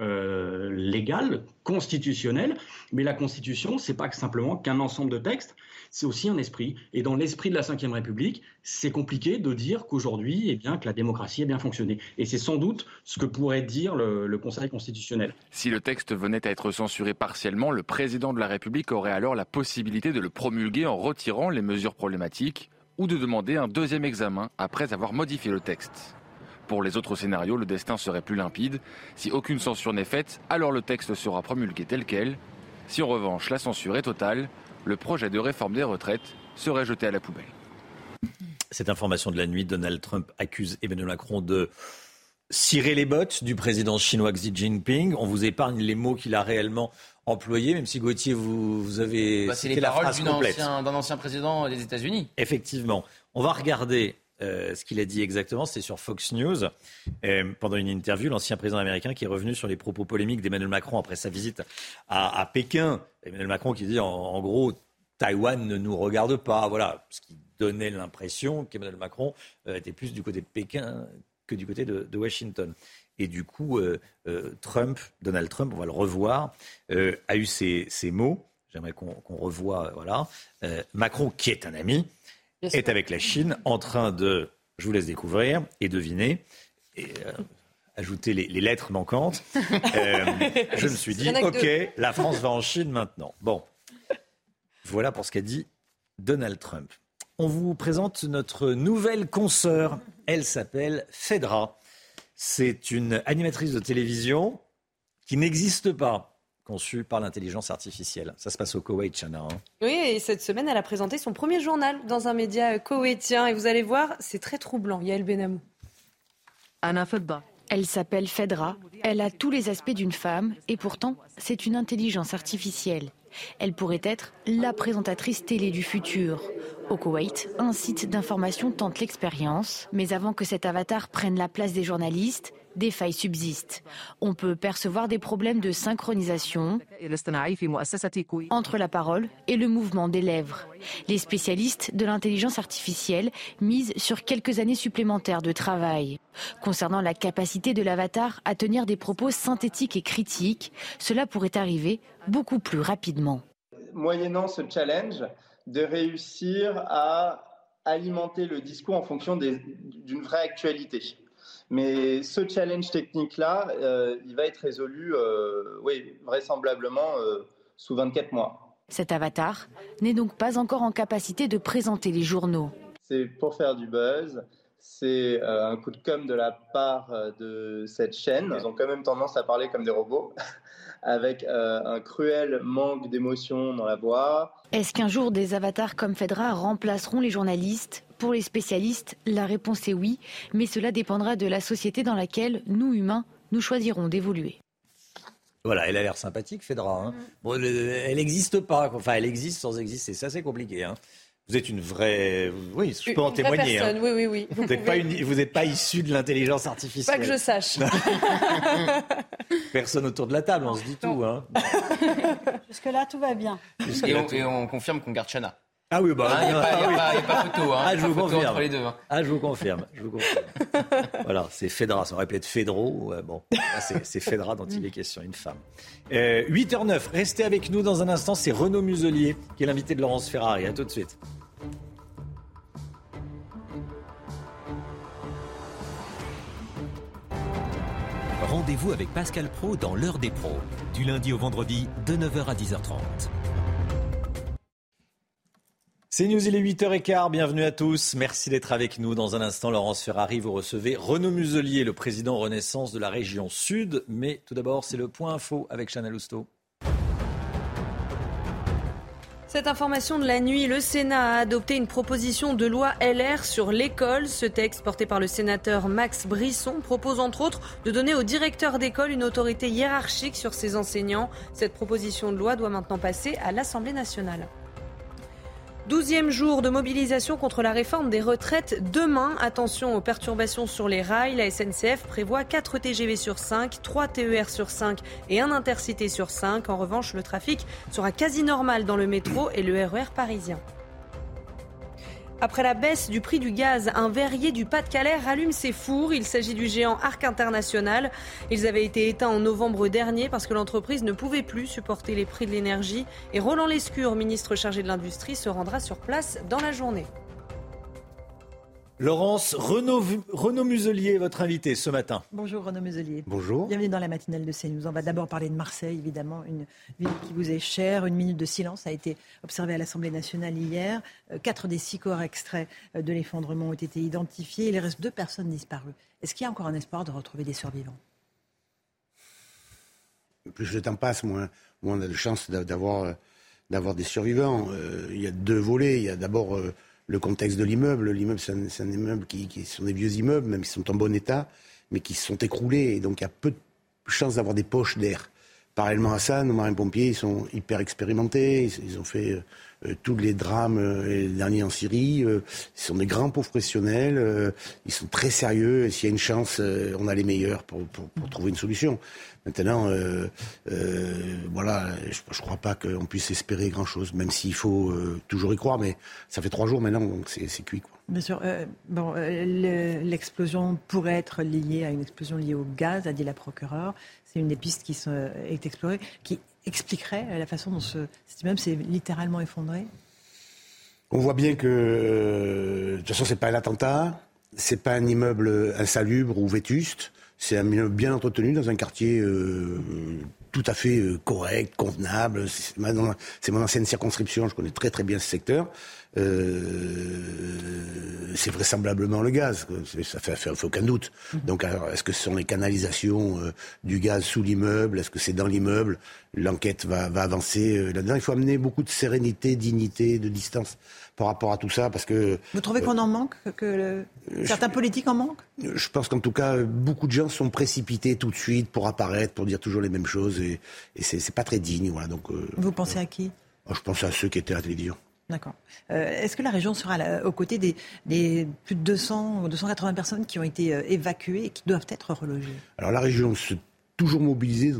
euh, légale, constitutionnelle, mais la Constitution, c'est pas simplement qu'un ensemble de textes, c'est aussi un esprit. Et dans l'esprit de la Ve République, c'est compliqué de dire qu'aujourd'hui, eh bien, que la démocratie a bien fonctionné. Et c'est sans doute ce que pourrait dire le, le Conseil constitutionnel. Si le texte venait à être censuré partiellement, le président de la République aurait alors la possibilité de le promulguer en retirant les mesures problématiques ou de demander un deuxième examen après avoir modifié le texte. Pour les autres scénarios, le destin serait plus limpide. Si aucune censure n'est faite, alors le texte sera promulgué tel quel. Si en revanche la censure est totale, le projet de réforme des retraites serait jeté à la poubelle. Cette information de la nuit, Donald Trump accuse Emmanuel Macron de cirer les bottes du président chinois Xi Jinping. On vous épargne les mots qu'il a réellement employés, même si Gauthier, vous, vous avez bah, cité les la paroles d'un ancien, d'un ancien président des États-Unis. Effectivement. On va regarder euh, ce qu'il a dit exactement. C'était sur Fox News. Euh, pendant une interview, l'ancien président américain qui est revenu sur les propos polémiques d'Emmanuel Macron après sa visite à, à Pékin. Emmanuel Macron qui dit en, en gros, Taïwan ne nous regarde pas. Voilà. Ce qui donnait l'impression qu'Emmanuel Macron euh, était plus du côté de Pékin que du côté de, de Washington. Et du coup, euh, euh, Trump, Donald Trump, on va le revoir, euh, a eu ces, ces mots. J'aimerais qu'on revoie, voilà. Macron, qui est un ami, est avec la Chine en train de, je vous laisse découvrir et deviner, et ajouter les, les lettres manquantes. Euh, je me suis dit, ok, la France va en Chine maintenant. Bon, voilà pour ce qu'a dit Donald Trump. On vous présente notre nouvelle consoeur. Elle s'appelle Fedra. C'est une animatrice de télévision qui n'existe pas, conçue par l'intelligence artificielle. Ça se passe au Koweït, Chana. hein. Oui, et cette semaine, elle a présenté son premier journal dans un média koweïtien. Et vous allez voir, c'est très troublant. Yael Benamou. Anna Fedba. Elle s'appelle Fedra. Elle a tous les aspects d'une femme et pourtant, c'est une intelligence artificielle. Elle pourrait être la présentatrice télé du futur. Au Koweït, un site d'information tente l'expérience, mais avant que cet avatar prenne la place des journalistes, des failles subsistent. On peut percevoir des problèmes de synchronisation entre la parole et le mouvement des lèvres. Les spécialistes de l'intelligence artificielle misent sur quelques années supplémentaires de travail. Concernant la capacité de l'avatar à tenir des propos synthétiques et critiques, cela pourrait arriver beaucoup plus rapidement. moyennant ce challenge, de réussir à alimenter le discours en fonction d'une vraie actualité. Mais ce challenge technique-là, euh, il va être résolu, euh, oui, vraisemblablement euh, sous 24 mois. Cet avatar n'est donc pas encore en capacité de présenter les journaux. C'est pour faire du buzz. C'est un coup de com' de la part de cette chaîne. Ils ont quand même tendance à parler comme des robots, avec un cruel manque d'émotion dans la voix. Est-ce qu'un jour des avatars comme Fedra remplaceront les journalistes? Pour les spécialistes, la réponse est oui, mais cela dépendra de la société dans laquelle nous, humains, nous choisirons d'évoluer. Voilà, elle a l'air sympathique, Fedra. hein. Bon, le- elle n'existe pas. quoi. Enfin, elle existe sans exister. C'est assez compliqué. hein. Vous êtes une vraie. Oui, je peux en Une témoigner. personne, hein. oui, oui, oui. Vous n'êtes pas, une- vous n'êtes pas issu de l'intelligence artificielle. Pas que je sache. Personne autour de la table, on se dit tout. Hein. Jusque-là, tout va bien. Et on, et on confirme qu'on garde Chana. Ah oui, bah. Hein, y a pas- ah a oui. pas- y a pas photo, hein. Ah, je vous confirme. entre les deux, hein. Ah, je vous confirme. Je vous confirme. voilà, c'est Fedra. Ça aurait pu être Fedro. bon, c'est c'est Fedra dont il est question, une femme. Euh, 8h09, restez avec nous dans un instant. C'est Renaud Muselier qui est l'invité de Laurence Ferrari. À tout de suite. Rendez-vous avec Pascal Pro dans l'heure des pros, du lundi au vendredi de 9h à 10h30. C'est News, il est 8h15, bienvenue à tous. Merci d'être avec nous. Dans un instant, Laurence Ferrari, vous recevez Renaud Muselier, le président Renaissance de la région Sud. Mais tout d'abord, c'est le point info avec Chana Lousteau. Cette information de la nuit, le Sénat a adopté une proposition de loi LR sur l'école. Ce texte, porté par le sénateur Max Brisson, propose entre autres de donner au directeur d'école une autorité hiérarchique sur ses enseignants. Cette proposition de loi doit maintenant passer à l'Assemblée nationale. Douzième jour de mobilisation contre la réforme des retraites demain. Attention aux perturbations sur les rails. La SNCF prévoit 4 TGV sur 5, 3 TER sur 5 et un intercité sur 5. En revanche, le trafic sera quasi normal dans le métro et le RER e parisien. Après la baisse du prix du gaz, un verrier du Pas-de-Calais rallume ses fours. Il s'agit du géant Arc International. Ils avaient été éteints en novembre dernier parce que l'entreprise ne pouvait plus supporter les prix de l'énergie. Et Roland Lescure, ministre chargé de l'Industrie, se rendra sur place dans la journée. Laurence Renaud, Renaud, Muselier, votre invité ce matin. Bonjour Renaud Muselier. Bonjour. Bienvenue dans la matinale de CNews. On va d'abord parler de Marseille, évidemment, une ville qui vous est chère. Une minute de silence a été observée à l'Assemblée nationale hier. Euh, quatre des six corps extraits euh, de l'effondrement ont été identifiés. Il reste deux personnes disparues. Est-ce qu'il y a encore un espoir de retrouver des survivants? Plus le temps passe, moins, on a de chances d'avoir, euh, d'avoir des survivants. il y a deux volets. Il y a d'abord le contexte de l'immeuble. L'immeuble, c'est un, immeuble qui, sont des vieux immeubles, même qui sont en bon état, mais qui se sont écroulés. Et donc, il y a peu de chances d'avoir des poches d'air. Parallèlement à ça, nos marins-pompiers, ils sont hyper expérimentés. Ils, ont fait euh, tous les drames, euh, les derniers en Syrie. ils sont des grands professionnels. ils sont très sérieux. Et s'il y a une chance, on a les meilleurs pour, pour, trouver une solution. Maintenant, euh, euh, voilà, je ne crois pas qu'on puisse espérer grand-chose, même s'il faut euh, toujours y croire, mais ça fait trois jours maintenant, donc c'est cuit. Quoi. Bien sûr. bon, l'explosion pourrait être liée à une explosion liée au gaz, a dit la procureure. C'est une des pistes qui sont, est explorée, qui expliquerait la façon dont ce, cet immeuble s'est littéralement effondré? On voit bien que, de toute façon, c'est pas un attentat, c'est pas un immeuble insalubre ou vétuste. C'est un milieu bien entretenu dans un quartier euh, tout à fait euh, correct, convenable. C'est mon ancienne circonscription, je connais très très bien ce secteur. Euh, c'est vraisemblablement le gaz, ça fait, fait, aucun doute. Mhm. Donc, est-ce que ce sont les canalisations euh, du gaz sous l'immeuble? Est-ce que c'est dans l'immeuble? L'enquête va, va, avancer euh, là-dedans. Il faut amener beaucoup de sérénité, dignité, de distance par rapport à tout ça, parce que. Vous trouvez qu'on en manque, que certains politiques en manquent? Je pense qu'en tout cas, beaucoup de gens sont précipités tout de suite pour apparaître, pour dire toujours les mêmes choses, et, et c'est pas très digne. Voilà. Donc. Vous pensez à qui? Je pense à ceux qui étaient à la télévision. D'accord. Euh, est-ce que la région sera aux côtés des, plus de 200 ou 280 personnes qui ont été euh, évacuées et qui doivent être relogées? Alors la région s'est toujours mobilisée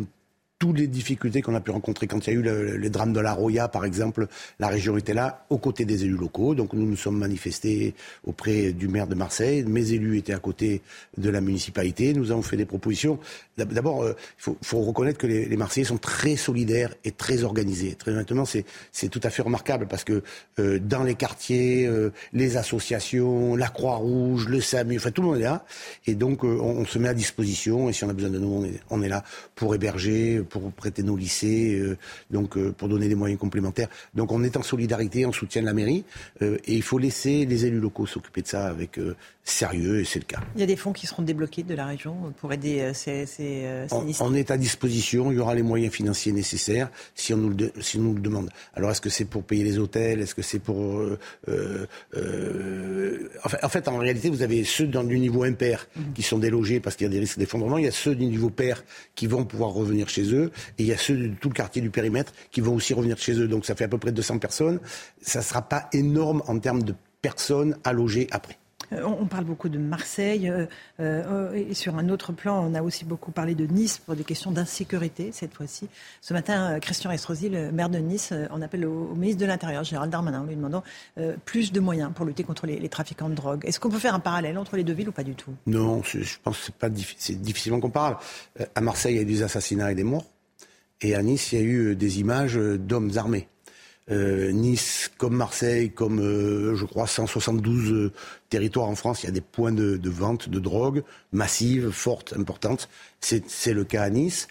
toutes les difficultés qu'on a pu rencontrer quand il y a eu le, les drames de la Roya, par exemple, la région était là, aux côtés des élus locaux. Donc nous nous sommes manifestés auprès du maire de Marseille. Mes élus étaient à côté de la municipalité. Nous avons fait des propositions. D'abord, il euh, faut, reconnaître que les, Marseillais sont très solidaires et très organisés. Très honnêtement, c'est tout à fait remarquable parce que euh, dans les quartiers, euh, les associations, la Croix-Rouge, le SAMU, enfin tout le monde est là. Et donc on, se met à disposition. Et si on a besoin de nous, on est là pour héberger pour prêter nos lycées, euh, donc euh, pour donner des moyens complémentaires. Donc on est en solidarité, on soutient la mairie, euh, et il faut laisser les élus locaux s'occuper de ça avec sérieux, et c'est le cas. Il y a des fonds qui seront débloqués de la région pour aider ces, ces, on, est à disposition, il y aura les moyens financiers nécessaires si on nous le, si on nous le demande. Alors est-ce que c'est pour payer les hôtels Est-ce que c'est pour... en, fait, en, réalité, vous avez ceux dans, du niveau impair mhm. qui sont délogés parce qu'il y a des risques d'effondrement. Il y a ceux du niveau pair qui vont pouvoir revenir chez eux. Et il y a ceux de tout le quartier du périmètre qui vont aussi revenir chez eux. Donc ça fait à peu près 200 personnes. Ça ne sera pas énorme en termes de personnes à loger après. Euh, on parle beaucoup de Marseille. Euh, euh, et sur un autre plan, on a aussi beaucoup parlé de Nice pour des questions d'insécurité cette fois-ci. Ce matin, Christian Estrosi, maire de Nice, en appelle au, ministre de l'Intérieur, Gérald Darmanin, en lui demandant plus de moyens pour lutter contre les, trafiquants de drogue. Est-ce qu'on peut faire un parallèle entre les deux villes ou pas du tout? Non, je pense que c'est difficilement comparable. À Marseille, il y a eu des assassinats et des morts. Et à Nice, il y a eu des images d'hommes armés. Euh, nice, comme Marseille, comme euh, je crois 172 euh, territoires en France, il y a des points de, vente de drogue massives, fortes, importantes. C'est le cas à Nice.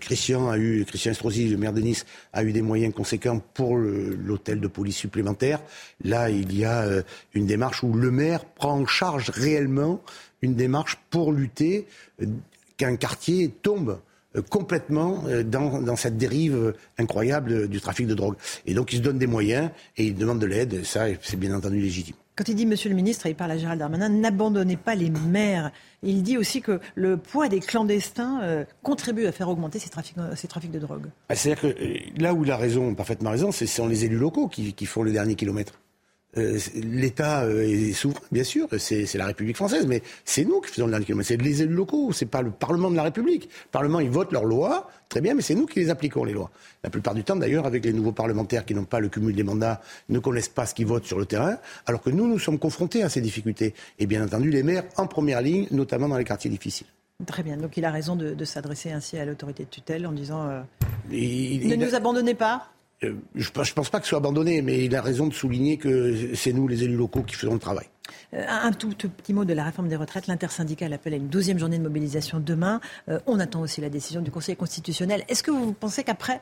Christian a eu, Christian Estrosi, le maire de Nice, a eu des moyens conséquents pour l'hôtel de police supplémentaire. Là, il y a une démarche où le maire prend en charge réellement une démarche pour lutter qu'un quartier tombe complètement euh, dans, dans, cette dérive incroyable du trafic de drogue. Et donc, ils se donnent des moyens et ils demandent de l'aide. Ça, c'est bien entendu légitime. Quand il dit, Monsieur le ministre, il parle à Gérald Darmanin, n'abandonnez pas les maires. Il dit aussi que le poids des clandestins contribue à faire augmenter ces trafics, ces trafics de drogue. Ah, c'est-à-dire que là où il a raison, parfaitement raison, ce sont les élus locaux qui, qui font le dernier kilomètre. Euh, L'État euh, est souverain, bien sûr, c'est la République française, mais c'est nous qui faisons le dernier kilomètre. C'est les élus locaux, c'est pas le Parlement de la République. Le Parlement, ils votent leurs lois, très bien, mais c'est nous qui les appliquons, les lois. La plupart du temps, d'ailleurs, avec les nouveaux parlementaires qui n'ont pas le cumul des mandats, ne connaissent pas ce qu'ils votent sur le terrain, alors que nous, nous sommes confrontés à ces difficultés. Et bien entendu, les maires en première ligne, notamment dans les quartiers difficiles. Très bien. Donc il a raison de, s'adresser ainsi à l'autorité de tutelle en disant euh, Ne nous abandonnez pas. Euh, je ne pense pas que ce soit abandonné, mais il a raison de souligner que c'est nous, les élus locaux, qui faisons le travail. Euh, un tout, petit mot de la réforme des retraites. L'intersyndicale appelle à une douzième journée de mobilisation demain. Euh, on attend aussi la décision du Conseil constitutionnel. Est-ce que vous pensez qu'après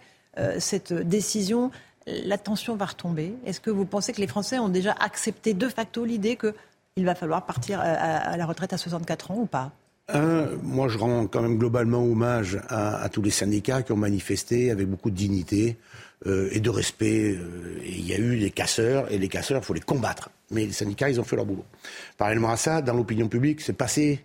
cette décision, la tension va retomber? Est-ce que vous pensez que les Français ont déjà accepté de facto l'idée qu'il va falloir partir à, la retraite à 64 ans ou pas? Un, moi, je rends quand même globalement hommage à, tous les syndicats qui ont manifesté avec beaucoup de dignité. Euh, et de respect. Euh, il y a eu des casseurs, et les casseurs, il faut les combattre. Mais les syndicats, ils ont fait leur boulot. Parallèlement à ça, dans l'opinion publique, c'est passé.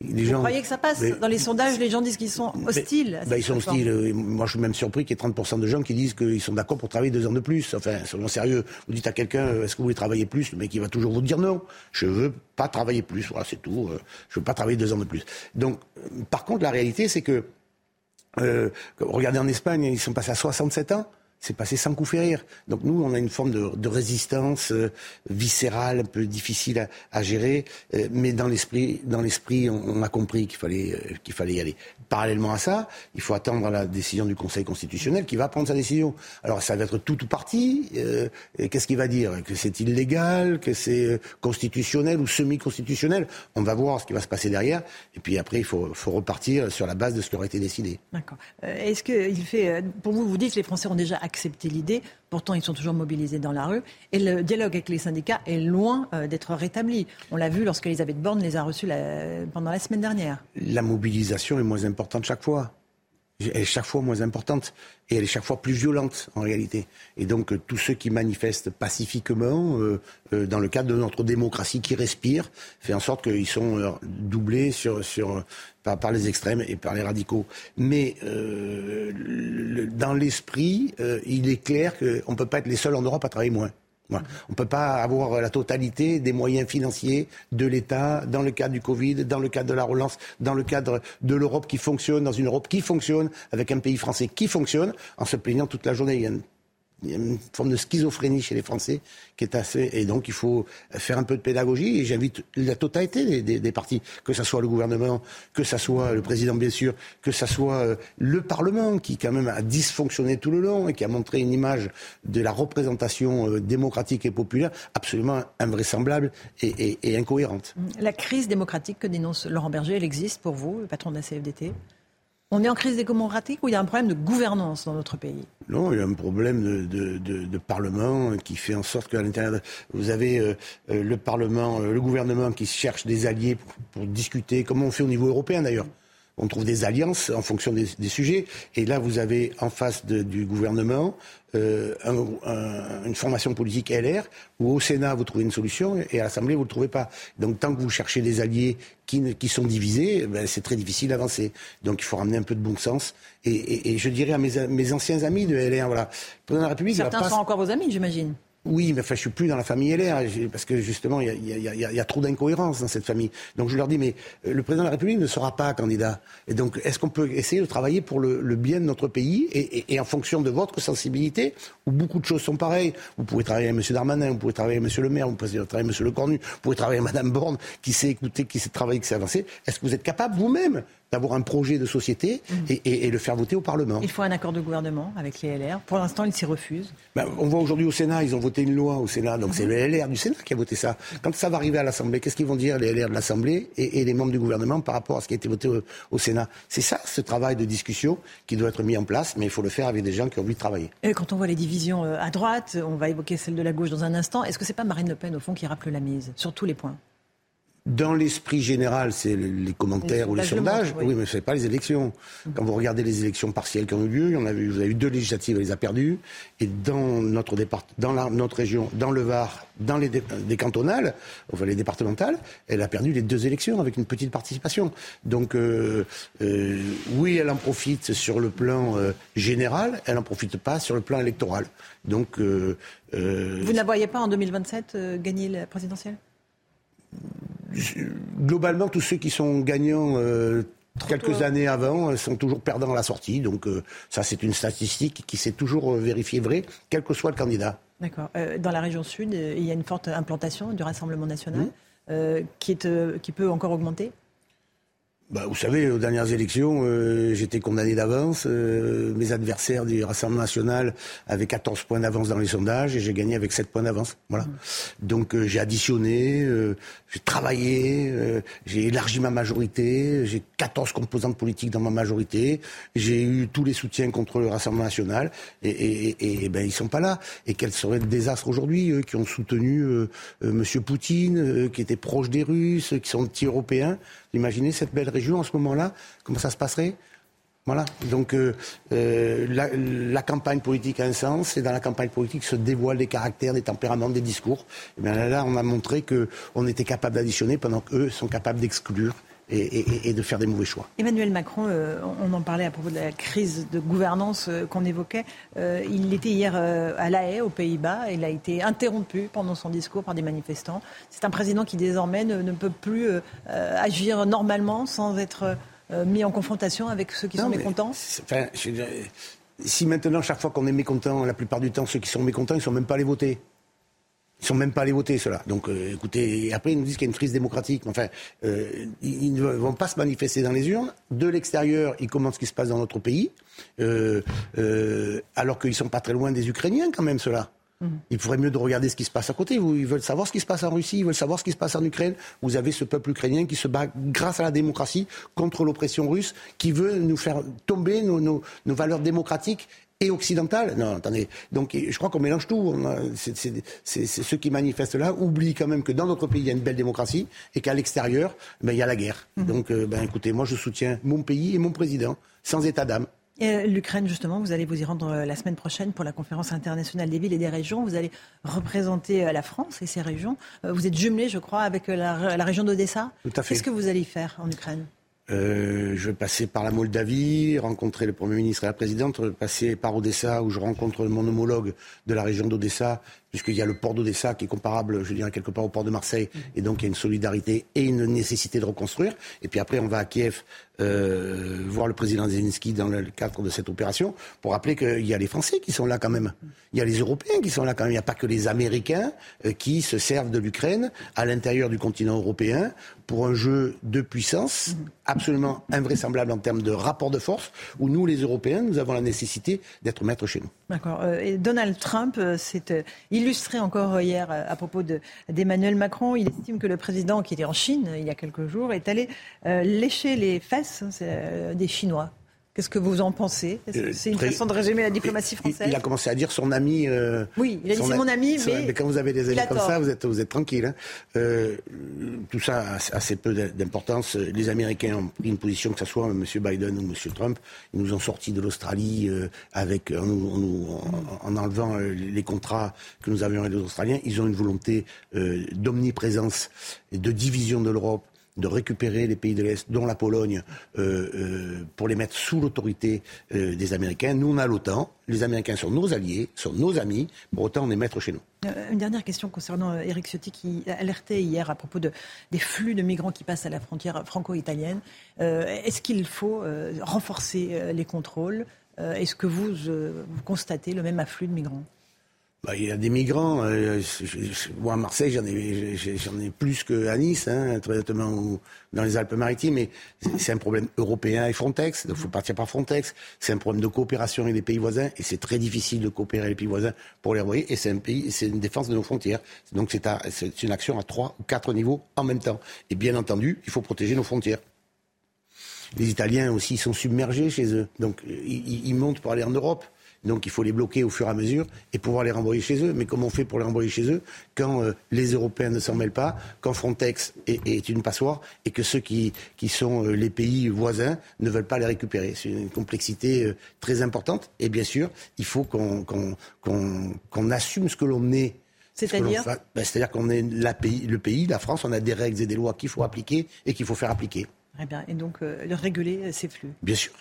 Les Vous croyez que ça passe Dans les sondages, les gens disent qu'ils sont hostiles. Ben, ils sont hostiles. Moi, je suis même surpris qu'il y ait 30% de gens qui disent qu'ils sont d'accord pour travailler deux ans de plus. Enfin, soyons sérieux. Vous dites à quelqu'un, euh, est-ce que vous voulez travailler plus? Le mec, il va toujours vous dire non. Je veux pas travailler plus. Voilà, c'est tout. Je veux pas travailler deux ans de plus. Donc, par contre, la réalité, c'est que, euh, regardez en Espagne, ils sont passés à 67 ans c'est passé sans coup férir. Donc nous, on a une forme de, résistance euh, viscérale, un peu difficile à, gérer, euh, mais dans l'esprit, dans l'esprit, on, a compris qu'il fallait euh, qu'il fallait y aller. Parallèlement à ça, il faut attendre la décision du Conseil constitutionnel qui va prendre sa décision. Alors ça va être tout ou parti. Qu'est-ce qu'il va dire? Que c'est illégal, que c'est constitutionnel ou semi-constitutionnel? On va voir ce qui va se passer derrière. Et puis après, il faut, repartir sur la base de ce qui aurait été décidé. D'accord. Est-ce que fait, pour vous, vous dites que les Français ont déjà accepter l'idée. Pourtant, ils sont toujours mobilisés dans la rue. Et le dialogue avec les syndicats est loin euh, d'être rétabli. On l'a vu lorsque Elisabeth Borne les a reçus pendant la semaine dernière. La mobilisation est moins importante chaque fois. Elle est chaque fois moins importante et elle est chaque fois plus violente en réalité. Et donc euh, tous ceux qui manifestent pacifiquement, euh, dans le cadre de notre démocratie qui respire, fait en sorte qu'ils sont doublés par, les extrêmes et par les radicaux. Mais euh, dans l'esprit, euh, il est clair qu'on ne peut pas être les seuls en Europe à travailler moins. On ne peut pas avoir la totalité des moyens financiers de l'État dans le cadre du Covid, dans le cadre de la relance, dans le cadre de l'Europe qui fonctionne, dans une Europe qui fonctionne, avec un pays français qui fonctionne, en se plaignant toute la journée forme de schizophrénie chez les Français qui est assez. Et donc, il faut faire un peu de pédagogie. Et j'invite la totalité des, partis, que ce soit le gouvernement, que ce soit le président, bien sûr, que ce soit euh, le Parlement, qui quand même a dysfonctionné tout le long et qui a montré une image de la représentation euh, démocratique et populaire absolument invraisemblable et, et incohérente. La crise démocratique que dénonce Laurent Berger, elle existe pour vous, le patron de la CFDT on est en crise démocratique ou il y a un problème de gouvernance dans notre pays Non, il y a un problème de, Parlement qui fait en sorte qu'à l'intérieur, vous avez euh, euh, le Parlement, euh, le gouvernement qui cherche des alliés pour, discuter, comme on fait au niveau européen d'ailleurs. On trouve des alliances en fonction des, sujets. Et là, vous avez en face du gouvernement euh, une formation politique LR, où au Sénat, vous trouvez une solution, et à l'Assemblée, vous ne le trouvez pas. Donc tant que vous cherchez des alliés qui, qui sont divisés, ben, c'est très difficile d'avancer. Donc il faut ramener un peu de bon sens. Et, je dirais à mes, mes, anciens amis de LR, voilà, le président de la République... Certains sont encore vos amis, j'imagine. Oui, mais enfin, je suis plus dans la famille LR, parce que justement, il y a, trop d'incohérences dans cette famille. Donc je leur dis, mais euh, le président de la République ne sera pas candidat. Et donc, est-ce qu'on peut essayer de travailler pour le, bien de notre pays et, en fonction de votre sensibilité, où beaucoup de choses sont pareilles? Vous pouvez travailler avec M. Darmanin, vous pouvez travailler avec M. Le Maire, vous pouvez travailler avec M. Le Cornu, vous pouvez travailler avec Mme Borne, qui sait écouter, qui sait travailler, qui sait avancer. Est-ce que vous êtes capable vous-même d'avoir un projet de société mmh. et, le faire voter au Parlement. Il faut un accord de gouvernement avec les LR. Pour l'instant, ils s'y refusent. Ben, on voit aujourd'hui au Sénat, ils ont voté une loi au Sénat, donc c'est mmh. le LR du Sénat qui a voté ça. Quand ça va arriver à l'Assemblée, qu'est-ce qu'ils vont dire les LR de l'Assemblée et, les membres du gouvernement par rapport à ce qui a été voté au, Sénat? C'est ça, ce travail de discussion qui doit être mis en place, mais il faut le faire avec des gens qui ont envie de travailler. Et quand on voit les divisions euh, à droite, on va évoquer celle de la gauche dans un instant, est-ce que c'est pas Marine Le Pen, au fond, qui rappelle la mise sur tous les points? Dans l'esprit général, c'est les commentaires ou les sondages. oui. mais ce n'est pas les élections. Quand vous regardez les élections partielles qui ont eu lieu, il y en a eu, vous avez eu deux législatives, elle les a perdues. Et dans notre départ, dans la, notre région, dans le Var, dans les, des cantonales, enfin les départementales, elle a perdu les deux élections avec une petite participation. Donc euh, euh, oui, elle en profite sur le plan euh, général, elle n'en profite pas sur le plan électoral. Donc vous ne la voyez pas en 2027 gagner la présidentielle? Globalement, tous ceux qui sont gagnants euh, quelques années avant euh, sont toujours perdants à la sortie. Donc euh, ça, c'est une statistique qui s'est toujours vérifiée vraie, quel que soit le candidat. D'accord. dans la région sud, il y a une forte implantation du Rassemblement national mmh. qui, est, qui peut encore augmenter? Bah, vous savez, aux dernières élections, euh, j'étais condamné d'avance. Euh, mes adversaires du Rassemblement national avaient 14 points d'avance dans les sondages et j'ai gagné avec 7 points d'avance. Voilà. Mmh. Donc euh, j'ai additionné, j'ai travaillé, j'ai élargi ma majorité, j'ai 14 composantes politiques dans ma majorité, j'ai eu tous les soutiens contre le Rassemblement national et, et, et, ben ils sont pas là. Et quel serait le désastre aujourd'hui, eux qui ont soutenu Monsieur Poutine, qui étaient proches des Russes, qui sont anti-européens? Imaginez cette belle région en ce moment-là, comment ça se passerait? Voilà. Donc euh, euh, la, campagne politique a un sens, et dans la campagne politique se dévoilent les caractères, des tempéraments, des discours. Et bien là, on a montré qu'on était capable d'additionner pendant qu'eux sont capables d'exclure et, de faire des mauvais choix. Emmanuel Macron, euh, on en parlait à propos de la crise de gouvernance euh, qu'on évoquait. Euh, il était hier à La Haye, aux Pays-Bas. Il a été interrompu pendant son discours par des manifestants. C'est un président qui désormais ne, peut plus agir normalement sans être mis en confrontation avec ceux qui sont mécontents. si maintenant, chaque fois qu'on est mécontent, la plupart du temps, ceux qui sont mécontents, ils ne sont même pas allés voter. Ils sont même pas allés voter, ceux-là. Donc, euh, écoutez, après, ils nous disent qu'il y a une crise démocratique. Enfin, euh, ils, ne vont pas se manifester dans les urnes. De l'extérieur, ils commentent ce qui se passe dans notre pays, euh, alors qu'ils sont pas très loin des Ukrainiens, quand même, ceux-là. Mmh. Il faudrait mieux de regarder ce qui se passe à côté. Ils veulent savoir ce qui se passe en Russie, ils veulent savoir ce qui se passe en Ukraine. Vous avez ce peuple ukrainien qui se bat grâce à la démocratie contre l'oppression russe, qui veut nous faire tomber nos, nos valeurs démocratiques et occidentale. Non, attendez. Donc, je crois qu'on mélange tout. C'est, ceux qui manifestent là oublient quand même que dans notre pays, il y a une belle démocratie et qu'à l'extérieur, ben, il y a la guerre. Mhm. Donc, euh, ben, écoutez, moi, je soutiens mon pays et mon président, sans état d'âme. Euh, L'Ukraine, justement, vous allez vous y rendre euh, la semaine prochaine pour la conférence internationale des villes et des régions. Vous allez représenter la France et ses régions. Vous êtes jumelé, je crois, avec la, la région d'Odessa. Tout à fait. Qu'est-ce que vous allez faire en Ukraine? Euh, je vais passer par la Moldavie, rencontrer le Premier ministre et la Présidente, passer par Odessa où je rencontre mon homologue de la région d'Odessa puisqu'il y a le port d'Odessa qui est comparable, je dirais, quelque part au port de Marseille, et donc il y a une solidarité et une nécessité de reconstruire. Et puis après, on va à Kiev euh, voir le président Zelensky dans le cadre de cette opération pour rappeler qu'il y a les Français qui sont là quand même. Il y a les Européens qui sont là quand même. Il n'y a pas que les Américains euh, qui se servent de l'Ukraine à l'intérieur du continent européen pour un jeu de puissance absolument invraisemblable en termes de rapport de force, où nous, les Européens, nous avons la nécessité d'être maîtres chez nous. D'accord. Euh, Donald Trump, c'est illustré encore hier euh, à propos d'Emmanuel Macron. Il estime que le président, qui était en Chine il y a quelques jours, est allé euh, lécher les fesses hein, euh, des Chinois. Qu'est-ce que vous en pensez euh, C'est une façon de résumer la diplomatie française Il a commencé à dire son ami. Euh, oui, il a dit c'est mon ami, mais, quand vous avez des amis comme ça, vous êtes, vous êtes tranquille. Hein. Euh, tout ça a assez peu d'importance. Les Américains ont pris une position, que ce soit M. Biden ou M. Trump. Ils nous ont sortis de l'Australie avec en, en, enlevant les contrats que nous avions avec les Australiens. Ils ont une volonté d'omniprésence et de division de l'Europe de récupérer les pays de l'Est, dont la Pologne, euh, euh, pour les mettre sous l'autorité euh, des Américains. Nous, on a l'OTAN. Les Américains sont nos alliés, sont nos amis. Pour autant, on est maître chez nous. Une dernière question concernant Eric Ciotti qui alertait hier à propos de, des flux de migrants qui passent à la frontière franco-italienne. Est-ce qu'il faut renforcer les contrôles? Est-ce que vous constatez le même afflux de migrants? Bah, il y a des migrants. Euh, moi, à Marseille, j'en ai, j'en ai plus qu'à Nice, hein, ou dans les Alpes-Maritimes. Mais c'est un problème européen et Frontex. Donc, il faut partir par Frontex. C'est un problème de coopération avec les pays voisins. Et c'est très difficile de coopérer avec les pays voisins pour les envoyer. Et c'est un pays, c'est une défense de nos frontières. Donc, c'est, c'est une action à trois ou quatre niveaux en même temps. Et bien entendu, il faut protéger nos frontières. Les Italiens aussi sont submergés chez eux. Donc, ils, ils montent pour aller en Europe Donc il faut les bloquer au fur et à mesure et pouvoir les renvoyer chez eux. Mais comment on fait pour les renvoyer chez eux quand euh, les Européens ne s'en mêlent pas, quand Frontex est, une passoire et que ceux qui, qui sont euh, les pays voisins ne veulent pas les récupérer C'est une complexité euh, très importante. Et bien sûr, il faut qu'on assume ce que l'on est c'est-à-dire ben, C'est-à-dire qu'on est la pays, le pays, la France, on a des règles et des lois qu'il faut appliquer et qu'il faut faire appliquer. Très bien. Et donc, euh, réguler euh, ces flux. Bien sûr.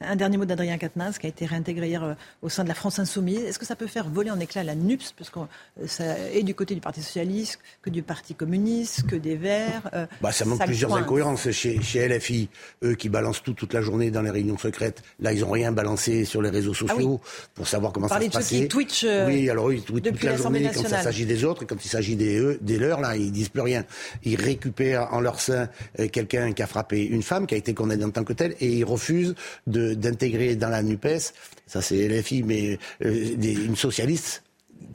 Un dernier mot d'Adrien Quatennens, qui a été réintégré hier euh, au sein de la France Insoumise. Est-ce que ça peut faire voler en éclats la NUPS, parce que ça est du côté du Parti Socialiste, que du Parti Communiste, que des Verts bah, Ça manque plusieurs incohérences. Chez, chez, LFI, eux qui balancent tout toute la journée dans les réunions secrètes, là, ils n'ont rien balancé sur les réseaux ah sociaux pour savoir comment ça se passait. Twitch oui, alors ils tweetent toute la journée quand ça s'agit des autres, et quand il s'agit des, des leurs, là, ils disent plus rien. Ils récupèrent en leur sein quelqu'un qui a frappé une femme, qui a été condamné en tant que tel, et il refuse d'intégrer dans la NUPES, ça c'est LFI, mais euh, une socialiste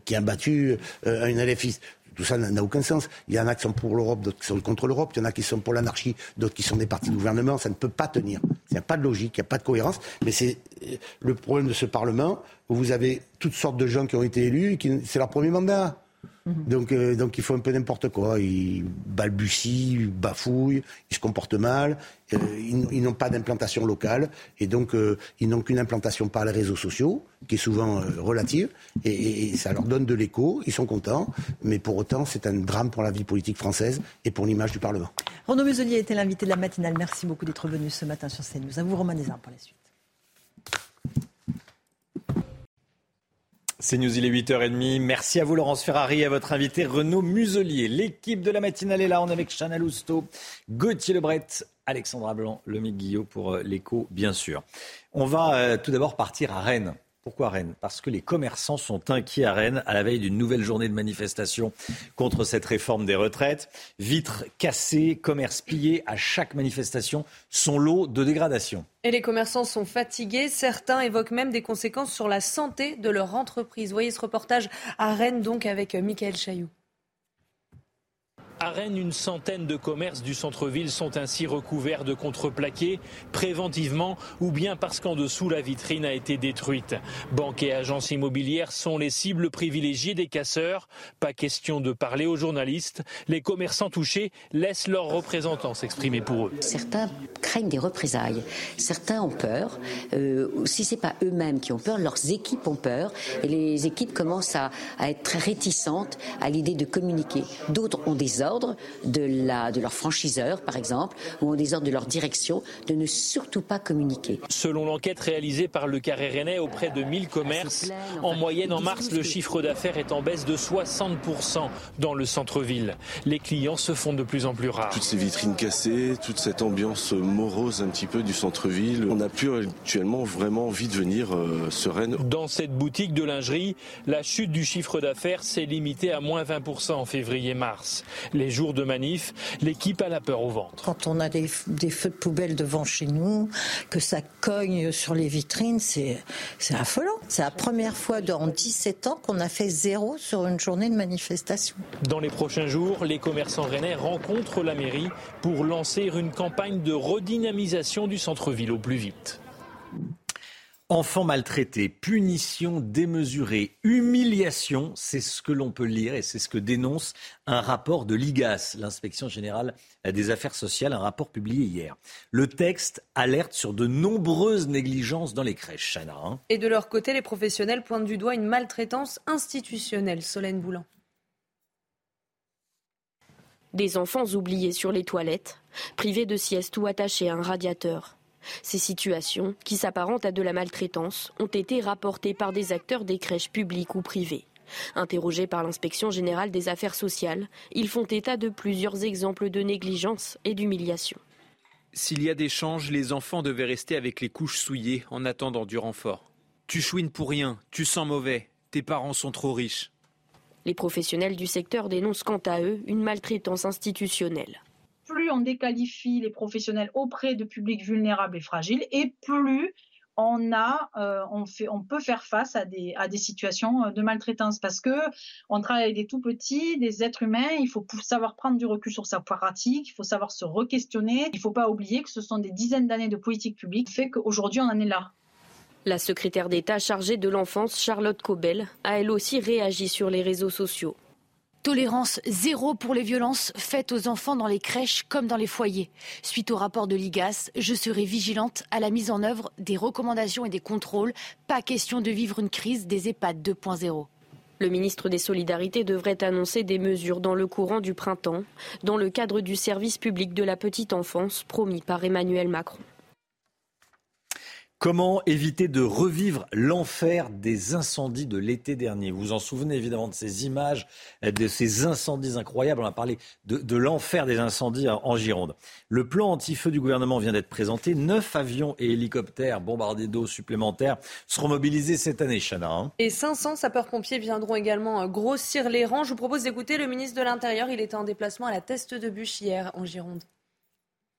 qui a battu euh, une LFI. Tout ça n'a aucun sens. Il y en a qui sont pour l'Europe, d'autres qui sont contre l'Europe. Il y en a qui sont pour l'anarchie, d'autres qui sont des partis de gouvernement. Ça ne peut pas tenir. Il n'y a pas de logique, il n'y a pas de cohérence. Mais c'est euh, le problème de ce Parlement où vous avez toutes sortes de gens qui ont été élus et c'est leur premier mandat. Mhm. Donc, euh, donc il faut un peu n'importe quoi. Ils balbutient, ils bafouillent, ils se comportent mal. Euh, ils, n'ont pas d'implantation locale et donc euh, ils n'ont qu'une implantation par les réseaux sociaux qui est souvent relative et, ça leur donne de l'écho. Ils sont contents, mais pour autant c'est un drame pour la vie politique française et pour l'image du Parlement. Renaud Muselier était l'invité de la matinale. Merci beaucoup d'être venu ce matin sur CNews. À vous Romain Desarmes pour la suite. C'est News, il est 8h30. Merci à vous, Laurence Ferrari, et à votre invité, Renaud Muselier. L'équipe de la matinale est là. On est avec Chana Lousteau, Gauthier Lebret, Alexandra Blanc, Lomique Guillot pour euh, l'écho, bien sûr. On va euh, tout d'abord partir à Rennes. Pourquoi Rennes? Parce que les commerçants sont inquiets à Rennes à la veille d'une nouvelle journée de manifestation contre cette réforme des retraites. Vitres cassées, commerces pillés à chaque manifestation, sont lot de dégradation. Et les commerçants sont fatigués. Certains évoquent même des conséquences sur la santé de leur entreprise. Voyez ce reportage à Rennes donc avec Michael Chailloux. À Rennes, une centaine de commerces du centre-ville sont ainsi recouverts de contreplaqués préventivement ou bien parce qu'en dessous la vitrine a été détruite. Banques et agences immobilières sont les cibles privilégiées des casseurs. Pas question de parler aux journalistes. Les commerçants touchés laissent leurs représentants s'exprimer pour eux. Certains craignent des représailles. Certains ont peur. Euh, si c'est pas eux-mêmes qui ont peur, leurs équipes ont peur. Et les équipes commencent à, être très réticentes à l'idée de communiquer. D'autres ont des ordres de, la, de leur franchiseur, par exemple, ou ont des ordres de leur direction de ne surtout pas communiquer. Selon l'enquête réalisée par le Carré Rennais auprès de 1000 commerces, en moyenne en mars, le chiffre d'affaires est en baisse de 60% dans le centre-ville. Les clients se font de plus en plus rares. Toutes ces vitrines cassées, toute cette ambiance morose un petit peu du centre-ville, on n'a plus actuellement vraiment envie de venir euh, sereine. Dans cette boutique de lingerie, la chute du chiffre d'affaires s'est limitée à moins 20% en février-mars les jours de manif, l'équipe a la peur au ventre. Quand on a des, feux de poubelle devant chez nous, que ça cogne sur les vitrines, c'est affolant. C'est la première fois dans 17 ans qu'on a fait zéro sur une journée de manifestation. Dans les prochains jours, les commerçants rennais rencontrent la mairie pour lancer une campagne de redynamisation du centre-ville au plus vite. Enfants maltraités, punition démesurée, humiliation, c'est ce que l'on peut lire et c'est ce que dénonce un rapport de l'IGAS, l'inspection générale des affaires sociales, un rapport publié hier. Le texte alerte sur de nombreuses négligences dans les crèches, Chana. Hein. et de leur côté, les professionnels pointent du doigt une maltraitance institutionnelle. Solène Boulan. Des enfants oubliés sur les toilettes, privés de sieste ou attachés à un radiateur. Ces situations, qui s'apparentent à de la maltraitance, ont été rapportées par des acteurs des crèches publiques ou privées. Interrogés par l'inspection générale des affaires sociales, ils font état de plusieurs exemples de négligence et d'humiliation. S'il y a des changes, les enfants devaient rester avec les couches souillées en attendant du renfort. Tu chouines pour rien, tu sens mauvais, tes parents sont trop riches. Les professionnels du secteur dénoncent quant à eux une maltraitance institutionnelle plus on déqualifie les professionnels auprès de publics vulnérables et fragiles, et plus on euh, peut faire face à des, à des situations euh, de maltraitance parce que on travaille avec des tout petits, des êtres humains. Il faut savoir prendre du recul sur sa pratique. Il faut savoir se re-questionner. Il ne faut pas oublier que ce sont des dizaines d'années de politique publique qui fait qu'aujourd'hui on en est là. La secrétaire d'État chargée de l'enfance, Charlotte Cobel, a elle aussi réagi sur les réseaux sociaux. Tolérance zéro pour les violences faites aux enfants dans les crèches comme dans les foyers. Suite au rapport de l'IGAS, je serai vigilante à la mise en œuvre des recommandations et des contrôles. Pas question de vivre une crise des EHPAD 2.0. Le ministre des Solidarités devrait annoncer des mesures dans le courant du printemps, dans le cadre du service public de la petite enfance promis par Emmanuel Macron. Comment éviter de revivre l'enfer des incendies de l'été dernier? Vous vous en souvenez évidemment de ces images, de ces incendies incroyables. On a parlé de, l'enfer des incendies en Gironde. Le plan anti-feu du gouvernement vient d'être présenté. Neuf avions et hélicoptères bombardés d'eau supplémentaires seront mobilisés cette année, Chana. Hein. et 500 sapeurs-pompiers viendront également euh, grossir les rangs. Je vous propose d'écouter le ministre de l'Intérieur. Il était en déplacement à la Teste de Bûche hier en Gironde.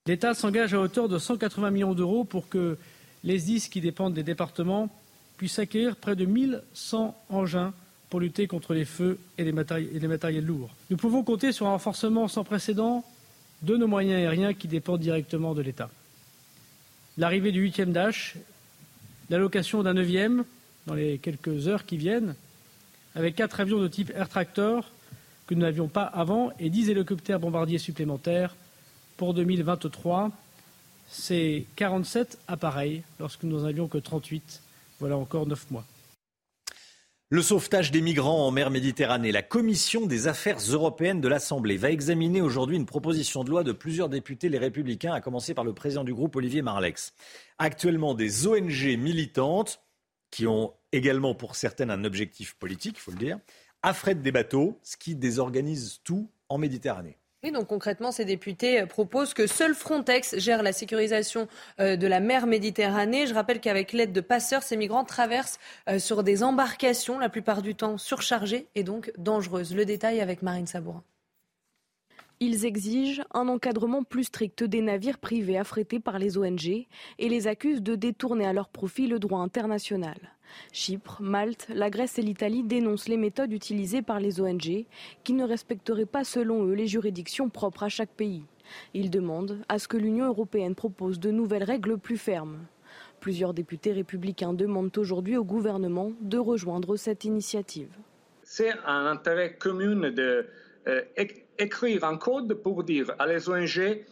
L'État s'engage à hauteur de 180 millions d'euros pour que les 10 qui dépendent des départements puissent acquérir près de 1100 engins pour lutter contre les feux et les, matériels, lourds. Nous pouvons compter sur un renforcement sans précédent de nos moyens aériens qui dépendent directement de l'État. L'arrivée du 8e Dash, l'allocation d'un 9e dans les quelques heures qui viennent, avec quatre avions de type Air Tractor que nous n'avions pas avant et 10 hélicoptères bombardiers supplémentaires pour 2023 c'est 47 appareils lorsque nous n'en avions que 38. Voilà encore 9 mois. Le sauvetage des migrants en mer Méditerranée. La commission des affaires européennes de l'Assemblée va examiner aujourd'hui une proposition de loi de plusieurs députés, les républicains, à commencer par le président du groupe, Olivier Marlex. Actuellement, des ONG militantes, qui ont également pour certaines un objectif politique, il faut le dire, affrètent des bateaux, ce qui désorganise tout en Méditerranée donc concrètement, ces députés euh, proposent que seul Frontex gère la sécurisation euh, de la mer Méditerranée. Je rappelle qu'avec l'aide de passeurs, ces migrants traversent euh, sur des embarcations, la plupart du temps surchargées et donc dangereuses. Le détail avec Marine Sabourin. Ils exigent un encadrement plus strict des navires privés affrétés par les ONG et les accusent de détourner à leur profit le droit international. Chypre, Malte, la Grèce et l'Italie dénoncent les méthodes utilisées par les ONG qui ne respecteraient pas selon eux les juridictions propres à chaque pays. Ils demandent à ce que l'Union européenne propose de nouvelles règles plus fermes. Plusieurs députés républicains demandent aujourd'hui au gouvernement de rejoindre cette initiative. C'est un intérêt commun de euh, écrire un code pour dire à les ONG,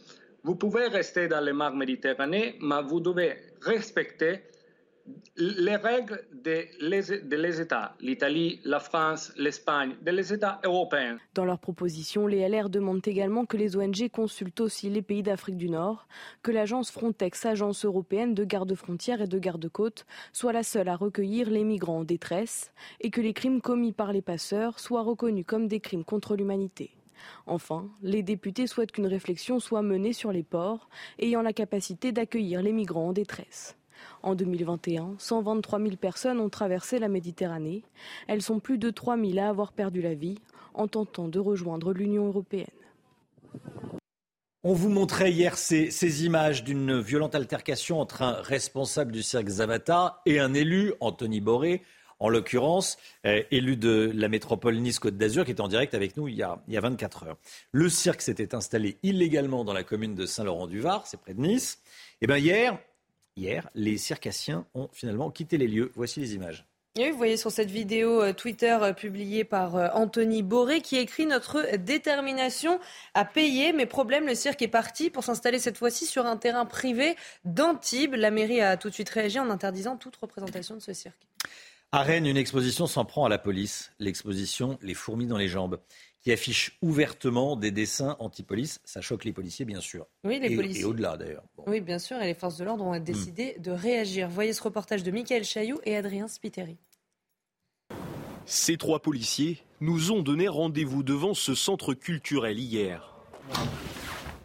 vous pouvez rester dans les mers Méditerranée, mais vous devez respecter les règles des États, l'Italie, la France, l'Espagne, des États européens. Dans leur proposition, les LR demandent également que les ONG consultent aussi les pays d'Afrique du Nord, que l'agence Frontex, agence européenne de garde-frontières et de garde-côtes, soit la seule à recueillir les migrants en détresse et que les crimes commis par les passeurs soient reconnus comme des crimes contre l'humanité. Enfin, les députés souhaitent qu'une réflexion soit menée sur les ports ayant la capacité d'accueillir les migrants en détresse. En 2021, 123 000 personnes ont traversé la Méditerranée. Elles sont plus de 3 000 à avoir perdu la vie en tentant de rejoindre l'Union européenne. On vous montrait hier ces, images d'une violente altercation entre un responsable du cirque Zavata et un élu, Anthony Boré, en l'occurrence, euh, élu de la métropole Nice-Côte d'Azur, qui était en direct avec nous il y, a, il y a 24 heures. Le cirque s'était installé illégalement dans la commune de Saint-Laurent-du-Var, c'est près de Nice. Et bien hier, Hier, les circassiens ont finalement quitté les lieux. Voici les images. Vous voyez sur cette vidéo euh, Twitter euh, publiée par Anthony Boré qui écrit notre détermination à payer. Mais problème, le cirque est parti pour s'installer cette fois-ci sur un terrain privé d'Antibes. La mairie a tout de suite réagi en interdisant toute représentation de ce cirque. À Rennes, une exposition s'en prend à la police. L'exposition Les fourmis dans les jambes qui affiche ouvertement des dessins anti-police. Ça choque les policiers, bien sûr. Oui, les et, policiers. Et au-delà, d'ailleurs. Oui, bien sûr. Et les forces de l'ordre ont décidé de réagir. Voyez ce reportage de Michael Chailloux et Adrien Spiteri. Ces trois policiers nous ont donné rendez-vous devant ce centre culturel hier.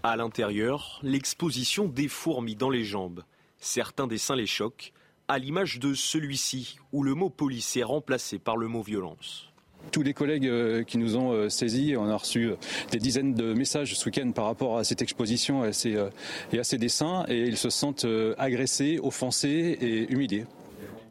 À l'intérieur, l'exposition des fourmis dans les jambes. Certains dessins les choquent, à l'image de celui-ci, où le mot police est remplacé par le mot violence. Tous les collègues euh, qui nous ont euh, saisis, on a reçu euh, des dizaines de messages ce week-end par rapport à cette exposition et à ces, dessins, et ils se sentent agressés, offensés et humiliés.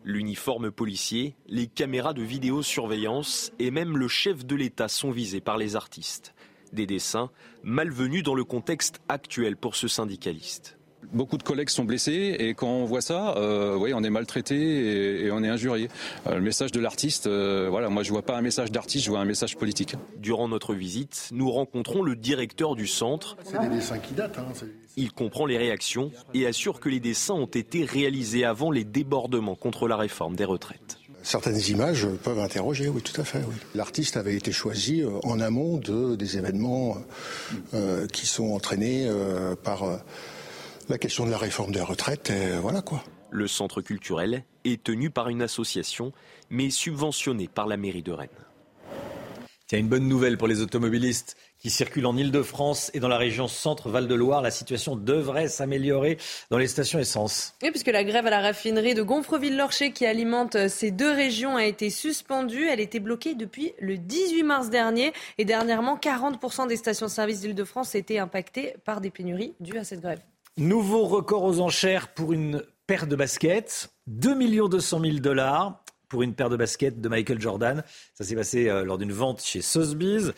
L'uniforme policier, les caméras de vidéosurveillance et même le chef de l'État sont visés par les artistes. Des dessins malvenus dans le contexte actuel pour ce syndicaliste. Beaucoup de collègues sont blessés et quand on voit ça, euh, oui, on est maltraité et, on est injurié. Euh, le message de l'artiste, euh, voilà, moi je vois pas un message d'artiste, je vois un message politique. Durant notre visite, nous rencontrons le directeur du centre. C'est des dessins qui datent. Hein, Il comprend les réactions et assure que les dessins ont été réalisés avant les débordements contre la réforme des retraites. Certaines images peuvent interroger, oui, tout à fait. Oui. L'artiste avait été choisi en amont de, des événements qui sont entraînés par la question de la réforme des retraites, et voilà quoi. Le centre culturel est tenu par une association, mais subventionné par la mairie de Rennes. Tiens, une bonne nouvelle pour les automobilistes qui circulent en Ile-de-France et dans la région centre-Val-de-Loire. La situation devrait s'améliorer dans les stations essence. Oui, puisque la grève à la raffinerie de Gonfreville-Lorcher qui alimente ces deux régions a été suspendue. Elle était bloquée depuis le 18 mars dernier. Et dernièrement, 40% des stations-service d'Île-de-France étaient impactées par des pénuries dues à cette grève. Nouveau record aux enchères pour une paire de baskets. 2 200 000 dollars pour une paire de baskets de Michael Jordan. Ça s'est passé euh, lors d'une vente chez Sotheby's.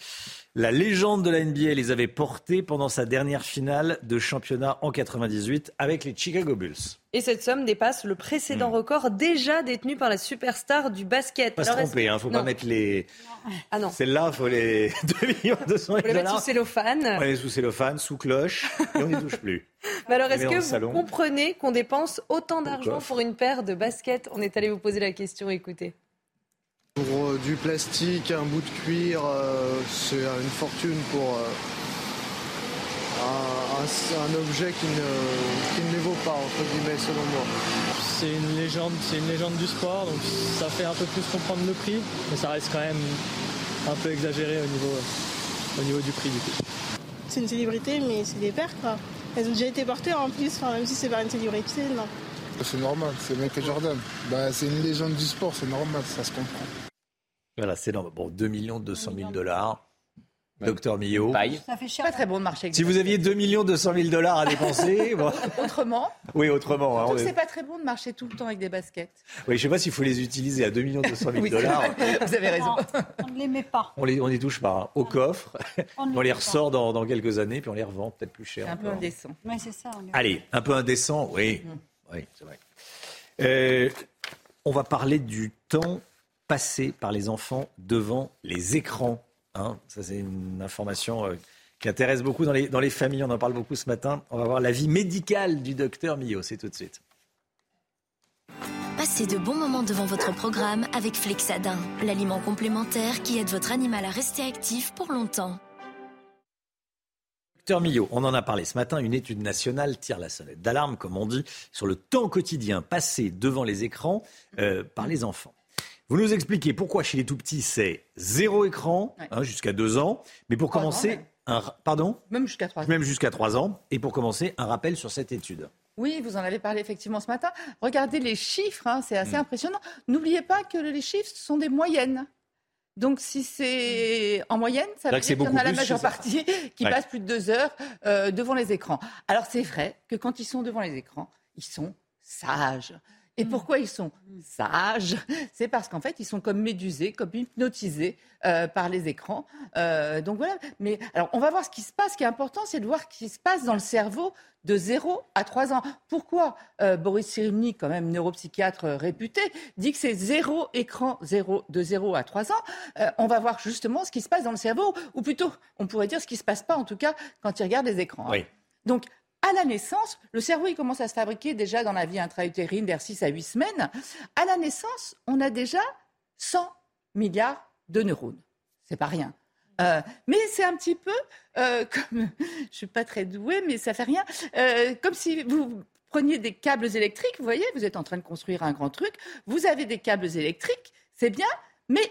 La légende de la NBA les avait portés pendant sa dernière finale de championnat en 98 avec les Chicago Bulls. Et cette somme dépasse le précédent hmm. record déjà détenu par la superstar du basket. Pas se tromper, hein, faut pas mettre les. Ah non. Celle-là, faut les 2 millions 200 000 dollars. sous cellophane. On les sous cellophane, sous cloche, et on n'y touche plus. Mais alors, est-ce que vous comprenez qu'on dépense autant d'argent pour une paire de baskets? On est allé vous poser la question, écoutez. Pour euh, du plastique, un bout de cuir, euh, c'est une fortune pour euh, un, objet qui ne, qui ne les vaut pas, entre guillemets, selon moi. C'est une légende, c'est une légende du sport, donc ça fait un peu plus comprendre le prix, mais ça reste quand même un peu exagéré au niveau, au niveau du prix du coup. C'est une célébrité, mais c'est des quoi. Elles ont déjà été portées en plus, même si c'est pas une célébrité, non. C'est normal, c'est Michael Jordan. Bah, c'est une légende du sport, c'est normal, ça se comprend. Voilà, c'est normal. Bon, 2 200 000 dollars. Docteur Millot. Ça fait cher. Pas très bon de marché. Si vous aviez 2 200 000 dollars à dépenser. Autrement. Oui, autrement. Hein, c'est pas très bon de marcher tout le temps avec des baskets. Oui, je sais pas s'il faut les utiliser à 2 200 000 dollars. Vous avez raison. on ne les met pas. On les, on les touche pas. Hein. Au coffre. On, les ressort dans, dans, quelques années, puis on les revend peut-être plus cher. C'est un peu indécent. Oui, c'est ça. Allez, un peu indécent, oui. Oui, c'est vrai. Euh, on va parler du temps passé par les enfants devant les écrans. Hein. Ça, c'est une information euh, qui intéresse beaucoup dans les, dans les familles. On en parle beaucoup ce matin. On va voir l'avis médical du docteur Millot. C'est tout de suite. Passez de bons moments devant votre programme avec Flexadin, l'aliment complémentaire qui aide votre animal à rester actif pour longtemps. Docteur Millot, on en a parlé ce matin, une étude nationale tire la sonnette d'alarme, comme on dit, sur le temps quotidien passé devant les écrans euh, par les enfants. Vous nous expliquez pourquoi chez les tout petits c'est zéro écran hein, jusqu'à deux ans, mais pour commencer, un, pardon? Même jusqu'à trois ans. Même jusqu'à trois ans. Et pour commencer, un rappel sur cette étude. Oui, vous en avez parlé effectivement ce matin. Regardez les chiffres, hein, c'est assez mm. impressionnant. N'oubliez pas que les chiffres sont des moyennes. Donc, si c'est en moyenne, ça veut dire qu'il y en a la majeure partie qui passe plus de deux heures euh, devant les écrans. Alors, c'est vrai que quand ils sont devant les écrans, ils sont sages. Et pourquoi ils sont sages? C'est parce qu'en fait, ils sont comme médusés, comme hypnotisés euh, par les écrans. Euh, donc voilà. Mais alors, on va voir ce qui se passe. Ce qui est important, c'est de voir ce qui se passe dans le cerveau de 0 à 3 ans. Pourquoi euh, Boris Cyrulnik, quand même neuropsychiatre réputé, dit que c'est zéro écran zéro, de 0 à 3 ans? On va voir justement ce qui se passe dans le cerveau, ou plutôt, on pourrait dire ce qui ne se passe pas, en tout cas, quand ils regardent les écrans. Oui. Donc, à la naissance, le cerveau commence à se fabriquer déjà dans la vie intra-utérine vers 6 à 8 semaines. À la naissance, on a déjà 100 milliards de neurones. C'est pas rien. Euh, mais c'est un petit peu euh, comme, je suis pas très douée, mais ça fait rien, euh, comme si vous preniez des câbles électriques, vous voyez, vous êtes en train de construire un grand truc, vous avez des câbles électriques, c'est bien, mais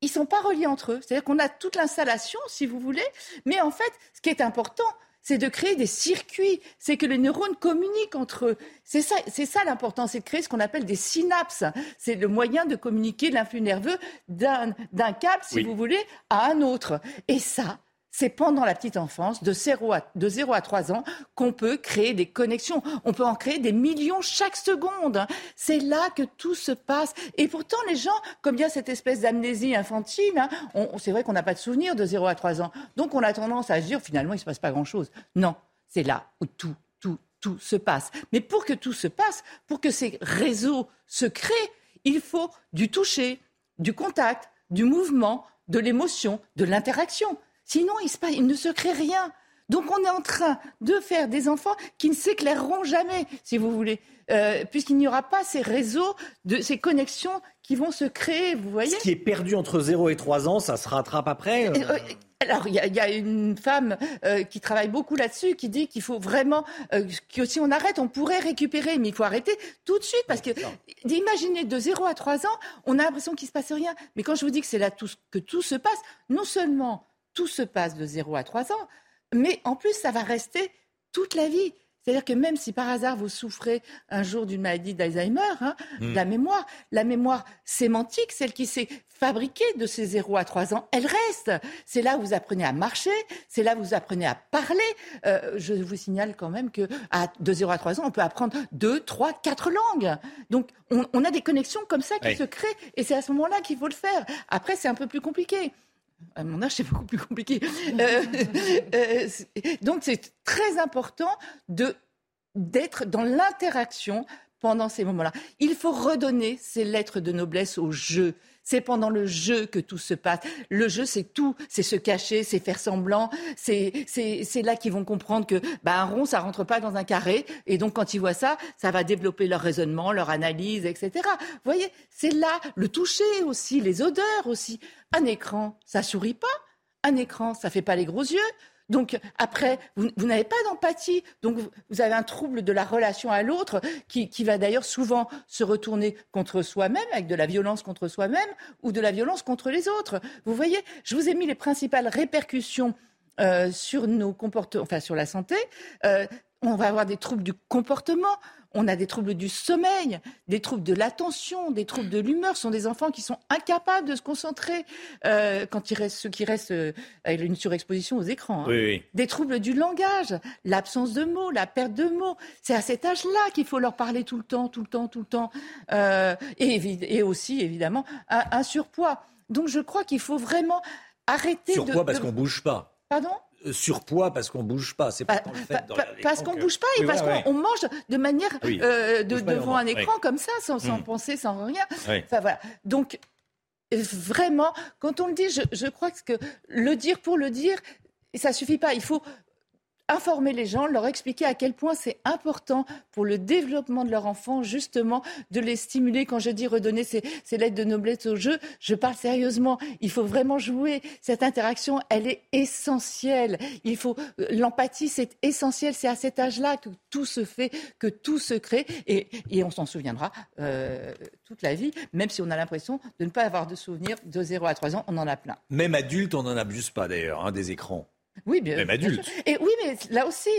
ils sont pas reliés entre eux. C'est-à-dire qu'on a toute l'installation, si vous voulez, mais en fait, ce qui est important, c'est de créer des circuits, c'est que les neurones communiquent entre eux. C'est ça, c'est ça l'important, c'est de créer ce qu'on appelle des synapses. C'est le moyen de communiquer l'influx nerveux d'un, câble, si vous voulez, à un autre. Et ça, c'est pendant la petite enfance, de 0 à, de 0 à 3 ans, qu'on peut créer des connexions. On peut en créer des millions chaque seconde. C'est là que tout se passe. Et pourtant, les gens, comme il y a cette espèce d'amnésie infantile, hein, c'est vrai qu'on n'a pas de souvenir de 0 à 3 ans. Donc on a tendance à se dire, finalement, il ne se passe pas grand-chose. Non, c'est là où tout, tout, tout se passe. Mais pour que tout se passe, pour que ces réseaux se créent, il faut du toucher, du contact, du mouvement, de l'émotion, de l'interaction. Sinon, il, il, ne se crée rien. Donc on est en train de faire des enfants qui ne s'éclaireront jamais, si vous voulez, euh, puisqu'il n'y aura pas ces réseaux, de, ces connexions qui vont se créer, vous voyez. Ce qui est perdu entre 0 et 3 ans, ça se rattrape après euh euh, alors, il y, a une femme qui travaille beaucoup là-dessus, qui dit qu'il faut vraiment que si on arrête, on pourrait récupérer, mais il faut arrêter tout de suite parce que d'imaginer de 0 à 3 ans, on a l'impression qu'il se passe rien. Mais quand je vous dis que c'est là tout, que tout se passe, non seulement tout se passe de 0 à 3 ans, mais en plus, ça va rester toute la vie. C'est-à-dire que même si par hasard vous souffrez un jour d'une maladie d'Alzheimer, hein, hmm. la mémoire, la mémoire sémantique, celle qui s'est fabriquée de ces 0 à 3 ans, elle reste. C'est là où vous apprenez à marcher, c'est là où vous apprenez à parler. Euh, je vous signale quand même que à, de 0 à 3 ans, on peut apprendre 2, 3, 4 langues. Donc on, a des connexions comme ça qui se créent et c'est à ce moment-là qu'il faut le faire. Après, c'est un peu plus compliqué. À mon âge, c'est beaucoup plus compliqué. Euh, euh, donc, c'est très important de d'être dans l'interaction pendant ces moments-là. Il faut redonner ces lettres de noblesse au jeu. C'est pendant le jeu que tout se passe. Le jeu, c'est tout. C'est se cacher, c'est faire semblant. C'est, là qu'ils vont comprendre que bah, un rond, ça rentre pas dans un carré. Et donc, quand ils voient ça, ça va développer leur raisonnement, leur analyse, etc. Vous voyez, c'est là le toucher aussi, les odeurs aussi. Un écran, ça sourit pas. Un écran, ça fait pas les gros yeux. Donc après, vous, n'avez pas d'empathie. Donc vous avez un trouble de la relation à l'autre qui, va d'ailleurs souvent se retourner contre soi-même, avec de la violence contre soi-même ou de la violence contre les autres. Vous voyez, je vous ai mis les principales répercussions euh, sur nos comportements, enfin sur la santé. Euh, on va avoir des troubles du comportement, on a des troubles du sommeil, des troubles de l'attention, des troubles de l'humeur. Ce sont des enfants qui sont incapables de se concentrer euh, quand il reste, ceux qui restent euh, une surexposition aux écrans. Hein. Des troubles du langage, l'absence de mots, la perte de mots. C'est à cet âge-là qu'il faut leur parler tout le temps, tout le temps, tout le temps. Euh, et, aussi, évidemment, un, surpoids. Donc je crois qu'il faut vraiment arrêter surpoids de... Surpoids parce qu'on bouge pas. Pardon? Surpoids parce qu'on bouge pas. C'est pas le fait Parce qu'on bouge pas et parce qu'on mange de manière euh, devant un écran comme ça, sans, hmm. penser, sans rien. Enfin voilà. Donc vraiment, quand on le dit, je, je crois que le dire pour le dire, ça suffit pas. Il faut informer les gens, leur expliquer à quel point c'est important pour le développement de leur enfant, justement, de les stimuler. Quand je dis redonner ces, lettres de noblesse au jeu, je parle sérieusement. Il faut vraiment jouer. Cette interaction, elle est essentielle. Il faut euh, l'empathie, c'est essentiel. C'est à cet âge-là que tout se fait, que tout se crée, et, on s'en souviendra euh, toute la vie, même si on a l'impression de ne pas avoir de souvenirs de 0 à 3 ans. On en a plein. Même adulte, on n'en abuse pas d'ailleurs, hein, des écrans. Oui, bien, Même adulte. Et oui, mais là aussi,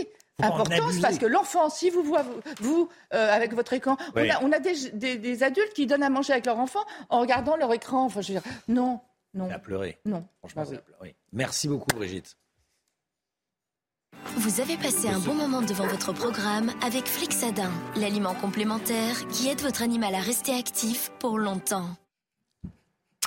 importance parce que l'enfant, si vous vous, euh, avec votre écran, on a, des, adultes qui donnent à manger avec leur enfant en regardant leur écran. Enfin, je veux dire, non, non. À pleurer. Non. Franchement, oui. Merci beaucoup, Brigitte. Vous avez passé un bon moment devant votre programme avec Flixadin, l'aliment complémentaire qui aide votre animal à rester actif pour longtemps.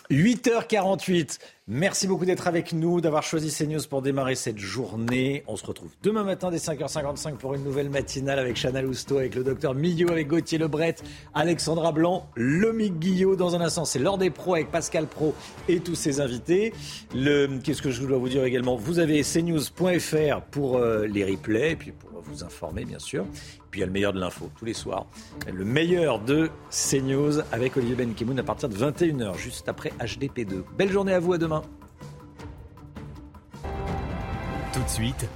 8h48. Merci beaucoup d'être avec nous, d'avoir choisi CNews pour démarrer cette journée. On se retrouve demain matin dès 5h55 pour une nouvelle matinale avec Chana Lousteau, avec le docteur Millot, avec Gauthier Lebret, Alexandra Blanc, Lomic Guillot. Dans un instant, c'est l'heure des pros avec Pascal Pro et tous ses invités. Qu'est-ce que je dois vous dire également? Vous avez cnews.fr pour euh, les replays et puis pour vous informer, bien sûr. Puis il y a le meilleur de l'info tous les soirs. Le meilleur de CNews avec Olivier Benkemoun à partir de 21h, juste après HDP2. Belle journée à vous, à demain. Suite,